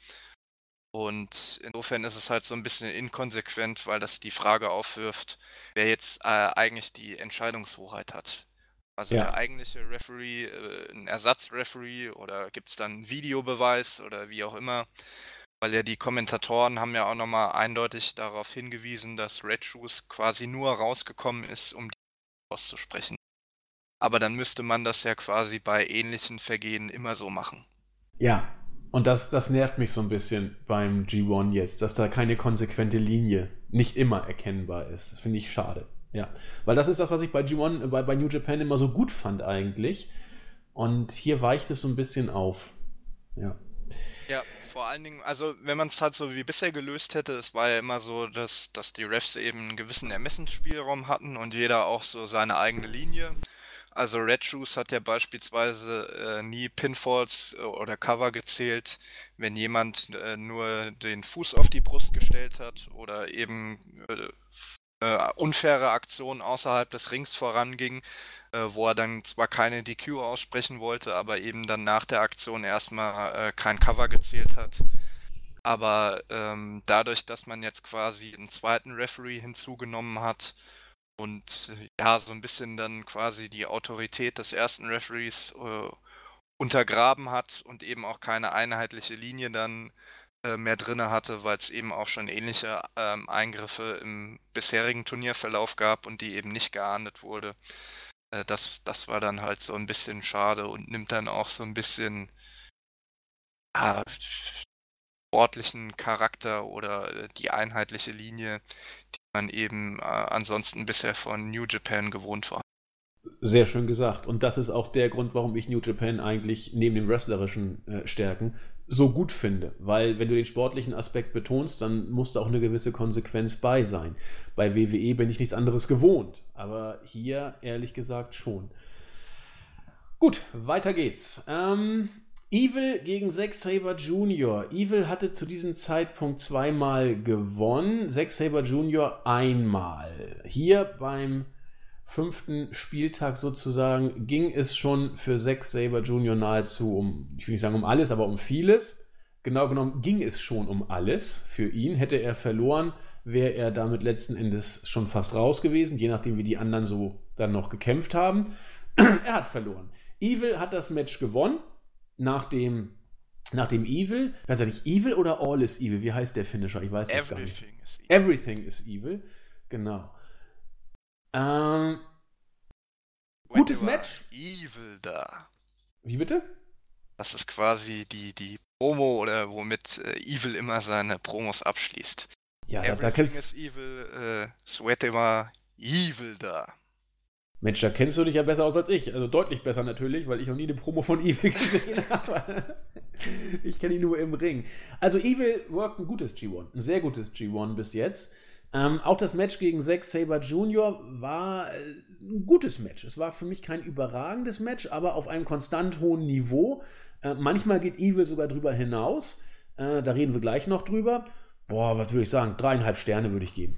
Und insofern ist es halt so ein bisschen inkonsequent, weil das die Frage aufwirft, wer jetzt äh, eigentlich die Entscheidungshoheit hat. Also ja. der eigentliche Referee, äh, ein Ersatzreferee oder gibt es dann einen Videobeweis oder wie auch immer. Weil ja die Kommentatoren haben ja auch nochmal eindeutig darauf hingewiesen, dass Red Shoes quasi nur rausgekommen ist, um die auszusprechen. Aber dann müsste man das ja quasi bei ähnlichen Vergehen immer so machen.
Ja, und das, das nervt mich so ein bisschen beim G1 jetzt, dass da keine konsequente Linie nicht immer erkennbar ist. Das finde ich schade. Ja, weil das ist das, was ich bei G1, bei, bei New Japan immer so gut fand eigentlich. Und hier weicht es so ein bisschen auf. Ja.
Ja, vor allen Dingen, also wenn man es halt so wie bisher gelöst hätte, es war ja immer so, dass, dass die Refs eben einen gewissen Ermessensspielraum hatten und jeder auch so seine eigene Linie. Also Red Shoes hat ja beispielsweise äh, nie Pinfalls äh, oder Cover gezählt, wenn jemand äh, nur den Fuß auf die Brust gestellt hat oder eben äh, äh, unfaire Aktion außerhalb des Rings voranging, äh, wo er dann zwar keine DQ aussprechen wollte, aber eben dann nach der Aktion erstmal äh, kein Cover gezählt hat. Aber ähm, dadurch, dass man jetzt quasi einen zweiten Referee hinzugenommen hat und ja, so ein bisschen dann quasi die Autorität des ersten Referees äh, untergraben hat und eben auch keine einheitliche Linie dann äh, mehr drinne hatte, weil es eben auch schon ähnliche ähm, Eingriffe im bisherigen Turnierverlauf gab und die eben nicht geahndet wurde. Äh, das, das war dann halt so ein bisschen schade und nimmt dann auch so ein bisschen ja, sportlichen Charakter oder äh, die einheitliche Linie, die man eben äh, ansonsten bisher von New Japan gewohnt war.
Sehr schön gesagt. Und das ist auch der Grund, warum ich New Japan eigentlich neben den wrestlerischen äh, Stärken so gut finde. Weil wenn du den sportlichen Aspekt betonst, dann muss da auch eine gewisse Konsequenz bei sein. Bei WWE bin ich nichts anderes gewohnt. Aber hier ehrlich gesagt schon. Gut, weiter geht's. Ähm, Evil gegen Zack Saber Jr. Evil hatte zu diesem Zeitpunkt zweimal gewonnen, Zack Saber Jr. einmal. Hier beim fünften Spieltag sozusagen ging es schon für Zack Saber Jr. nahezu um, ich will nicht sagen um alles, aber um vieles. Genau genommen ging es schon um alles für ihn. Hätte er verloren, wäre er damit letzten Endes schon fast raus gewesen, je nachdem, wie die anderen so dann noch gekämpft haben. er hat verloren. Evil hat das Match gewonnen, nach dem, nach dem Evil. Weiß er nicht, Evil oder All is Evil? Wie heißt der Finisher? Ich weiß es gar nicht. Is evil. Everything is Evil. Genau. Ähm, gutes Match.
Evil da.
Wie bitte?
Das ist quasi die, die Promo oder womit äh, Evil immer seine Promos abschließt.
Ja,
Everything
da kennst
is Evil, äh, Sweat war Evil da.
Mensch, da kennst du dich ja besser aus als ich. Also deutlich besser natürlich, weil ich noch nie eine Promo von Evil gesehen habe. ich kenne ihn nur im Ring. Also Evil worked ein gutes G1, ein sehr gutes G1 bis jetzt. Ähm, auch das Match gegen Zack Saber Jr. war äh, ein gutes Match. Es war für mich kein überragendes Match, aber auf einem konstant hohen Niveau. Äh, manchmal geht Evil sogar drüber hinaus. Äh, da reden wir gleich noch drüber. Boah, was würde ich sagen? Dreieinhalb Sterne würde ich geben.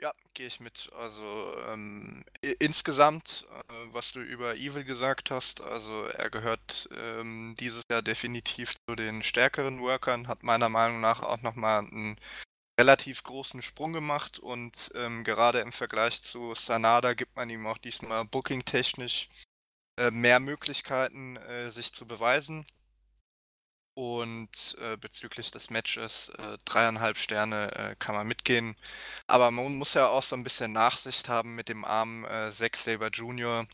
Ja, gehe ich mit. Also ähm, insgesamt, äh, was du über Evil gesagt hast, also er gehört ähm, dieses Jahr definitiv zu den stärkeren Workern, hat meiner Meinung nach auch nochmal einen relativ großen Sprung gemacht und ähm, gerade im Vergleich zu Sanada gibt man ihm auch diesmal booking-technisch äh, mehr Möglichkeiten, äh, sich zu beweisen. Und äh, bezüglich des Matches äh, dreieinhalb Sterne äh, kann man mitgehen. Aber man muss ja auch so ein bisschen Nachsicht haben mit dem armen äh, Zack Saber Jr.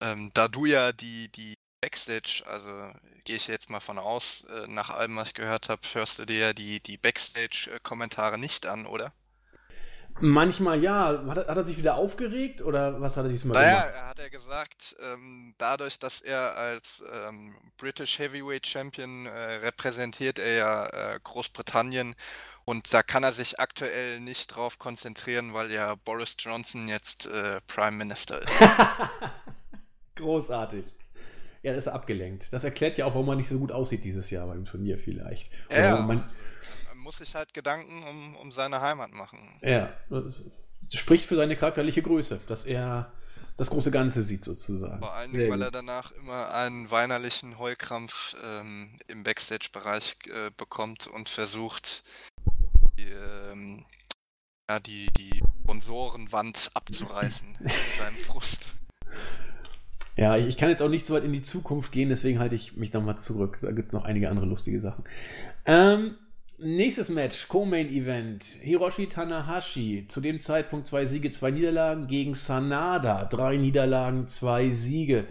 Ähm, da du ja die, die Backstage, also gehe ich jetzt mal von aus, äh, nach allem, was ich gehört habe, hörst du dir ja die, die Backstage-Kommentare nicht an, oder?
Manchmal ja. Hat er, hat er, sich wieder aufgeregt oder was hat er diesmal
naja, gemacht? Naja, hat er gesagt, ähm, dadurch, dass er als ähm, British Heavyweight Champion äh, repräsentiert er ja äh, Großbritannien und da kann er sich aktuell nicht drauf konzentrieren, weil ja Boris Johnson jetzt äh, Prime Minister ist.
Großartig. Ja, ist abgelenkt. Das erklärt ja auch, warum man nicht so gut aussieht dieses Jahr beim Turnier vielleicht.
ja, man, muss sich halt Gedanken um, um seine Heimat machen.
Ja, das spricht für seine charakterliche Größe, dass er das große Ganze sieht sozusagen.
Vor allen Dingen, weil er danach immer einen weinerlichen Heulkrampf ähm, im Backstage-Bereich äh, bekommt und versucht, die, ähm, ja, die, die Sponsorenwand abzureißen in seinem Frust.
Ja, ich kann jetzt auch nicht so weit in die Zukunft gehen, deswegen halte ich mich nochmal zurück. Da gibt es noch einige andere lustige Sachen. Ähm, Nächstes Match, Co-Main Event. Hiroshi Tanahashi, zu dem Zeitpunkt zwei Siege, zwei Niederlagen gegen Sanada. Drei Niederlagen, zwei Siege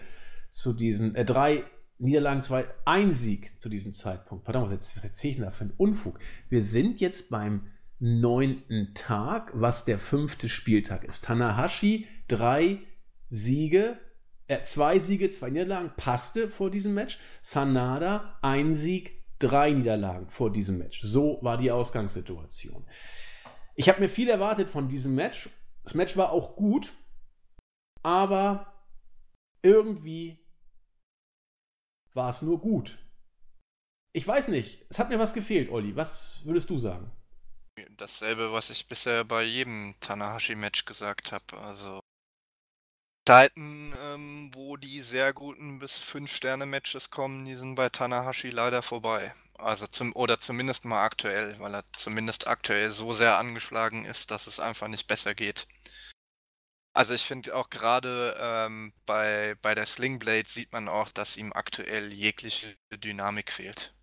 zu diesen, äh, drei Niederlagen, zwei, ein Sieg zu diesem Zeitpunkt. Pardon, was, was erzähle ich denn da für einen Unfug? Wir sind jetzt beim neunten Tag, was der fünfte Spieltag ist. Tanahashi, drei Siege, zwei Siege, zwei Niederlagen, passte vor diesem Match. Sanada, ein Sieg, drei Niederlagen vor diesem Match. So war die Ausgangssituation. Ich habe mir viel erwartet von diesem Match. Das Match war auch gut, aber irgendwie war es nur gut. Ich weiß nicht. Es hat mir was gefehlt, Olli. Was würdest du sagen?
Dasselbe, was ich bisher bei jedem Tanahashi-Match gesagt habe. Also Zeiten, ähm, wo die sehr guten bis 5-Sterne-Matches kommen, die sind bei Tanahashi leider vorbei. Also zum, oder zumindest mal aktuell, weil er zumindest aktuell so sehr angeschlagen ist, dass es einfach nicht besser geht. Also ich finde auch gerade ähm, bei, bei der Slingblade sieht man auch, dass ihm aktuell jegliche Dynamik fehlt.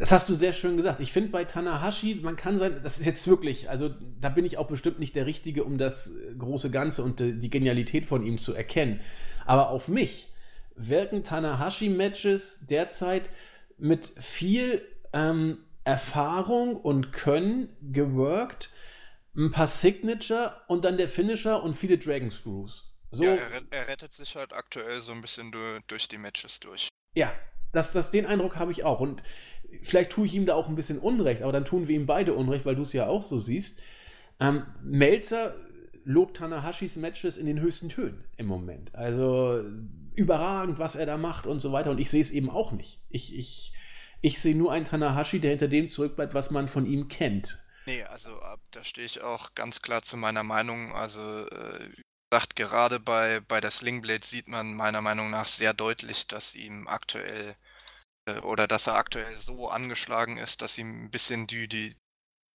Das hast du sehr schön gesagt. Ich finde bei Tanahashi, man kann sein, das ist jetzt wirklich, also da bin ich auch bestimmt nicht der Richtige, um das große Ganze und die Genialität von ihm zu erkennen. Aber auf mich wirken Tanahashi-Matches derzeit mit viel ähm, Erfahrung und Können geworkt, ein paar Signature und dann der Finisher und viele Dragon Screws.
So, ja, er, er rettet sich halt aktuell so ein bisschen durch die Matches durch.
Ja, das, das, den Eindruck habe ich auch. Und vielleicht tue ich ihm da auch ein bisschen Unrecht, aber dann tun wir ihm beide Unrecht, weil du es ja auch so siehst. Ähm, Melzer lobt Tanahashis Matches in den höchsten Tönen im Moment. Also überragend, was er da macht und so weiter. Und ich sehe es eben auch nicht. Ich, ich, ich sehe nur einen Tanahashi, der hinter dem zurückbleibt, was man von ihm kennt.
Nee, also da stehe ich auch ganz klar zu meiner Meinung. Also, äh, gesagt, gerade bei, bei der Slingblade sieht man meiner Meinung nach sehr deutlich, dass ihm aktuell oder dass er aktuell so angeschlagen ist, dass ihm ein bisschen die, die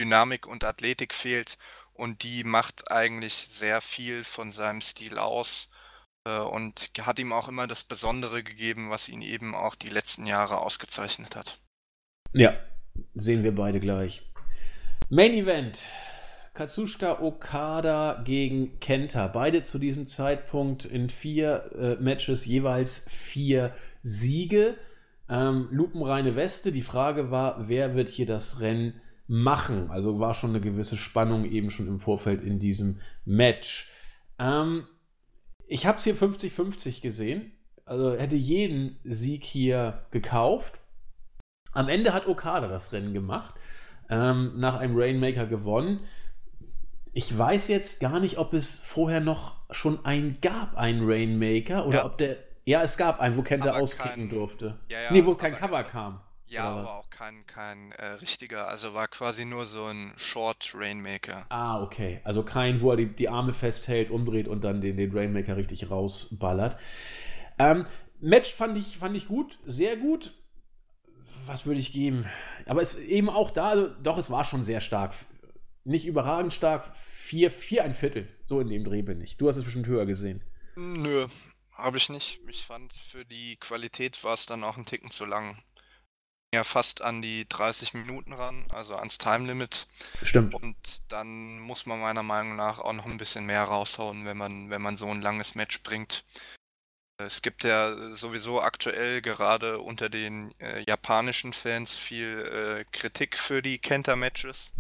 Dynamik und Athletik fehlt und die macht eigentlich sehr viel von seinem Stil aus äh, und hat ihm auch immer das Besondere gegeben, was ihn eben auch die letzten Jahre ausgezeichnet hat.
Ja, sehen wir beide gleich. Main Event. Katsushika Okada gegen Kenta. Beide zu diesem Zeitpunkt in vier äh, Matches jeweils vier Siege. Ähm, lupenreine Weste. Die Frage war, wer wird hier das Rennen machen? Also war schon eine gewisse Spannung eben schon im Vorfeld in diesem Match. Ähm, ich habe es hier 50-50 gesehen. Also hätte jeden Sieg hier gekauft. Am Ende hat Okada das Rennen gemacht. Ähm, nach einem Rainmaker gewonnen. Ich weiß jetzt gar nicht, ob es vorher noch schon einen gab, einen Rainmaker, oder ja. ob der ja, es gab einen, wo Kenta auskicken kein, durfte. Ja, ja, nee, wo kein Cover kam.
Ja, aber auch kein, kein äh, richtiger, also war quasi nur so ein Short Rainmaker.
Ah, okay. Also kein, wo er die, die Arme festhält, umdreht und dann den, den Rainmaker richtig rausballert. Ähm, Match fand ich, fand ich gut, sehr gut. Was würde ich geben? Aber es eben auch da, also, doch, es war schon sehr stark. Nicht überragend stark, vier, vier ein Viertel. So in dem Dreh bin ich. Du hast es bestimmt höher gesehen.
Nö, habe ich nicht. Ich fand, für die Qualität war es dann auch ein Ticken zu lang. Ja, fast an die 30 Minuten ran, also ans Time Limit.
Stimmt.
Und dann muss man meiner Meinung nach auch noch ein bisschen mehr raushauen, wenn man, wenn man so ein langes Match bringt. Es gibt ja sowieso aktuell gerade unter den äh, japanischen Fans viel äh, Kritik für die Kenta-Matches.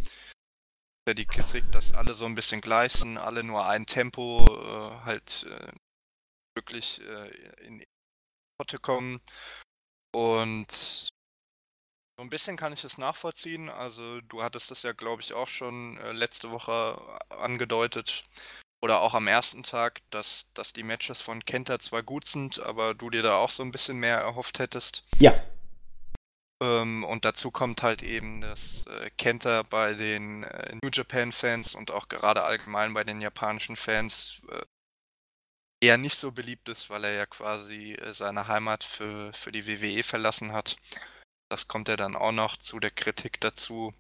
Ja, die Kritik, dass alle so ein bisschen gleich sind, alle nur ein Tempo äh, halt äh, wirklich äh, in Potte kommen. Und so ein bisschen kann ich es nachvollziehen. Also du hattest das ja, glaube ich, auch schon äh, letzte Woche angedeutet. Oder auch am ersten Tag, dass, dass die Matches von Kenta zwar gut sind, aber du dir da auch so ein bisschen mehr erhofft hättest.
Ja.
Ähm, und dazu kommt halt eben, dass äh, Kenta bei den äh, New Japan-Fans und auch gerade allgemein bei den japanischen Fans äh, eher nicht so beliebt ist, weil er ja quasi äh, seine Heimat für, für die WWE verlassen hat. Das kommt ja dann auch noch zu der Kritik dazu.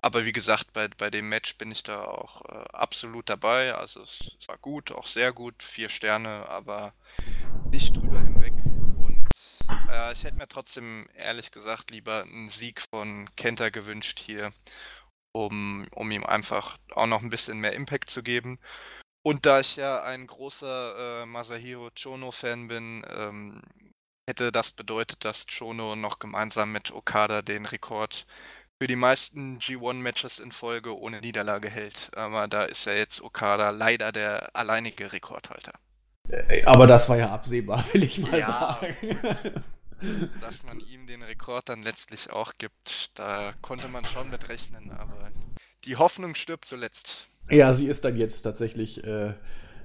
Aber wie gesagt, bei, bei dem Match bin ich da auch äh, absolut dabei. Also es, war gut, auch sehr gut, vier Sterne, aber nicht drüber hinweg. Und äh, ich hätte mir trotzdem ehrlich gesagt lieber einen Sieg von Kenta gewünscht hier, um, um ihm einfach auch noch ein bisschen mehr Impact zu geben. Und da ich ja ein großer äh, Masahiro Chono-Fan bin, ähm, hätte das bedeutet, dass Chono noch gemeinsam mit Okada den Rekord für die meisten G1-Matches in Folge ohne Niederlage hält. Aber da ist ja jetzt Okada leider der alleinige Rekordhalter.
Äh, aber das war ja absehbar, will ich mal ja,
sagen. Dass man ihm den Rekord dann letztlich auch gibt, da konnte man schon mit rechnen, aber die Hoffnung stirbt zuletzt.
Ja, sie ist dann jetzt tatsächlich äh,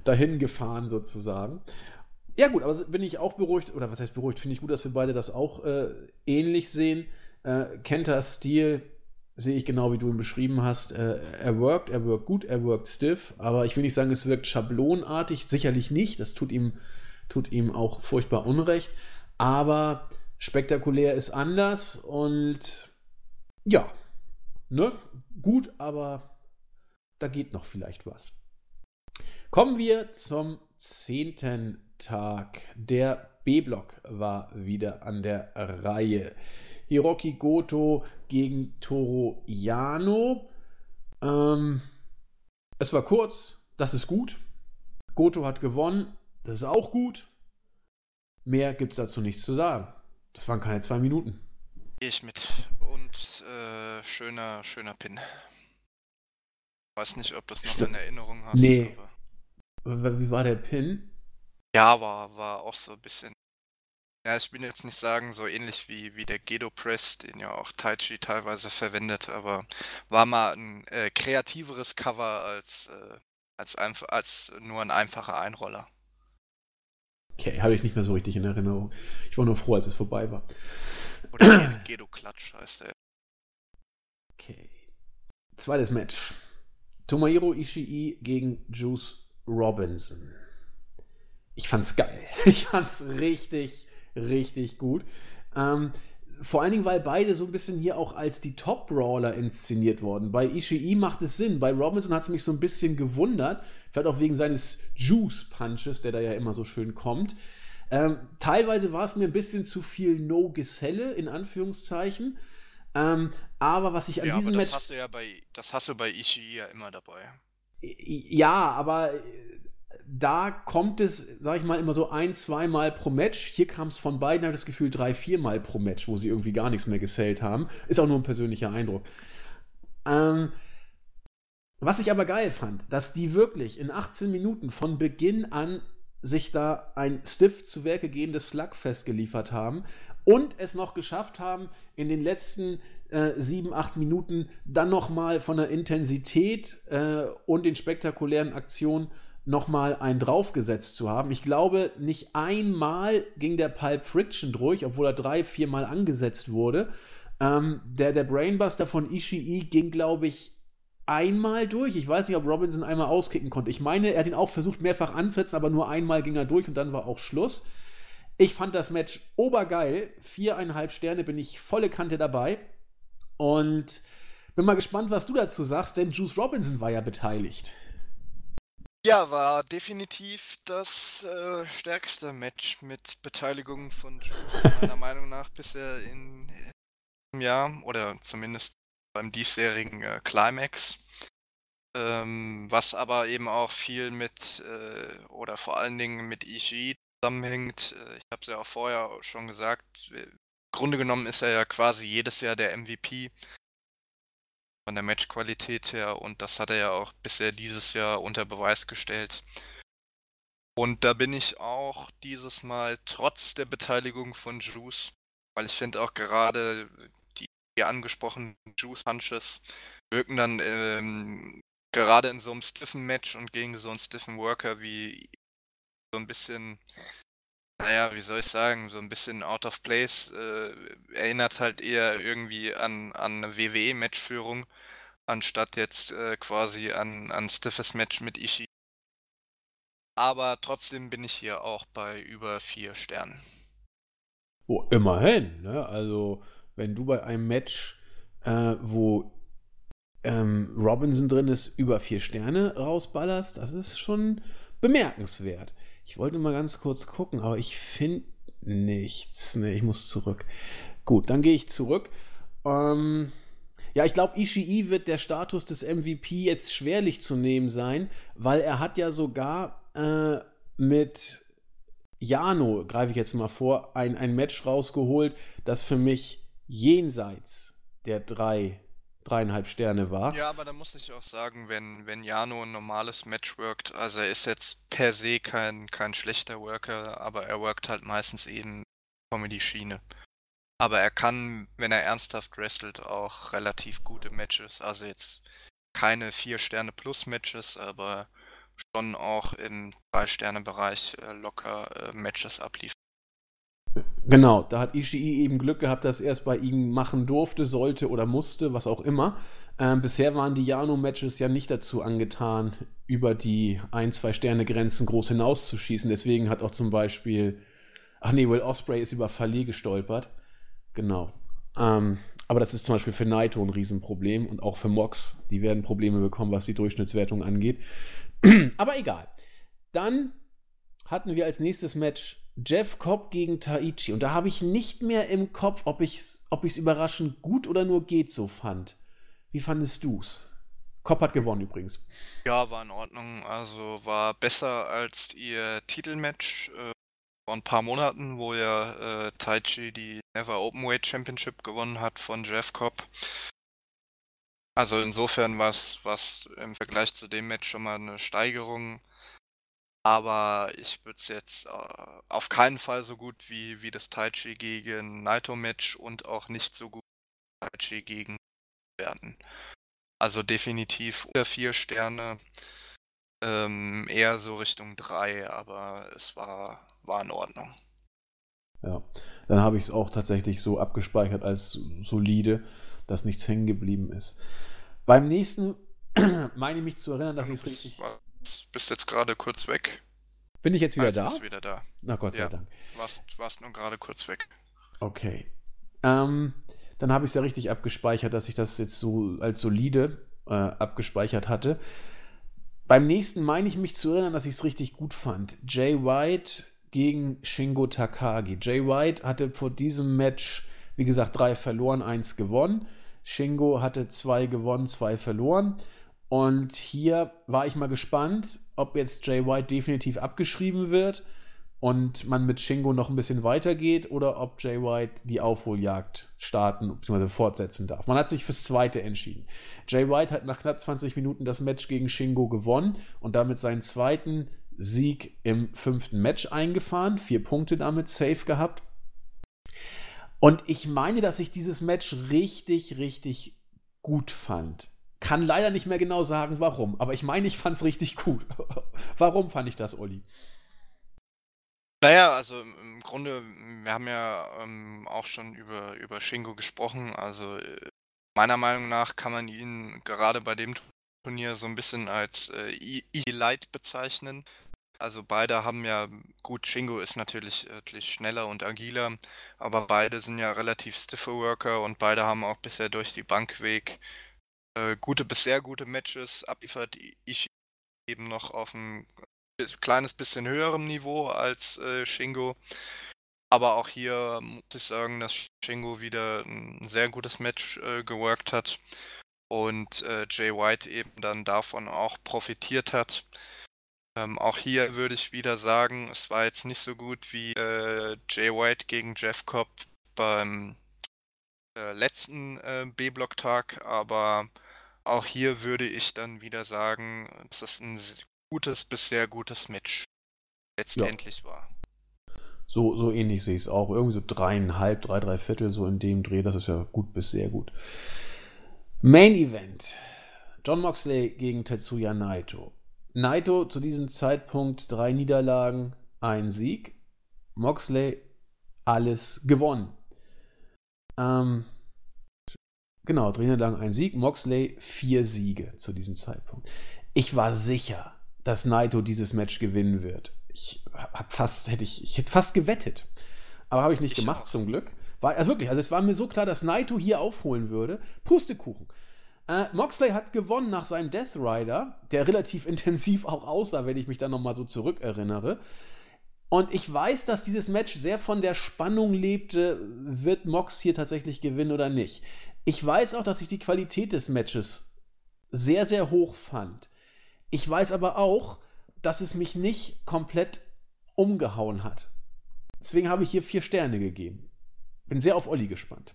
dahin gefahren sozusagen. Ja gut, aber bin ich auch beruhigt, oder was heißt beruhigt, finde ich gut, dass wir beide das auch äh, ähnlich sehen. Äh, Kenters Stil sehe ich genau, wie du ihn beschrieben hast. Äh, er workt, er workt gut, er workt stiff, aber ich will nicht sagen, es wirkt schablonartig, sicherlich nicht, das tut ihm, tut ihm auch furchtbar Unrecht, aber spektakulär ist anders und ja, ne, gut, aber da geht noch vielleicht was. Kommen wir zum zehnten Tag. Der B-Block war wieder an der Reihe. Hiroki Goto gegen Toro Yano. Ähm, es war kurz, das ist gut. Goto hat gewonnen, das ist auch gut. Mehr gibt es dazu nichts zu sagen. Das waren keine zwei Minuten.
Gehe ich mit. Und äh, schöner, schöner Pin. Weiß nicht, ob das noch in Erinnerung hast.
Nee. Wie war der Pin?
Ja, war, war auch so ein bisschen. Ja, ich will jetzt nicht sagen, so ähnlich wie, wie der Gedo Press, den ja auch Taichi teilweise verwendet, aber war mal ein äh, kreativeres Cover als, äh, als, als nur ein einfacher Einroller.
Okay, habe ich nicht mehr so richtig in Erinnerung. Ich war nur froh, als es vorbei war.
Oder Gedo Klatsch heißt er.
Okay. Zweites Match. Tomohiro Ishii gegen Juice Robinson. Ich fand's geil. Ich fand's richtig, richtig gut. Ähm, vor allen Dingen, weil beide so ein bisschen hier auch als die Top-Brawler inszeniert wurden. Bei Ishii macht es Sinn. Bei Robinson hat es mich so ein bisschen gewundert. Vielleicht auch wegen seines Juice-Punches, der da ja immer so schön kommt. Ähm, teilweise war es mir ein bisschen zu viel No-Geselle, in Anführungszeichen. Ähm, aber was ich an
ja,
diesem
aber das
Match.
Hast du ja bei, das hast du bei Ishii ja immer dabei.
Ja, aber da kommt es, sag ich mal, immer so ein, zweimal pro Match. Hier kam es von beiden, habe ich das Gefühl, drei, viermal pro Match, wo sie irgendwie gar nichts mehr gesellt haben. Ist auch nur ein persönlicher Eindruck. Ähm, was ich aber geil fand, dass die wirklich in 18 Minuten von Beginn an sich da ein stiff zu Werke gehendes Slugfest geliefert haben und es noch geschafft haben, in den letzten äh, sieben, acht Minuten dann nochmal von der Intensität äh, und den spektakulären Aktionen nochmal einen draufgesetzt zu haben. Ich glaube, nicht einmal ging der Pulp Friction durch, obwohl er drei, viermal angesetzt wurde. Ähm, der, der Brainbuster von Ishii ging, glaube ich, einmal durch. Ich weiß nicht, ob Robinson einmal auskicken konnte. Ich meine, er hat ihn auch versucht, mehrfach anzusetzen, aber nur einmal ging er durch und dann war auch Schluss. Ich fand das Match obergeil. Viereinhalb Sterne bin ich volle Kante dabei. Und bin mal gespannt, was du dazu sagst, denn Juice Robinson war ja beteiligt.
Ja, war definitiv das äh, stärkste Match mit Beteiligung von Juice, meiner Meinung nach, bisher in, im Jahr oder zumindest beim diesjährigen äh, Climax. Ähm, was aber eben auch viel mit äh, oder vor allen Dingen mit Ishii zusammenhängt. Äh, ich habe es ja auch vorher schon gesagt. Im Grunde genommen ist er ja quasi jedes Jahr der MVP von der Matchqualität her und das hat er ja auch bisher dieses Jahr unter Beweis gestellt. Und da bin ich auch dieses Mal trotz der Beteiligung von Juice, weil ich finde auch gerade die hier angesprochenen Juice Hunches wirken dann ähm, gerade in so einem stiffen Match und gegen so einen stiffen Worker wie so ein bisschen, naja, wie soll ich sagen, so ein bisschen out of place, äh, erinnert halt eher irgendwie an, an eine WWE-Matchführung, anstatt jetzt äh, quasi an ein stiffes Match mit Ishii. Aber trotzdem bin ich hier auch bei über vier Sternen.
Oh, immerhin, ne? Also, wenn du bei einem Match, äh, wo ähm, Robinson drin ist, über vier Sterne rausballerst, das ist schon bemerkenswert. Ich wollte mal ganz kurz gucken, aber ich finde nichts. Ne, ich muss zurück. Gut, dann gehe ich zurück. Ähm, ja, ich glaube, Ishii wird der Status des MVP jetzt schwerlich zu nehmen sein, weil er hat ja sogar äh, mit Jano, greife ich jetzt mal vor, ein, ein Match rausgeholt, das für mich jenseits der drei dreieinhalb Sterne war.
Ja, aber da muss ich auch sagen, wenn, wenn Jano ein normales Match workt, also er ist jetzt per se kein, kein schlechter Worker, aber er workt halt meistens eben Comedy-Schiene. Aber er kann, wenn er ernsthaft wrestelt, auch relativ gute Matches. Also jetzt keine 4-Sterne-Plus-Matches, aber schon auch im 3-Sterne-Bereich äh, locker äh, Matches abliefern.
Genau, da hat Ishii eben Glück gehabt, dass er es bei ihm machen durfte, sollte oder musste, was auch immer. Ähm, bisher waren die Jano-Matches ja nicht dazu angetan, über die 1-2-Sterne-Grenzen groß hinauszuschießen. Deswegen hat auch zum Beispiel, ach nee, Will Osprey ist über Fale gestolpert. Genau. Ähm, aber das ist zum Beispiel für Naito ein Riesenproblem und auch für Mox. Die werden Probleme bekommen, was die Durchschnittswertung angeht. aber egal. Dann hatten wir als nächstes Match Jeff Cobb gegen Taichi. Und da habe ich nicht mehr im Kopf, ob ich es ob überraschend gut oder nur geht so fand. Wie fandest du's? Cobb hat gewonnen übrigens.
Ja, war in Ordnung. Also war besser als ihr Titelmatch äh, vor ein paar Monaten, wo ja äh, Taichi die Never Openweight Championship gewonnen hat von Jeff Cobb. Also insofern war es im Vergleich zu dem Match schon mal eine Steigerung. Aber ich würde es jetzt äh, auf keinen Fall so gut wie, wie das Taichi gegen Naito-Match und auch nicht so gut wie Taichi gegen werden. Also definitiv unter vier Sterne, ähm, eher so Richtung drei, aber es war, war in Ordnung.
Ja, dann habe ich es auch tatsächlich so abgespeichert als solide, dass nichts hängen geblieben ist. Beim nächsten meine ich mich zu erinnern, dass ich es richtig.
Bist jetzt gerade kurz weg.
Bin ich jetzt wieder
also
da?
Bist wieder da.
Na Gott sei
ja,
Dank.
Warst, warst nur gerade kurz weg.
Okay. Ähm, dann habe ich es ja richtig abgespeichert, dass ich das jetzt so als solide äh, abgespeichert hatte. Beim nächsten meine ich mich zu erinnern, dass ich es richtig gut fand. Jay White gegen Shingo Takagi. Jay White hatte vor diesem Match, wie gesagt, drei verloren, eins gewonnen. Shingo hatte zwei gewonnen, zwei verloren. Und hier war ich mal gespannt, ob jetzt Jay White definitiv abgeschrieben wird und man mit Shingo noch ein bisschen weitergeht oder ob Jay White die Aufholjagd starten bzw. fortsetzen darf. Man hat sich fürs Zweite entschieden. Jay White hat nach knapp 20 Minuten das Match gegen Shingo gewonnen und damit seinen zweiten Sieg im fünften Match eingefahren. Vier Punkte damit safe gehabt. Und ich meine, dass ich dieses Match richtig, richtig gut fand. Kann leider nicht mehr genau sagen, warum. Aber ich meine, ich fand es richtig gut. warum fand ich das, Olli?
Naja, also im Grunde, wir haben ja ähm, auch schon über, über Shingo gesprochen. Also äh, meiner Meinung nach kann man ihn gerade bei dem Turnier so ein bisschen als äh, E-Light bezeichnen. Also beide haben ja, gut, Shingo ist natürlich, natürlich schneller und agiler, aber beide sind ja relativ stiffe Worker und beide haben auch bisher durch die Bank weg äh, gute bis sehr gute Matches abliefert. Ich eben noch auf einem kleines bisschen höherem Niveau als äh, Shingo. Aber auch hier muss ich sagen, dass Shingo wieder ein sehr gutes Match äh, geworkt hat und äh, Jay White eben dann davon auch profitiert hat. Ähm, auch hier würde ich wieder sagen, es war jetzt nicht so gut wie äh, Jay White gegen Jeff Cobb beim äh, letzten äh, B-Block-Tag, aber auch hier würde ich dann wieder sagen, dass es ein gutes bis sehr gutes Match letztendlich ja. war.
So, so ähnlich sehe ich es auch. Irgendwie so dreieinhalb, drei, drei Viertel so in dem Dreh. Das ist ja gut bis sehr gut. Main Event. John Moxley gegen Tetsuya Naito. Naito zu diesem Zeitpunkt drei Niederlagen, ein Sieg. Moxley alles gewonnen. Ähm, Genau, lang ein Sieg, Moxley vier Siege zu diesem Zeitpunkt. Ich war sicher, dass Naito dieses Match gewinnen wird. Ich hab fast, hätte ich, ich hätte fast gewettet. Aber habe ich nicht ich gemacht, auch. zum Glück. War, also wirklich, also es war mir so klar, dass Naito hier aufholen würde. Pustekuchen. Äh, Moxley hat gewonnen nach seinem Death Rider, der relativ intensiv auch aussah, wenn ich mich da nochmal so zurückerinnere. Und ich weiß, dass dieses Match sehr von der Spannung lebte, wird Mox hier tatsächlich gewinnen oder nicht. Ich weiß auch, dass ich die Qualität des Matches sehr, sehr hoch fand. Ich weiß aber auch, dass es mich nicht komplett umgehauen hat. Deswegen habe ich hier vier Sterne gegeben. Bin sehr auf Olli gespannt.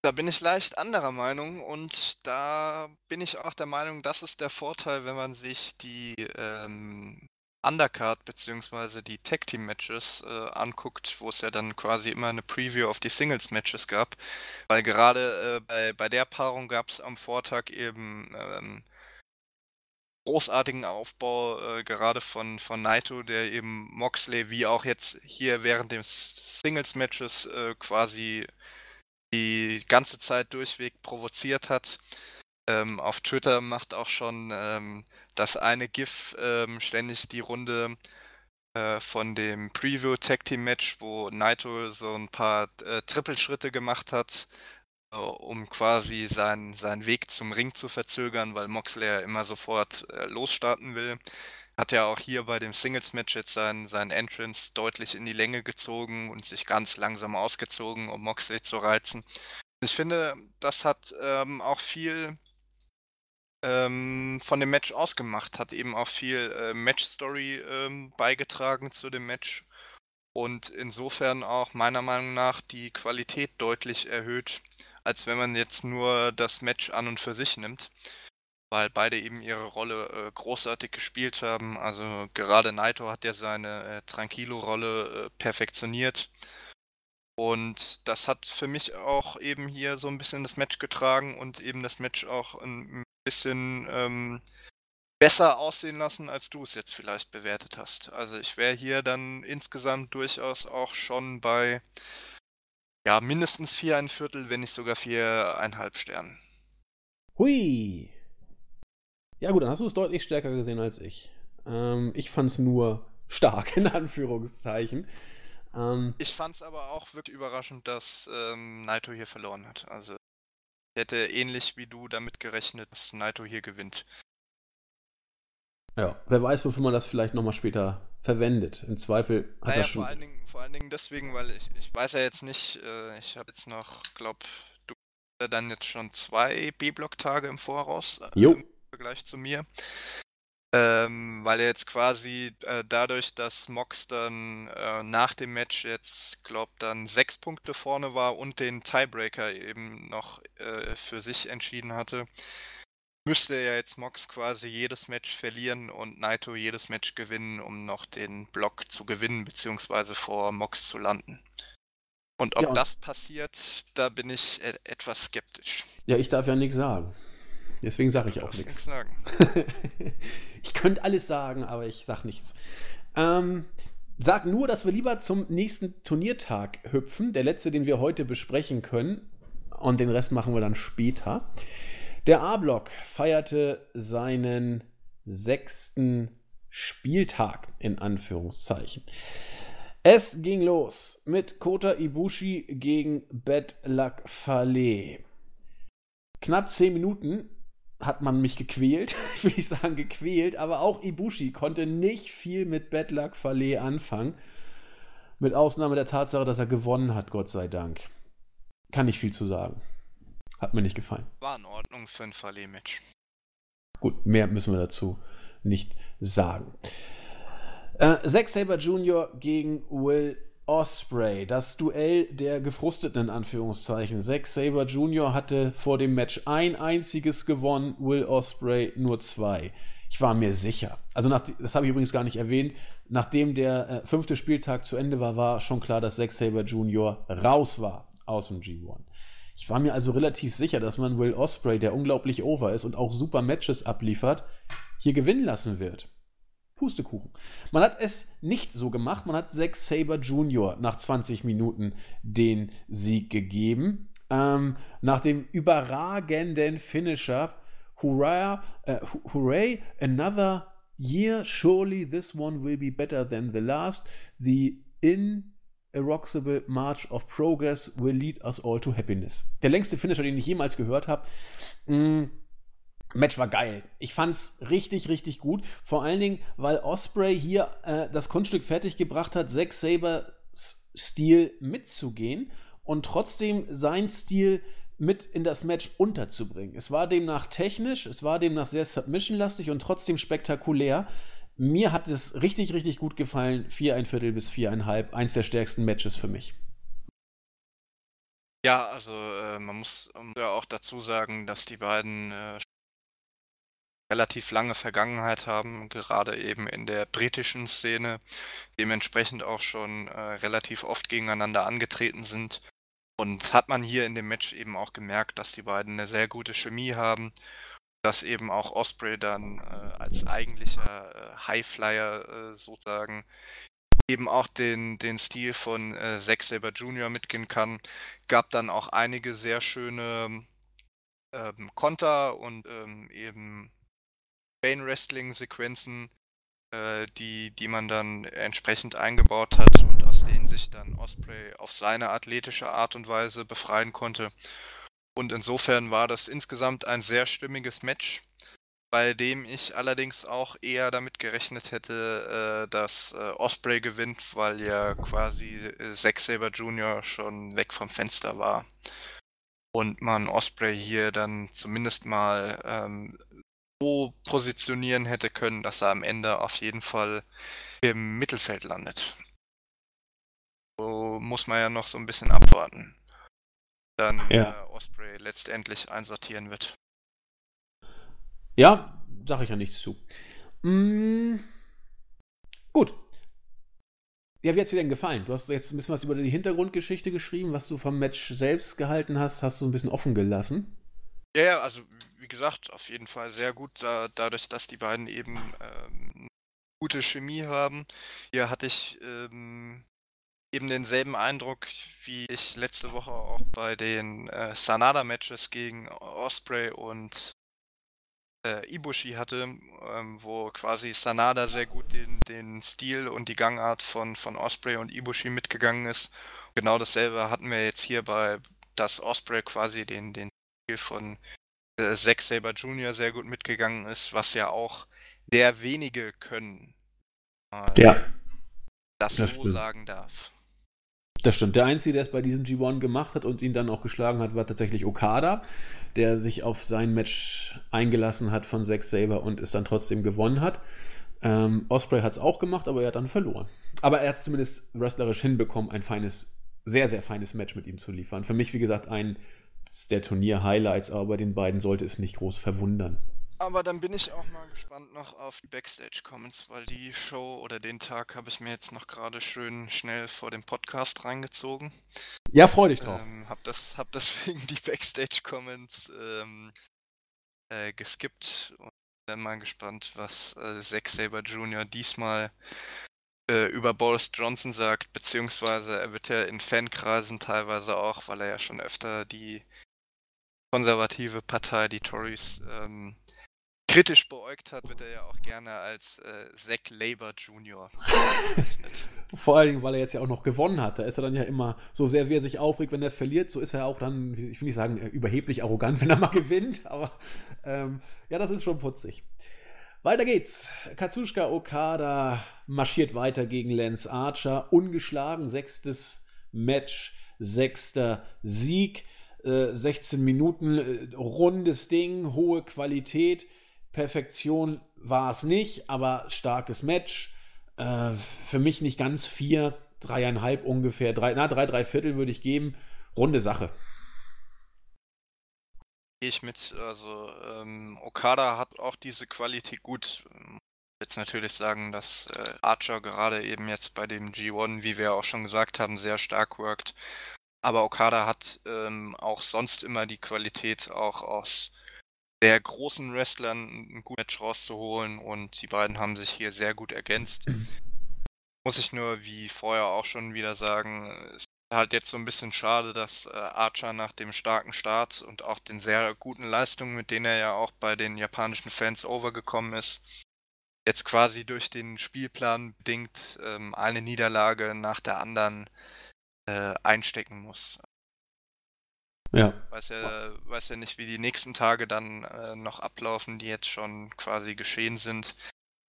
Da bin ich leicht anderer Meinung und da bin ich auch der Meinung, das ist der Vorteil, wenn man sich die ähm, Undercard beziehungsweise die Tag Team Matches äh, anguckt, wo es ja dann quasi immer eine Preview auf die Singles Matches gab, weil gerade äh, bei, bei der Paarung gab es am Vortag eben ähm, großartigen Aufbau, äh, gerade von, von Naito, der eben Moxley wie auch jetzt hier während des Singles Matches äh, quasi die ganze Zeit durchweg provoziert hat. Ähm, auf Twitter macht auch schon ähm, das eine GIF ähm, ständig die Runde äh, von dem Preview Tag Team Match, wo Naito so ein paar äh, Trippelschritte gemacht hat, äh, um quasi seinen, seinen Weg zum Ring zu verzögern, weil Moxley ja immer sofort äh, losstarten will. Hat ja auch hier bei dem Singles-Match jetzt seinen, seinen Entrance deutlich in die Länge gezogen und sich ganz langsam ausgezogen, um Moxley zu reizen. Ich finde, das hat ähm, auch viel ähm, von dem Match ausgemacht, hat eben auch viel äh, Match-Story ähm, beigetragen zu dem Match und insofern auch meiner Meinung nach die Qualität deutlich erhöht, als wenn man jetzt nur das Match an und für sich nimmt weil beide eben ihre Rolle äh, großartig gespielt haben. Also gerade Naito hat ja seine äh, Tranquilo-Rolle äh, perfektioniert. Und das hat für mich auch eben hier so ein bisschen das Match getragen und eben das Match auch ein bisschen ähm, besser aussehen lassen, als du es jetzt vielleicht bewertet hast. Also ich wäre hier dann insgesamt durchaus auch schon bei ja mindestens viereinviertel, wenn nicht sogar viereinhalb Sternen.
Hui, ja, gut, dann hast du es deutlich stärker gesehen als ich. Ähm, ich fand es nur stark, in Anführungszeichen.
Ähm, ich fand es aber auch wirklich überraschend, dass ähm, Naito hier verloren hat. Also, hätte ähnlich wie du damit gerechnet, dass Naito hier gewinnt.
Ja, wer weiß, wofür man das vielleicht nochmal später verwendet. Im Zweifel
hat naja, er schon. Vor allen, Dingen, vor allen Dingen deswegen, weil ich, ich weiß ja jetzt nicht, äh, ich habe jetzt noch, glaub, du dann jetzt schon zwei B-Block-Tage im Voraus.
Äh, jo.
Vergleich zu mir. Ähm, weil er jetzt quasi äh, dadurch, dass Mox dann äh, nach dem Match jetzt, glaubt dann sechs Punkte vorne war und den Tiebreaker eben noch äh, für sich entschieden hatte, müsste er jetzt Mox quasi jedes Match verlieren und Naito jedes Match gewinnen, um noch den Block zu gewinnen, beziehungsweise vor Mox zu landen. Und ob ja. das passiert, da bin ich e etwas skeptisch.
Ja, ich darf ja nichts sagen. Deswegen sage ich auch nichts.
sagen.
ich könnte alles sagen, aber ich sage nichts. Ähm, sag nur, dass wir lieber zum nächsten Turniertag hüpfen. Der letzte, den wir heute besprechen können. Und den Rest machen wir dann später. Der A-Block feierte seinen sechsten Spieltag in Anführungszeichen. Es ging los mit Kota Ibushi gegen Bad Luck Fale. Knapp zehn Minuten hat man mich gequält, will ich sagen, gequält, aber auch Ibushi konnte nicht viel mit Bad Luck Fale anfangen. Mit Ausnahme der Tatsache, dass er gewonnen hat, Gott sei Dank. Kann nicht viel zu sagen. Hat mir nicht gefallen.
War in Ordnung für ein Fale-Match.
Gut, mehr müssen wir dazu nicht sagen. Äh, Zack Saber Jr. gegen Will Osprey, das Duell der Gefrusteten in Anführungszeichen. Zack Saber Jr. hatte vor dem Match ein einziges gewonnen, Will Osprey nur zwei. Ich war mir sicher. Also, nach, das habe ich übrigens gar nicht erwähnt. Nachdem der äh, fünfte Spieltag zu Ende war, war schon klar, dass Zack Saber Jr. raus war aus dem G1. Ich war mir also relativ sicher, dass man Will Osprey, der unglaublich over ist und auch super Matches abliefert, hier gewinnen lassen wird. Pustekuchen. Man hat es nicht so gemacht. Man hat Zack Saber Jr. nach 20 Minuten den Sieg gegeben. Ähm, nach dem überragenden Finisher. Hurrah, äh, hooray, another year. Surely this one will be better than the last. The ineroxable march of progress will lead us all to happiness. Der längste Finisher, den ich jemals gehört habe. Mm Match war geil. Ich fand's richtig, richtig gut. Vor allen Dingen, weil Osprey hier äh, das Kunststück fertiggebracht hat, Zack Sabers Stil mitzugehen und trotzdem sein Stil mit in das Match unterzubringen. Es war demnach technisch, es war demnach sehr submission-lastig und trotzdem spektakulär. Mir hat es richtig, richtig gut gefallen. Vier ein Viertel bis viereinhalb. Eins der stärksten Matches für mich.
Ja, also äh, man muss ja auch dazu sagen, dass die beiden äh, relativ lange Vergangenheit haben, gerade eben in der britischen Szene, dementsprechend auch schon äh, relativ oft gegeneinander angetreten sind. Und hat man hier in dem Match eben auch gemerkt, dass die beiden eine sehr gute Chemie haben, dass eben auch Osprey dann äh, als eigentlicher äh, Highflyer äh, sozusagen eben auch den, den Stil von äh, Zack Saber Jr. mitgehen kann. Gab dann auch einige sehr schöne ähm, Konter und ähm, eben Chain Wrestling Sequenzen, äh, die, die man dann entsprechend eingebaut hat und aus denen sich dann Osprey auf seine athletische Art und Weise befreien konnte. Und insofern war das insgesamt ein sehr stimmiges Match bei dem ich allerdings auch eher damit gerechnet hätte, äh, dass äh, Osprey gewinnt, weil ja quasi äh, Zack Saber Jr. schon weg vom Fenster war. Und man Osprey hier dann zumindest mal ähm, so positionieren hätte können, dass er am Ende auf jeden Fall im Mittelfeld landet. So muss man ja noch so ein bisschen abwarten. Dann ja. äh, Osprey letztendlich einsortieren wird.
Ja, sage ich ja nichts zu. Mm, gut. Ja, wie hat es dir denn gefallen? Du hast jetzt ein bisschen was über die Hintergrundgeschichte geschrieben, was du vom Match selbst gehalten hast, hast du ein bisschen offen gelassen.
Ja, ja, also wie gesagt, auf jeden Fall sehr gut, da, dadurch, dass die beiden eben ähm, gute Chemie haben. Hier hatte ich ähm, eben denselben Eindruck, wie ich letzte Woche auch bei den äh, Sanada-Matches gegen Osprey und äh, Ibushi hatte, ähm, wo quasi Sanada sehr gut den, den Stil und die Gangart von, von Osprey und Ibushi mitgegangen ist. Genau dasselbe hatten wir jetzt hier bei, dass Osprey quasi den, den Stil von äh, Zack Saber Jr. sehr gut mitgegangen ist, was ja auch sehr wenige können.
Äh, ja.
Das, das so stimmt. sagen darf.
Das stimmt. Der Einzige, der es bei diesem G1 gemacht hat und ihn dann auch geschlagen hat, war tatsächlich Okada, der sich auf sein Match eingelassen hat von Zack Saber und es dann trotzdem gewonnen hat. Ähm, Osprey hat es auch gemacht, aber er hat dann verloren. Aber er hat es zumindest wrestlerisch hinbekommen, ein feines, sehr, sehr feines Match mit ihm zu liefern. Für mich, wie gesagt, ein der Turnier-Highlights, aber bei den beiden sollte es nicht groß verwundern.
Aber dann bin ich auch mal gespannt noch auf die Backstage-Comments, weil die Show oder den Tag habe ich mir jetzt noch gerade schön schnell vor dem Podcast reingezogen.
Ja, freu dich drauf.
Ähm, hab, das, hab deswegen die Backstage-Comments ähm, äh, geskippt und bin mal gespannt, was äh, Zack Saber Jr. diesmal äh, über Boris Johnson sagt, beziehungsweise er wird ja in Fankreisen teilweise auch, weil er ja schon öfter die konservative Partei, die Tories, ähm, kritisch beäugt hat, wird er ja auch gerne als äh, Zack Jr. bezeichnet.
Vor allen Dingen, weil er jetzt ja auch noch gewonnen hat. Da ist er dann ja immer so sehr, wie er sich aufregt, wenn er verliert, so ist er auch dann, ich will nicht sagen, überheblich arrogant, wenn er mal gewinnt, aber ähm, ja, das ist schon putzig. Weiter geht's. Katsushika Okada marschiert weiter gegen Lance Archer. Ungeschlagen, sechstes Match, sechster Sieg. Äh, 16 Minuten, äh, rundes Ding, hohe Qualität. Perfektion war es nicht, aber starkes Match. Äh, für mich nicht ganz vier, dreieinhalb ungefähr, drei, na, drei, drei Viertel würde ich geben. Runde Sache.
Ich mit, also ähm, Okada hat auch diese Qualität gut. Jetzt natürlich sagen, dass äh, Archer gerade eben jetzt bei dem G1, wie wir auch schon gesagt haben, sehr stark workt. Aber Okada hat ähm, auch sonst immer die Qualität, auch aus sehr großen Wrestlern ein gutes Match rauszuholen und die beiden haben sich hier sehr gut ergänzt. Muss ich nur, wie vorher auch schon wieder sagen, es ist halt jetzt so ein bisschen schade, dass äh, Archer nach dem starken Start und auch den sehr guten Leistungen, mit denen er ja auch bei den japanischen Fans overgekommen ist, jetzt quasi durch den Spielplan bedingt ähm, eine Niederlage nach der anderen äh, einstecken muss.
Ja.
Weiß ja, weiß ja nicht, wie die nächsten Tage dann äh, noch ablaufen, die jetzt schon quasi geschehen sind.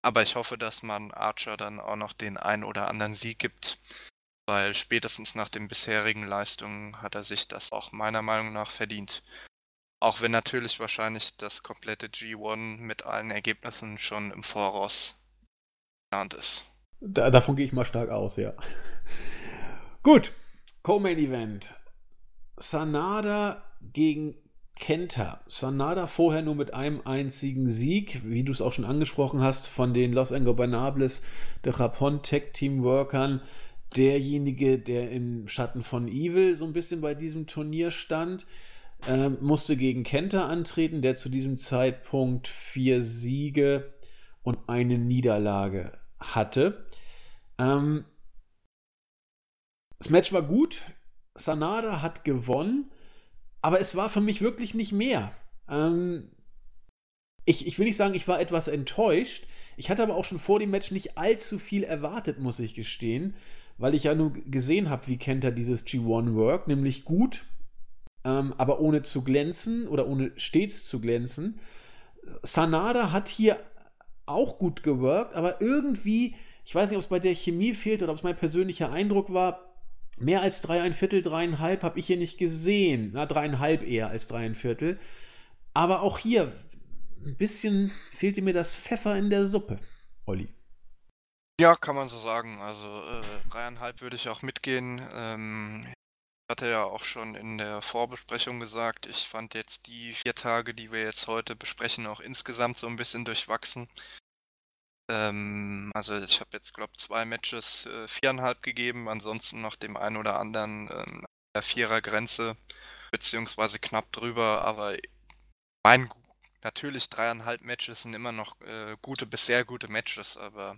Aber ich hoffe, dass man Archer dann auch noch den einen oder anderen Sieg gibt, weil spätestens nach den bisherigen Leistungen hat er sich das auch meiner Meinung nach verdient. Auch wenn natürlich wahrscheinlich das komplette G1 mit allen Ergebnissen schon im Voraus geplant ist.
Da, davon gehe ich mal stark aus, ja. Gut, Co-Main Event. Sanada gegen Kenta. Sanada vorher nur mit einem einzigen Sieg, wie du es auch schon angesprochen hast, von den Los Ingobernables de Japón Tech Team Workern. Derjenige, der im Schatten von Evil so ein bisschen bei diesem Turnier stand, äh, musste gegen Kenta antreten, der zu diesem Zeitpunkt vier Siege und eine Niederlage hatte. Ähm, das Match war gut. Sanada hat gewonnen aber es war für mich wirklich nicht mehr. Ähm, ich, ich will nicht sagen, ich war etwas enttäuscht. Ich hatte aber auch schon vor dem Match nicht allzu viel erwartet, muss ich gestehen, weil ich ja nur gesehen habe, wie Kenta dieses G1 work, nämlich gut, ähm, aber ohne zu glänzen oder ohne stets zu glänzen. Sanada hat hier auch gut geworkt, aber irgendwie, ich weiß nicht, ob es bei der Chemie fehlt oder ob es mein persönlicher Eindruck war, Mehr als drei, ein Viertel, dreieinhalb habe ich hier nicht gesehen. Na, dreieinhalb eher als drei, ein Viertel. Aber auch hier, ein bisschen fehlte mir das Pfeffer in der Suppe, Olli.
Ja, kann man so sagen. Also äh, dreieinhalb würde ich auch mitgehen. Ähm, ich hatte ja auch schon in der Vorbesprechung gesagt, ich fand jetzt die vier Tage, die wir jetzt heute besprechen, auch insgesamt so ein bisschen durchwachsen. Ähm, also ich habe jetzt, glaube zwei Matches äh, viereinhalb gegeben, ansonsten noch dem einen oder anderen ähm, der Vierer-Grenze, beziehungsweise knapp drüber, aber mein natürlich dreieinhalb Matches sind immer noch äh, gute bis sehr gute Matches, aber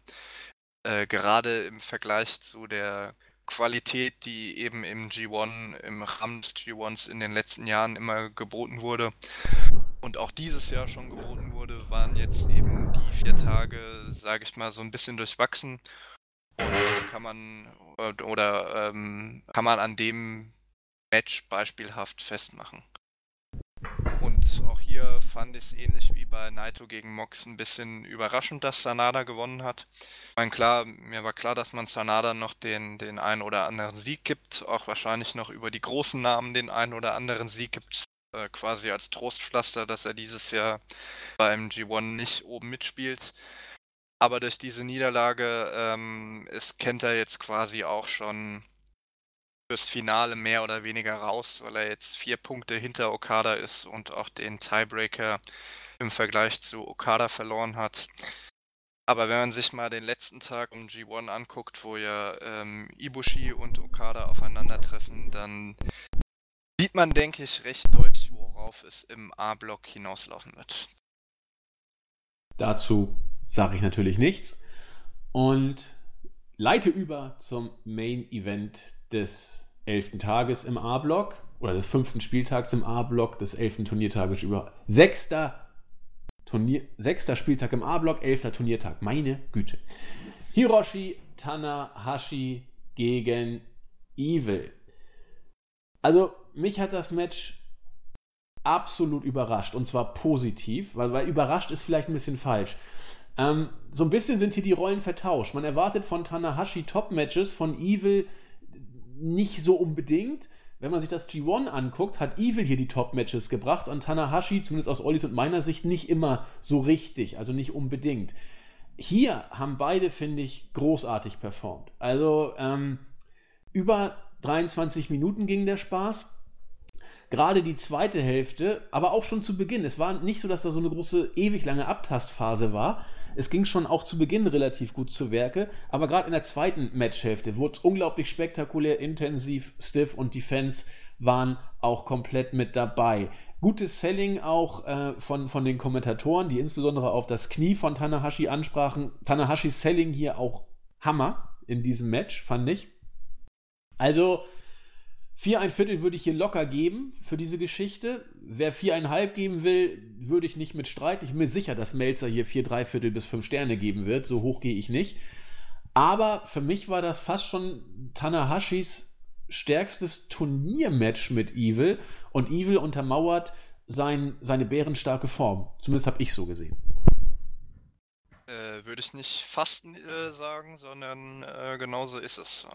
äh, gerade im Vergleich zu der Qualität, die eben im G1, im Rahmen des G1s in den letzten Jahren immer geboten wurde, und auch dieses Jahr schon geboten wurde, waren jetzt eben die vier Tage, sage ich mal, so ein bisschen durchwachsen. Und das kann man oder ähm, kann man an dem Match beispielhaft festmachen. Und auch hier fand ich es ähnlich wie bei Naito gegen Mox ein bisschen überraschend, dass Sanada gewonnen hat. Ich meine, klar, mir war klar, dass man Sanada noch den, den einen oder anderen Sieg gibt, auch wahrscheinlich noch über die großen Namen den einen oder anderen Sieg gibt äh, quasi als Trostpflaster, dass er dieses Jahr beim G1 nicht oben mitspielt. Aber durch diese Niederlage ähm, ist Kenta jetzt quasi auch schon fürs Finale mehr oder weniger raus, weil er jetzt vier Punkte hinter Okada ist und auch den Tiebreaker im Vergleich zu Okada verloren hat. Aber wenn man sich mal den letzten Tag um G1 anguckt, wo ja ähm, Ibushi und Okada aufeinandertreffen, dann sieht man, denke ich, recht deutlich, worauf es im A-Block hinauslaufen wird.
Dazu sage ich natürlich nichts und leite über zum Main Event des 11. Tages im A-Block oder des fünften Spieltags im A-Block des 11. Turniertages über. Sechster, Turnier, sechster Spieltag im A-Block, elfter Turniertag. Meine Güte. Hiroshi Tanahashi gegen Evil. Also, mich hat das Match absolut überrascht und zwar positiv, weil, weil überrascht ist vielleicht ein bisschen falsch. Ähm, so ein bisschen sind hier die Rollen vertauscht. Man erwartet von Tanahashi Top-Matches, von Evil nicht so unbedingt. Wenn man sich das G1 anguckt, hat Evil hier die Top-Matches gebracht und Tanahashi, zumindest aus Ollis und meiner Sicht, nicht immer so richtig, also nicht unbedingt. Hier haben beide, finde ich, großartig performt. Also ähm, über 23 Minuten ging der Spaß gerade die zweite Hälfte, aber auch schon zu Beginn. Es war nicht so, dass da so eine große, ewig lange Abtastphase war. Es ging schon auch zu Beginn relativ gut zu Werke, aber gerade in der zweiten Matchhälfte wurde es unglaublich spektakulär, intensiv, stiff und die Fans waren auch komplett mit dabei. Gutes Selling auch äh, von, von den Kommentatoren, die insbesondere auf das Knie von Tanahashi ansprachen. Tanahashis Selling hier auch Hammer in diesem Match, fand ich. Also, Vier ein Viertel würde ich hier locker geben für diese Geschichte. Wer viereinhalb geben will, würde ich nicht mit streiten. Ich bin mir sicher, dass Melzer hier vier, drei Viertel bis fünf Sterne geben wird. So hoch gehe ich nicht. Aber für mich war das fast schon Tanahashis stärkstes Turniermatch mit Evil. Und Evil untermauert sein, seine bärenstarke Form. Zumindest habe ich so gesehen.
Äh, würde ich nicht fast äh, sagen, sondern äh, genauso ist es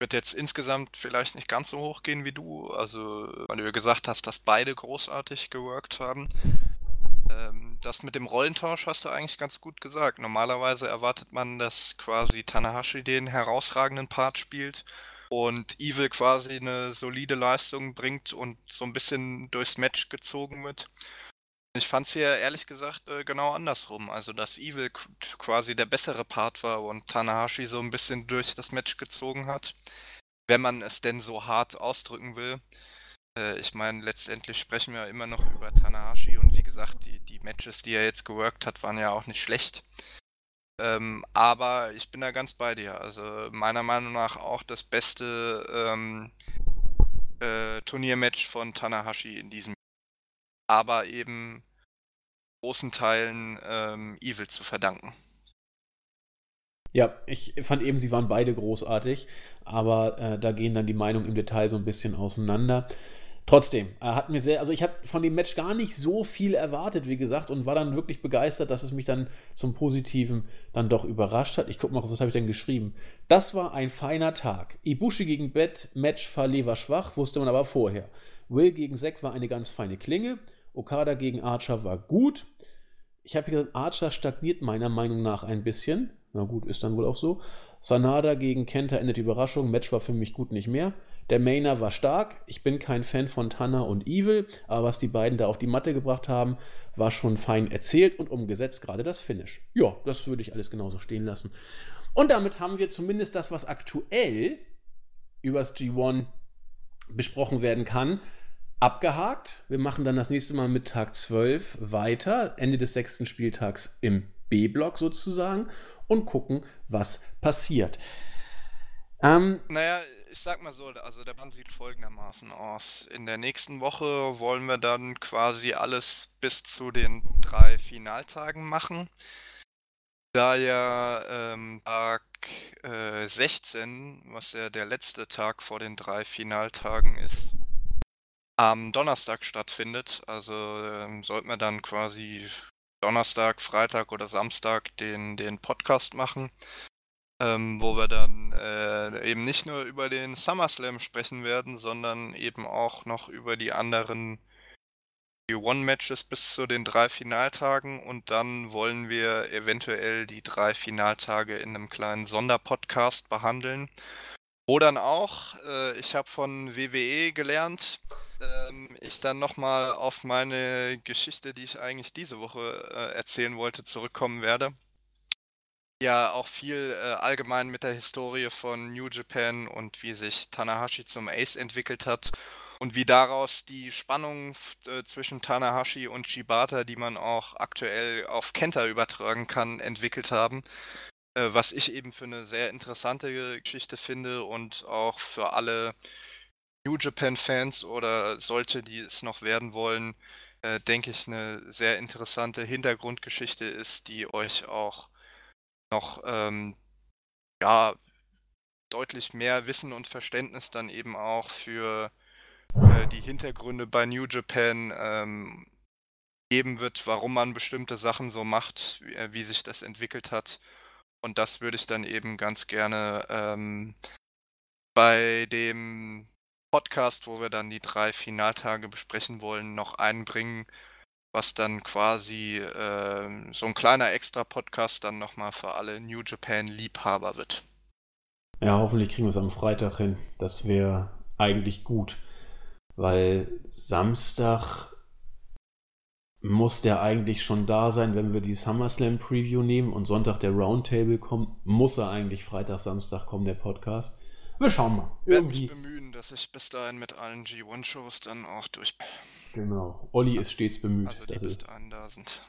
wird jetzt insgesamt vielleicht nicht ganz so hoch gehen wie du. Also, weil du gesagt hast, dass beide großartig geworkt haben. Ähm, das mit dem Rollentausch hast du eigentlich ganz gut gesagt. Normalerweise erwartet man, dass quasi Tanahashi den herausragenden Part spielt und Evil quasi eine solide Leistung bringt und so ein bisschen durchs Match gezogen wird. Ich fand es hier ehrlich gesagt äh, genau andersrum. Also, dass Evil quasi der bessere Part war und Tanahashi so ein bisschen durch das Match gezogen hat. Wenn man es denn so hart ausdrücken will. Äh, ich meine, letztendlich sprechen wir immer noch über Tanahashi und wie gesagt, die, die Matches, die er jetzt geworkt hat, waren ja auch nicht schlecht. Ähm, aber ich bin da ganz bei dir. Also meiner Meinung nach auch das beste ähm, äh, Turniermatch von Tanahashi in diesem aber eben großen Teilen ähm, Evil zu verdanken.
Ja, ich fand eben, sie waren beide großartig, aber äh, da gehen dann die Meinungen im Detail so ein bisschen auseinander. Trotzdem, er hat mir sehr, also ich habe von dem Match gar nicht so viel erwartet, wie gesagt, und war dann wirklich begeistert, dass es mich dann zum Positiven dann doch überrascht hat. Ich gucke mal, was habe ich denn geschrieben. Das war ein feiner Tag. Ibushi gegen Bett, Match Fale war schwach, wusste man aber vorher. Will gegen Zack war eine ganz feine Klinge. Okada gegen Archer war gut. Ich habe gesagt, Archer stagniert meiner Meinung nach ein bisschen. Na gut, ist dann wohl auch so. Sanada gegen Kenta endet die Überraschung. Match war für mich gut nicht mehr. Der Mainer war stark. Ich bin kein Fan von Tanner und Evil, aber was die beiden da auf die Matte gebracht haben, war schon fein erzählt und umgesetzt, gerade das Finish. Ja, das würde ich alles genauso stehen lassen. Und damit haben wir zumindest das, was aktuell übers G1 besprochen werden kann, abgehakt. Wir machen dann das nächste Mal mit Tag 12 weiter, Ende des sechsten Spieltags im B-Block sozusagen und gucken, was passiert.
Ähm, naja, ich sag mal so, also der Plan sieht folgendermaßen aus. In der nächsten Woche wollen wir dann quasi alles bis zu den drei Finaltagen machen. Da ja ähm, Tag äh, 16, was ja der letzte Tag vor den drei Finaltagen ist, am Donnerstag stattfindet. Also ähm, sollten wir dann quasi Donnerstag, Freitag oder Samstag den, den Podcast machen, ähm, wo wir dann äh, eben nicht nur über den SummerSlam sprechen werden, sondern eben auch noch über die anderen One-Matches bis zu den drei Finaltagen und dann wollen wir eventuell die drei Finaltage in einem kleinen Sonderpodcast behandeln. Wo dann auch, äh, ich habe von WWE gelernt, ähm, ich dann nochmal auf meine Geschichte, die ich eigentlich diese Woche äh, erzählen wollte, zurückkommen werde. Ja, auch viel äh, allgemein mit der Historie von New Japan und wie sich Tanahashi zum Ace entwickelt hat und wie daraus die Spannung äh, zwischen Tanahashi und Shibata, die man auch aktuell auf Kenta übertragen kann, entwickelt haben. Äh, was ich eben für eine sehr interessante Geschichte finde und auch für alle New Japan-Fans oder solche, die es noch werden wollen, äh, denke ich, eine sehr interessante Hintergrundgeschichte ist, die euch auch noch ähm, ja, deutlich mehr Wissen und Verständnis dann eben auch für äh, die Hintergründe bei New Japan ähm, geben wird, warum man bestimmte Sachen so macht, wie, äh, wie, sich das entwickelt hat. Und das würde ich dann eben ganz gerne ähm, bei dem Podcast, wo wir dann die drei Finaltage besprechen wollen, noch einbringen, was dann quasi äh, so ein kleiner Extra-Podcast dann nochmal für alle New Japan-Liebhaber wird.
Ja, hoffentlich kriegen wir es am Freitag hin. Das wäre eigentlich gut, weil Samstag muss der eigentlich schon da sein, wenn wir die SummerSlam Preview nehmen und Sonntag der Roundtable kommt, muss er eigentlich Freitag, Samstag kommen, der Podcast. Wir schauen mal.
Ich werde mich bemühen, dass ich bis dahin mit allen G1-Shows dann auch durch.
Genau. Olli ist stets bemüht.
Also die bis dahin da sind.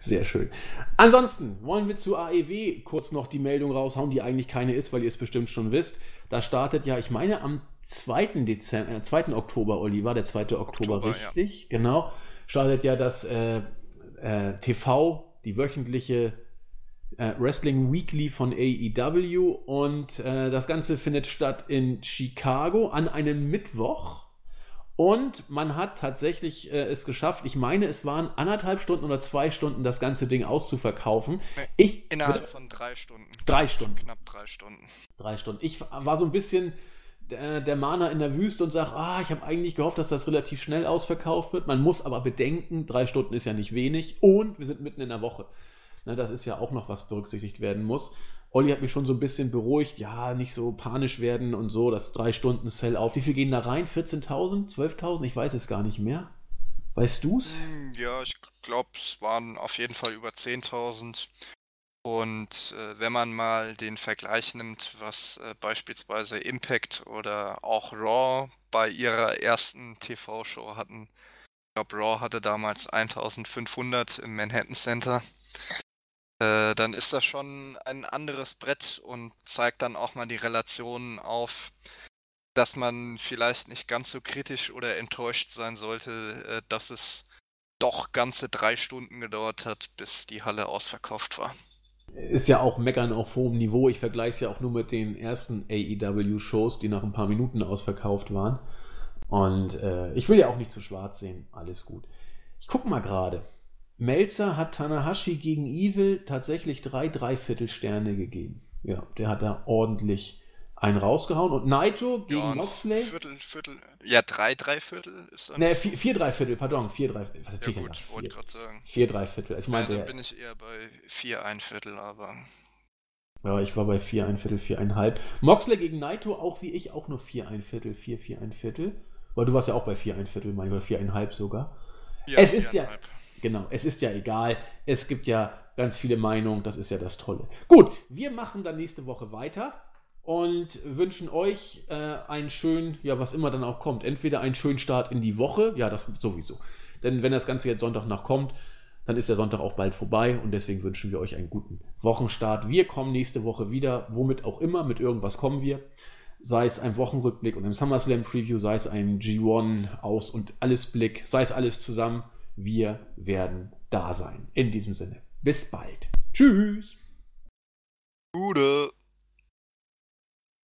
Sehr schön. Ansonsten wollen wir zu AEW kurz noch die Meldung raushauen, die eigentlich keine ist, weil ihr es bestimmt schon wisst. Da startet ja, ich meine, am 2. Dezember, äh, 2. Oktober, Olli, war der 2. Oktober, Oktober richtig? Ja. Genau. Startet ja das äh, äh, TV, die wöchentliche äh, Wrestling Weekly von AEW und äh, das Ganze findet statt in Chicago an einem Mittwoch. Und man hat tatsächlich äh, es geschafft, ich meine, es waren anderthalb Stunden oder zwei Stunden, das ganze Ding auszuverkaufen.
Ich, Innerhalb von drei Stunden.
Drei Stunden.
Knapp drei Stunden.
Drei Stunden. Ich war so ein bisschen der, der Mana in der Wüste und sage, ah, ich habe eigentlich gehofft, dass das relativ schnell ausverkauft wird. Man muss aber bedenken, drei Stunden ist ja nicht wenig und wir sind mitten in der Woche. Ne, das ist ja auch noch was berücksichtigt werden muss. Olli hat mich schon so ein bisschen beruhigt, ja, nicht so panisch werden und so, das drei Stunden Sell auf. Wie viel gehen da rein? 14.000? 12.000? Ich weiß es gar nicht mehr. Weißt du's?
Hm, ja, ich glaube, es waren auf jeden Fall über 10.000. Und äh, wenn man mal den Vergleich nimmt, was äh, beispielsweise Impact oder auch Raw bei ihrer ersten TV-Show hatten, ich glaube, Raw hatte damals 1500 im Manhattan Center, äh, dann ist das schon ein anderes Brett und zeigt dann auch mal die Relationen auf, dass man vielleicht nicht ganz so kritisch oder enttäuscht sein sollte, äh, dass es doch ganze drei Stunden gedauert hat, bis die Halle ausverkauft war
ist ja auch Meckern auf hohem Niveau. Ich vergleiche es ja auch nur mit den ersten AEW-Shows, die nach ein paar Minuten ausverkauft waren. Und äh, ich will ja auch nicht zu schwarz sehen. Alles gut. Ich gucke mal gerade. Melzer hat Tanahashi gegen Evil tatsächlich drei Dreiviertelsterne gegeben. Ja, der hat da ordentlich einen rausgehauen und Naito gegen ja, Moxley.
Viertel, Viertel, ja, drei, drei Viertel
ist Ne, vier, vier, drei Viertel, pardon, vier, drei Was
ja, gut, wollte gerade sagen.
Vier, drei Viertel. Ich
meine, ja, dann bin ich eher bei vier, ein Viertel, aber.
Ja, ich war bei vier, ein Viertel, vier, ein halb. Moxley gegen Naito, auch wie ich, auch nur vier, ein Viertel, vier, vier, ein Viertel. Weil du warst ja auch bei vier, ein Viertel, meine oder vier, ein halb sogar. Ja, es ist ja, genau, es ist ja egal. Es gibt ja ganz viele Meinungen, das ist ja das Tolle. Gut, wir machen dann nächste Woche weiter und wünschen euch äh, einen schönen, ja, was immer dann auch kommt. Entweder einen schönen Start in die Woche, ja, das sowieso. Denn wenn das Ganze jetzt Sonntag noch kommt, dann ist der Sonntag auch bald vorbei und deswegen wünschen wir euch einen guten Wochenstart. Wir kommen nächste Woche wieder, womit auch immer, mit irgendwas kommen wir. Sei es ein Wochenrückblick und ein SummerSlam Preview, sei es ein G1 Aus- und Alles Blick, sei es alles zusammen. Wir werden da sein. In diesem Sinne, bis bald. Tschüss.
Gute.